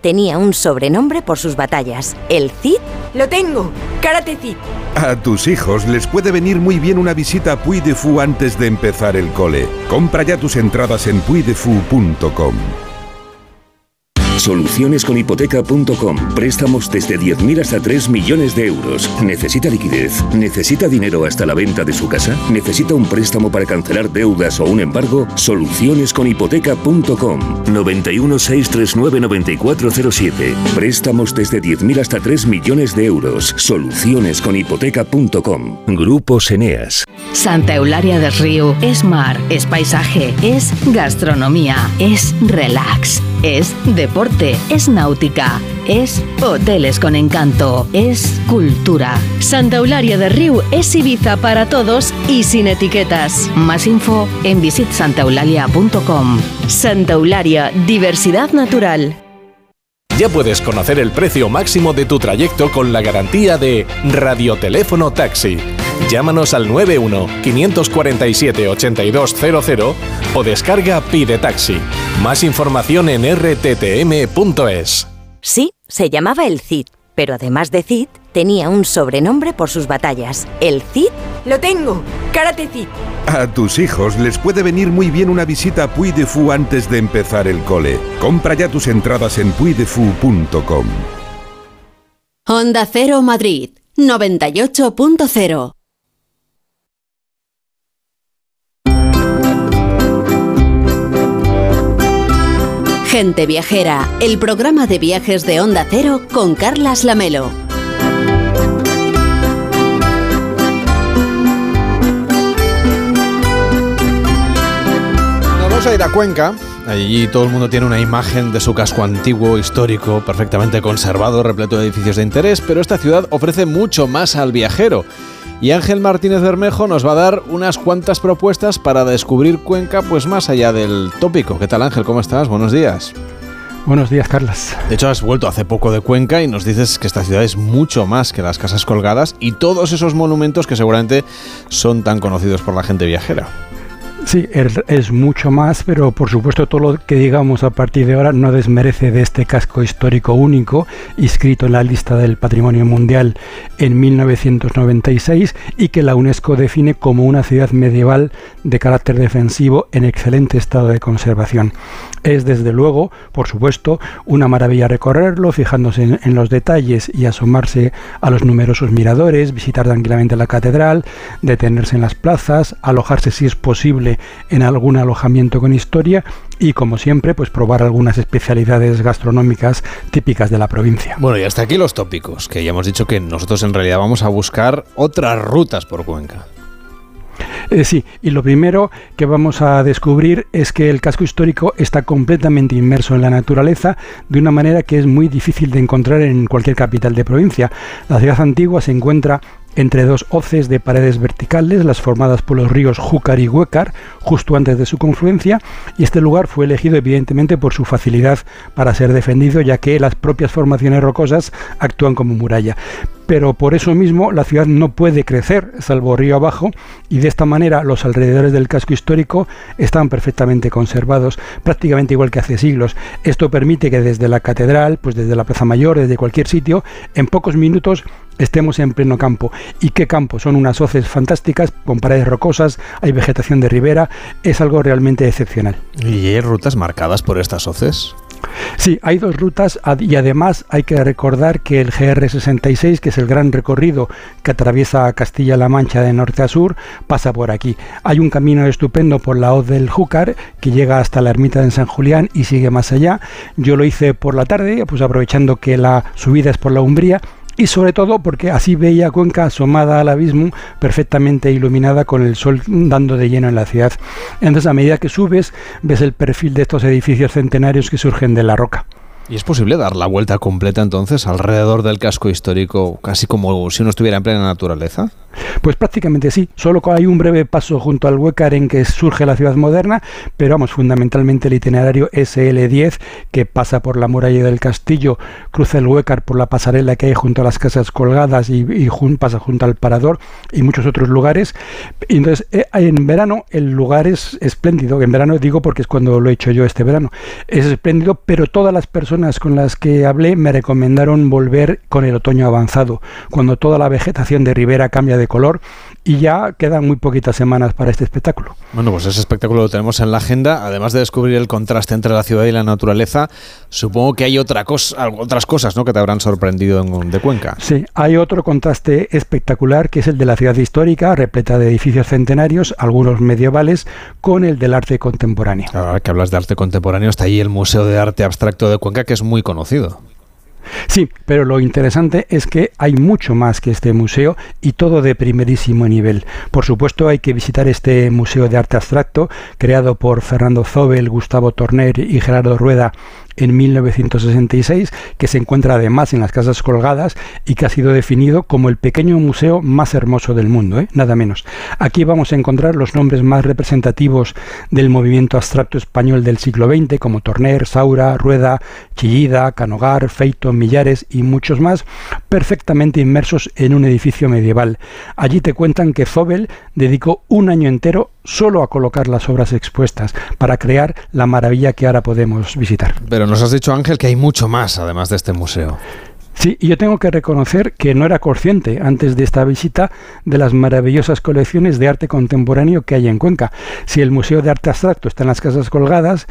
tenía un sobrenombre por sus batallas. El Cid Lo tengo. Karate Cid. A tus hijos les puede venir muy bien una visita a Puy de Fou antes de empezar el cole. Compra ya tus entradas en puydefou.com. Solucionesconhipoteca.com. Préstamos desde 10.000 hasta 3 millones de euros. ¿Necesita liquidez? ¿Necesita dinero hasta la venta de su casa? ¿Necesita un préstamo para cancelar deudas o un embargo? Solucionesconhipoteca.com. 91 639 9407. Préstamos desde 10.000 hasta 3 millones de euros. Solucionesconhipoteca.com. Grupos Eneas. Santa Eularia del Río es mar, es paisaje, es gastronomía, es relax, es deporte, es náutica, es hoteles con encanto, es cultura. Santa Eularia del Río es Ibiza para todos y sin etiquetas. Más info en visitsantaeulalia.com. Santa Eularia, diversidad natural. Ya puedes conocer el precio máximo de tu trayecto con la garantía de Radioteléfono Taxi. Llámanos al 91-547-8200 o descarga Pide Taxi. Más información en rttm.es. Sí, se llamaba el Cid, pero además de Cid, tenía un sobrenombre por sus batallas. El Cid... Lo tengo, Karate Cid. A tus hijos les puede venir muy bien una visita a Puy de Fou antes de empezar el cole. Compra ya tus entradas en puydefou.com. Honda Cero Madrid 98.0 Gente Viajera, el programa de viajes de Onda Cero con Carlas Lamelo. Vamos a ir a Cuenca. Allí todo el mundo tiene una imagen de su casco antiguo, histórico, perfectamente conservado, repleto de edificios de interés, pero esta ciudad ofrece mucho más al viajero. Y Ángel Martínez Bermejo nos va a dar unas cuantas propuestas para descubrir Cuenca, pues más allá del tópico. ¿Qué tal Ángel? ¿Cómo estás? Buenos días. Buenos días, Carlas. De hecho, has vuelto hace poco de Cuenca y nos dices que esta ciudad es mucho más que las casas colgadas y todos esos monumentos que seguramente son tan conocidos por la gente viajera. Sí, es mucho más, pero por supuesto todo lo que digamos a partir de ahora no desmerece de este casco histórico único, inscrito en la lista del Patrimonio Mundial en 1996 y que la UNESCO define como una ciudad medieval de carácter defensivo en excelente estado de conservación. Es desde luego, por supuesto, una maravilla recorrerlo, fijándose en, en los detalles y asomarse a los numerosos miradores, visitar tranquilamente la catedral, detenerse en las plazas, alojarse si es posible en algún alojamiento con historia y como siempre pues probar algunas especialidades gastronómicas típicas de la provincia. Bueno y hasta aquí los tópicos, que ya hemos dicho que nosotros en realidad vamos a buscar otras rutas por Cuenca. Eh, sí, y lo primero que vamos a descubrir es que el casco histórico está completamente inmerso en la naturaleza de una manera que es muy difícil de encontrar en cualquier capital de provincia. La ciudad antigua se encuentra entre dos hoces de paredes verticales, las formadas por los ríos Júcar y Huécar, justo antes de su confluencia, y este lugar fue elegido evidentemente por su facilidad para ser defendido, ya que las propias formaciones rocosas actúan como muralla. Pero por eso mismo la ciudad no puede crecer, salvo río abajo, y de esta manera los alrededores del casco histórico están perfectamente conservados, prácticamente igual que hace siglos. Esto permite que desde la catedral, pues desde la Plaza Mayor, desde cualquier sitio, en pocos minutos estemos en pleno campo. ¿Y qué campo? Son unas hoces fantásticas, con paredes rocosas, hay vegetación de ribera, es algo realmente excepcional. ¿Y hay rutas marcadas por estas hoces? Sí, hay dos rutas y además hay que recordar que el GR66, que es el gran recorrido que atraviesa Castilla-La Mancha de norte a sur, pasa por aquí. Hay un camino estupendo por la Hoz del Júcar que llega hasta la ermita de San Julián y sigue más allá. Yo lo hice por la tarde, pues aprovechando que la subida es por la Umbría y sobre todo porque así veía Cuenca asomada al abismo perfectamente iluminada con el sol dando de lleno en la ciudad. Entonces a medida que subes ves el perfil de estos edificios centenarios que surgen de la roca. ¿Y es posible dar la vuelta completa entonces alrededor del casco histórico, casi como si uno estuviera en plena naturaleza? Pues prácticamente sí, solo hay un breve paso junto al Huécar en que surge la ciudad moderna, pero vamos, fundamentalmente el itinerario SL10 que pasa por la muralla del castillo, cruza el Huécar por la pasarela que hay junto a las casas colgadas y, y pasa junto al parador y muchos otros lugares. Y entonces, eh, en verano el lugar es espléndido, en verano digo porque es cuando lo he hecho yo este verano, es espléndido, pero todas las personas con las que hablé me recomendaron volver con el otoño avanzado, cuando toda la vegetación de ribera cambia de color y ya quedan muy poquitas semanas para este espectáculo. Bueno, pues ese espectáculo lo tenemos en la agenda. Además de descubrir el contraste entre la ciudad y la naturaleza, supongo que hay otra cosa, otras cosas ¿no? que te habrán sorprendido en, de Cuenca. Sí, hay otro contraste espectacular que es el de la ciudad histórica, repleta de edificios centenarios, algunos medievales, con el del arte contemporáneo. Ahora que hablas de arte contemporáneo, está ahí el Museo de Arte Abstracto de Cuenca, que es muy conocido. Sí, pero lo interesante es que hay mucho más que este museo y todo de primerísimo nivel. Por supuesto hay que visitar este Museo de Arte Abstracto, creado por Fernando Zobel, Gustavo Torner y Gerardo Rueda en 1966, que se encuentra además en las Casas Colgadas y que ha sido definido como el pequeño museo más hermoso del mundo, ¿eh? nada menos. Aquí vamos a encontrar los nombres más representativos del movimiento abstracto español del siglo XX, como Torner, Saura, Rueda, Chillida, Canogar, Feito, Millares y muchos más, perfectamente inmersos en un edificio medieval. Allí te cuentan que Zobel dedicó un año entero solo a colocar las obras expuestas para crear la maravilla que ahora podemos visitar. Pero nos has dicho, Ángel, que hay mucho más además de este museo. Sí, y yo tengo que reconocer que no era consciente antes de esta visita de las maravillosas colecciones de arte contemporáneo que hay en Cuenca. Si el Museo de Arte Abstracto está en las Casas Colgadas,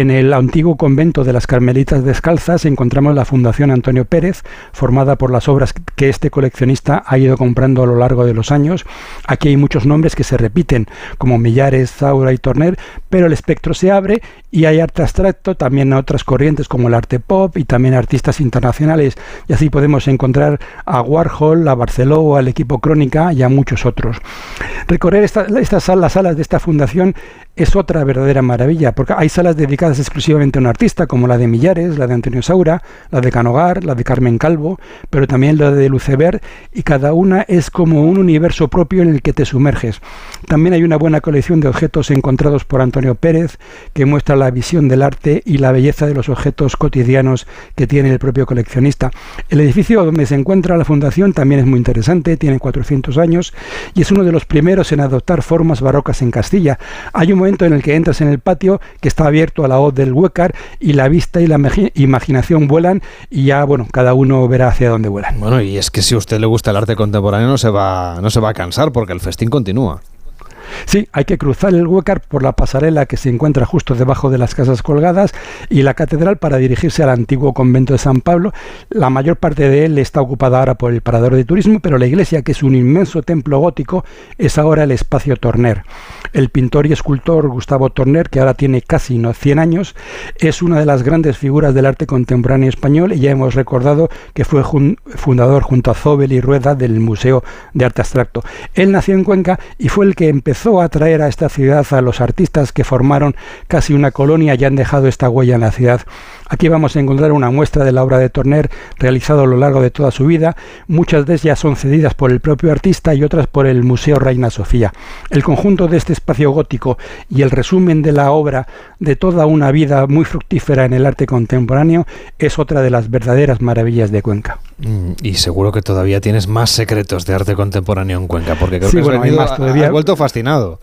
en el antiguo convento de las Carmelitas Descalzas encontramos la Fundación Antonio Pérez, formada por las obras que este coleccionista ha ido comprando a lo largo de los años. Aquí hay muchos nombres que se repiten, como Millares, Zaura y Torner, pero el espectro se abre y hay arte abstracto, también otras corrientes como el arte pop y también artistas internacionales y así podemos encontrar a Warhol, a Barceló, al equipo Crónica y a muchos otros. Recorrer estas salas, salas de esta fundación es otra verdadera maravilla, porque hay salas dedicadas exclusivamente a un artista, como la de Millares, la de Antonio Saura, la de Canogar, la de Carmen Calvo, pero también la de Lucever, y cada una es como un universo propio en el que te sumerges. También hay una buena colección de objetos encontrados por Antonio Pérez, que muestra la visión del arte y la belleza de los objetos cotidianos que tiene el propio coleccionista. El edificio donde se encuentra la fundación también es muy interesante, tiene 400 años y es uno de los primeros en adoptar formas barrocas en Castilla. Hay un momento en el que entras en el patio que está abierto a la voz del huécar y la vista y la imaginación vuelan y ya, bueno, cada uno verá hacia dónde vuelan. Bueno, y es que si a usted le gusta el arte contemporáneo no se va, no se va a cansar porque el festín continúa. Sí, hay que cruzar el Huécar por la pasarela que se encuentra justo debajo de las casas colgadas y la catedral para dirigirse al antiguo convento de San Pablo. La mayor parte de él está ocupada ahora por el parador de turismo, pero la iglesia, que es un inmenso templo gótico, es ahora el espacio Torner. El pintor y escultor Gustavo Torner, que ahora tiene casi 100 años, es una de las grandes figuras del arte contemporáneo español y ya hemos recordado que fue fundador junto a Zobel y Rueda del Museo de Arte Abstracto. Él nació en Cuenca y fue el que empezó a atraer a esta ciudad a los artistas que formaron casi una colonia y han dejado esta huella en la ciudad. Aquí vamos a encontrar una muestra de la obra de Torner realizada a lo largo de toda su vida. Muchas de ellas son cedidas por el propio artista y otras por el Museo Reina Sofía. El conjunto de este espacio gótico y el resumen de la obra de toda una vida muy fructífera en el arte contemporáneo es otra de las verdaderas maravillas de Cuenca. Mm, y seguro que todavía tienes más secretos de arte contemporáneo en Cuenca, porque creo sí, que bueno, hay más todavía. Has vuelto fascinado.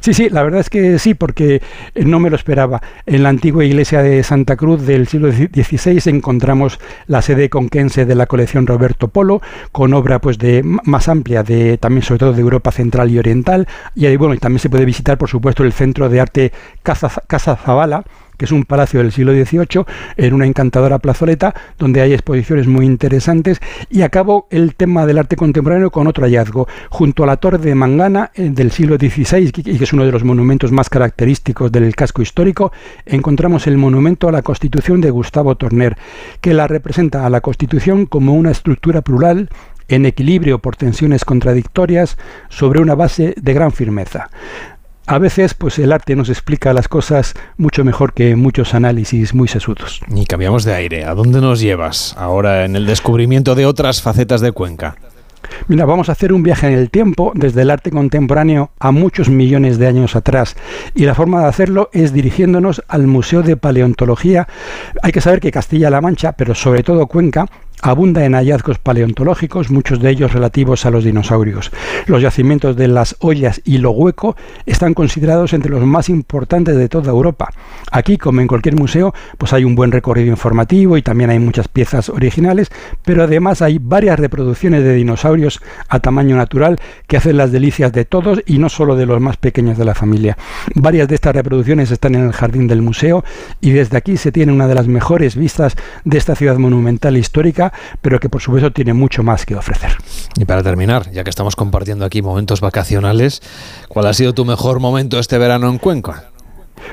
Sí, sí, la verdad es que sí, porque no me lo esperaba. En la antigua iglesia de Santa Cruz del siglo XVI encontramos la sede conquense de la colección Roberto Polo, con obra pues de más amplia, de también sobre todo de Europa Central y Oriental. Y ahí, bueno, y también se puede visitar, por supuesto, el Centro de Arte Casa, Casa Zabala, que es un palacio del siglo XVIII, en una encantadora plazoleta, donde hay exposiciones muy interesantes. Y acabo el tema del arte contemporáneo con otro hallazgo. Junto a la Torre de Mangana, eh, del siglo XVI, que es uno de los monumentos más característicos del casco histórico, encontramos el monumento a la Constitución de Gustavo Torner, que la representa a la Constitución como una estructura plural en equilibrio por tensiones contradictorias sobre una base de gran firmeza a veces pues el arte nos explica las cosas mucho mejor que muchos análisis muy sesudos. Y cambiamos de aire. ¿A dónde nos llevas ahora en el descubrimiento de otras facetas de Cuenca? Mira, vamos a hacer un viaje en el tiempo desde el arte contemporáneo a muchos millones de años atrás. Y la forma de hacerlo es dirigiéndonos al Museo de Paleontología. Hay que saber que Castilla-La Mancha, pero sobre todo Cuenca, abunda en hallazgos paleontológicos, muchos de ellos relativos a los dinosaurios. Los yacimientos de las Ollas y Lo Hueco están considerados entre los más importantes de toda Europa. Aquí, como en cualquier museo, pues hay un buen recorrido informativo y también hay muchas piezas originales, pero además hay varias reproducciones de dinosaurios a tamaño natural que hacen las delicias de todos y no solo de los más pequeños de la familia. Varias de estas reproducciones están en el jardín del museo y desde aquí se tiene una de las mejores vistas de esta ciudad monumental histórica pero que por supuesto tiene mucho más que ofrecer. Y para terminar, ya que estamos compartiendo aquí momentos vacacionales, ¿cuál ha sido tu mejor momento este verano en Cuenca?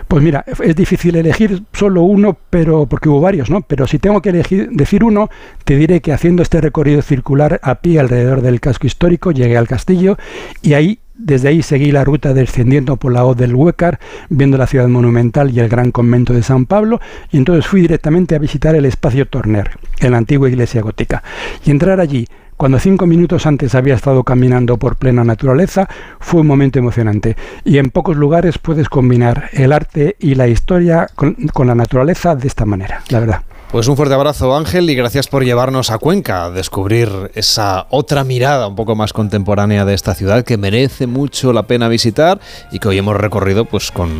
Pues mira, es difícil elegir solo uno, pero porque hubo varios, ¿no? Pero si tengo que elegir, decir uno, te diré que haciendo este recorrido circular a pie alrededor del casco histórico, llegué al castillo y ahí desde ahí seguí la ruta descendiendo por la hoz del Huécar, viendo la ciudad monumental y el gran convento de San Pablo, y entonces fui directamente a visitar el espacio Torner, en la antigua iglesia gótica. Y entrar allí, cuando cinco minutos antes había estado caminando por plena naturaleza, fue un momento emocionante. Y en pocos lugares puedes combinar el arte y la historia con, con la naturaleza de esta manera, la verdad. Pues un fuerte abrazo Ángel y gracias por llevarnos a Cuenca a descubrir esa otra mirada un poco más contemporánea de esta ciudad que merece mucho la pena visitar y que hoy hemos recorrido pues con,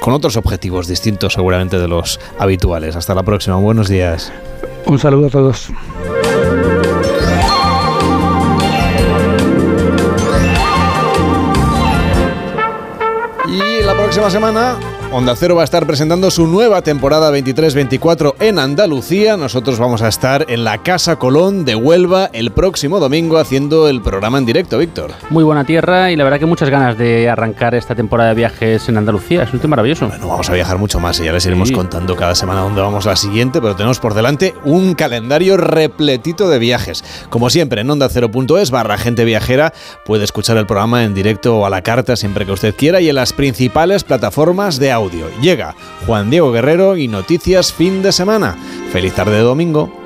con otros objetivos distintos seguramente de los habituales. Hasta la próxima, buenos días. Un saludo a todos. Próxima semana Onda Cero va a estar presentando su nueva temporada 23-24 en Andalucía. Nosotros vamos a estar en la Casa Colón de Huelva el próximo domingo haciendo el programa en directo, Víctor. Muy buena tierra y la verdad que muchas ganas de arrancar esta temporada de viajes en Andalucía. Es un tema maravilloso. Bueno, vamos a viajar mucho más y ya les iremos contando cada semana dónde vamos la siguiente, pero tenemos por delante un calendario repletito de viajes. Como siempre, en onda ondacero.es barra gente viajera puede escuchar el programa en directo o a la carta siempre que usted quiera y en las principales plataformas de Llega Juan Diego Guerrero y noticias fin de semana. Feliz tarde de domingo.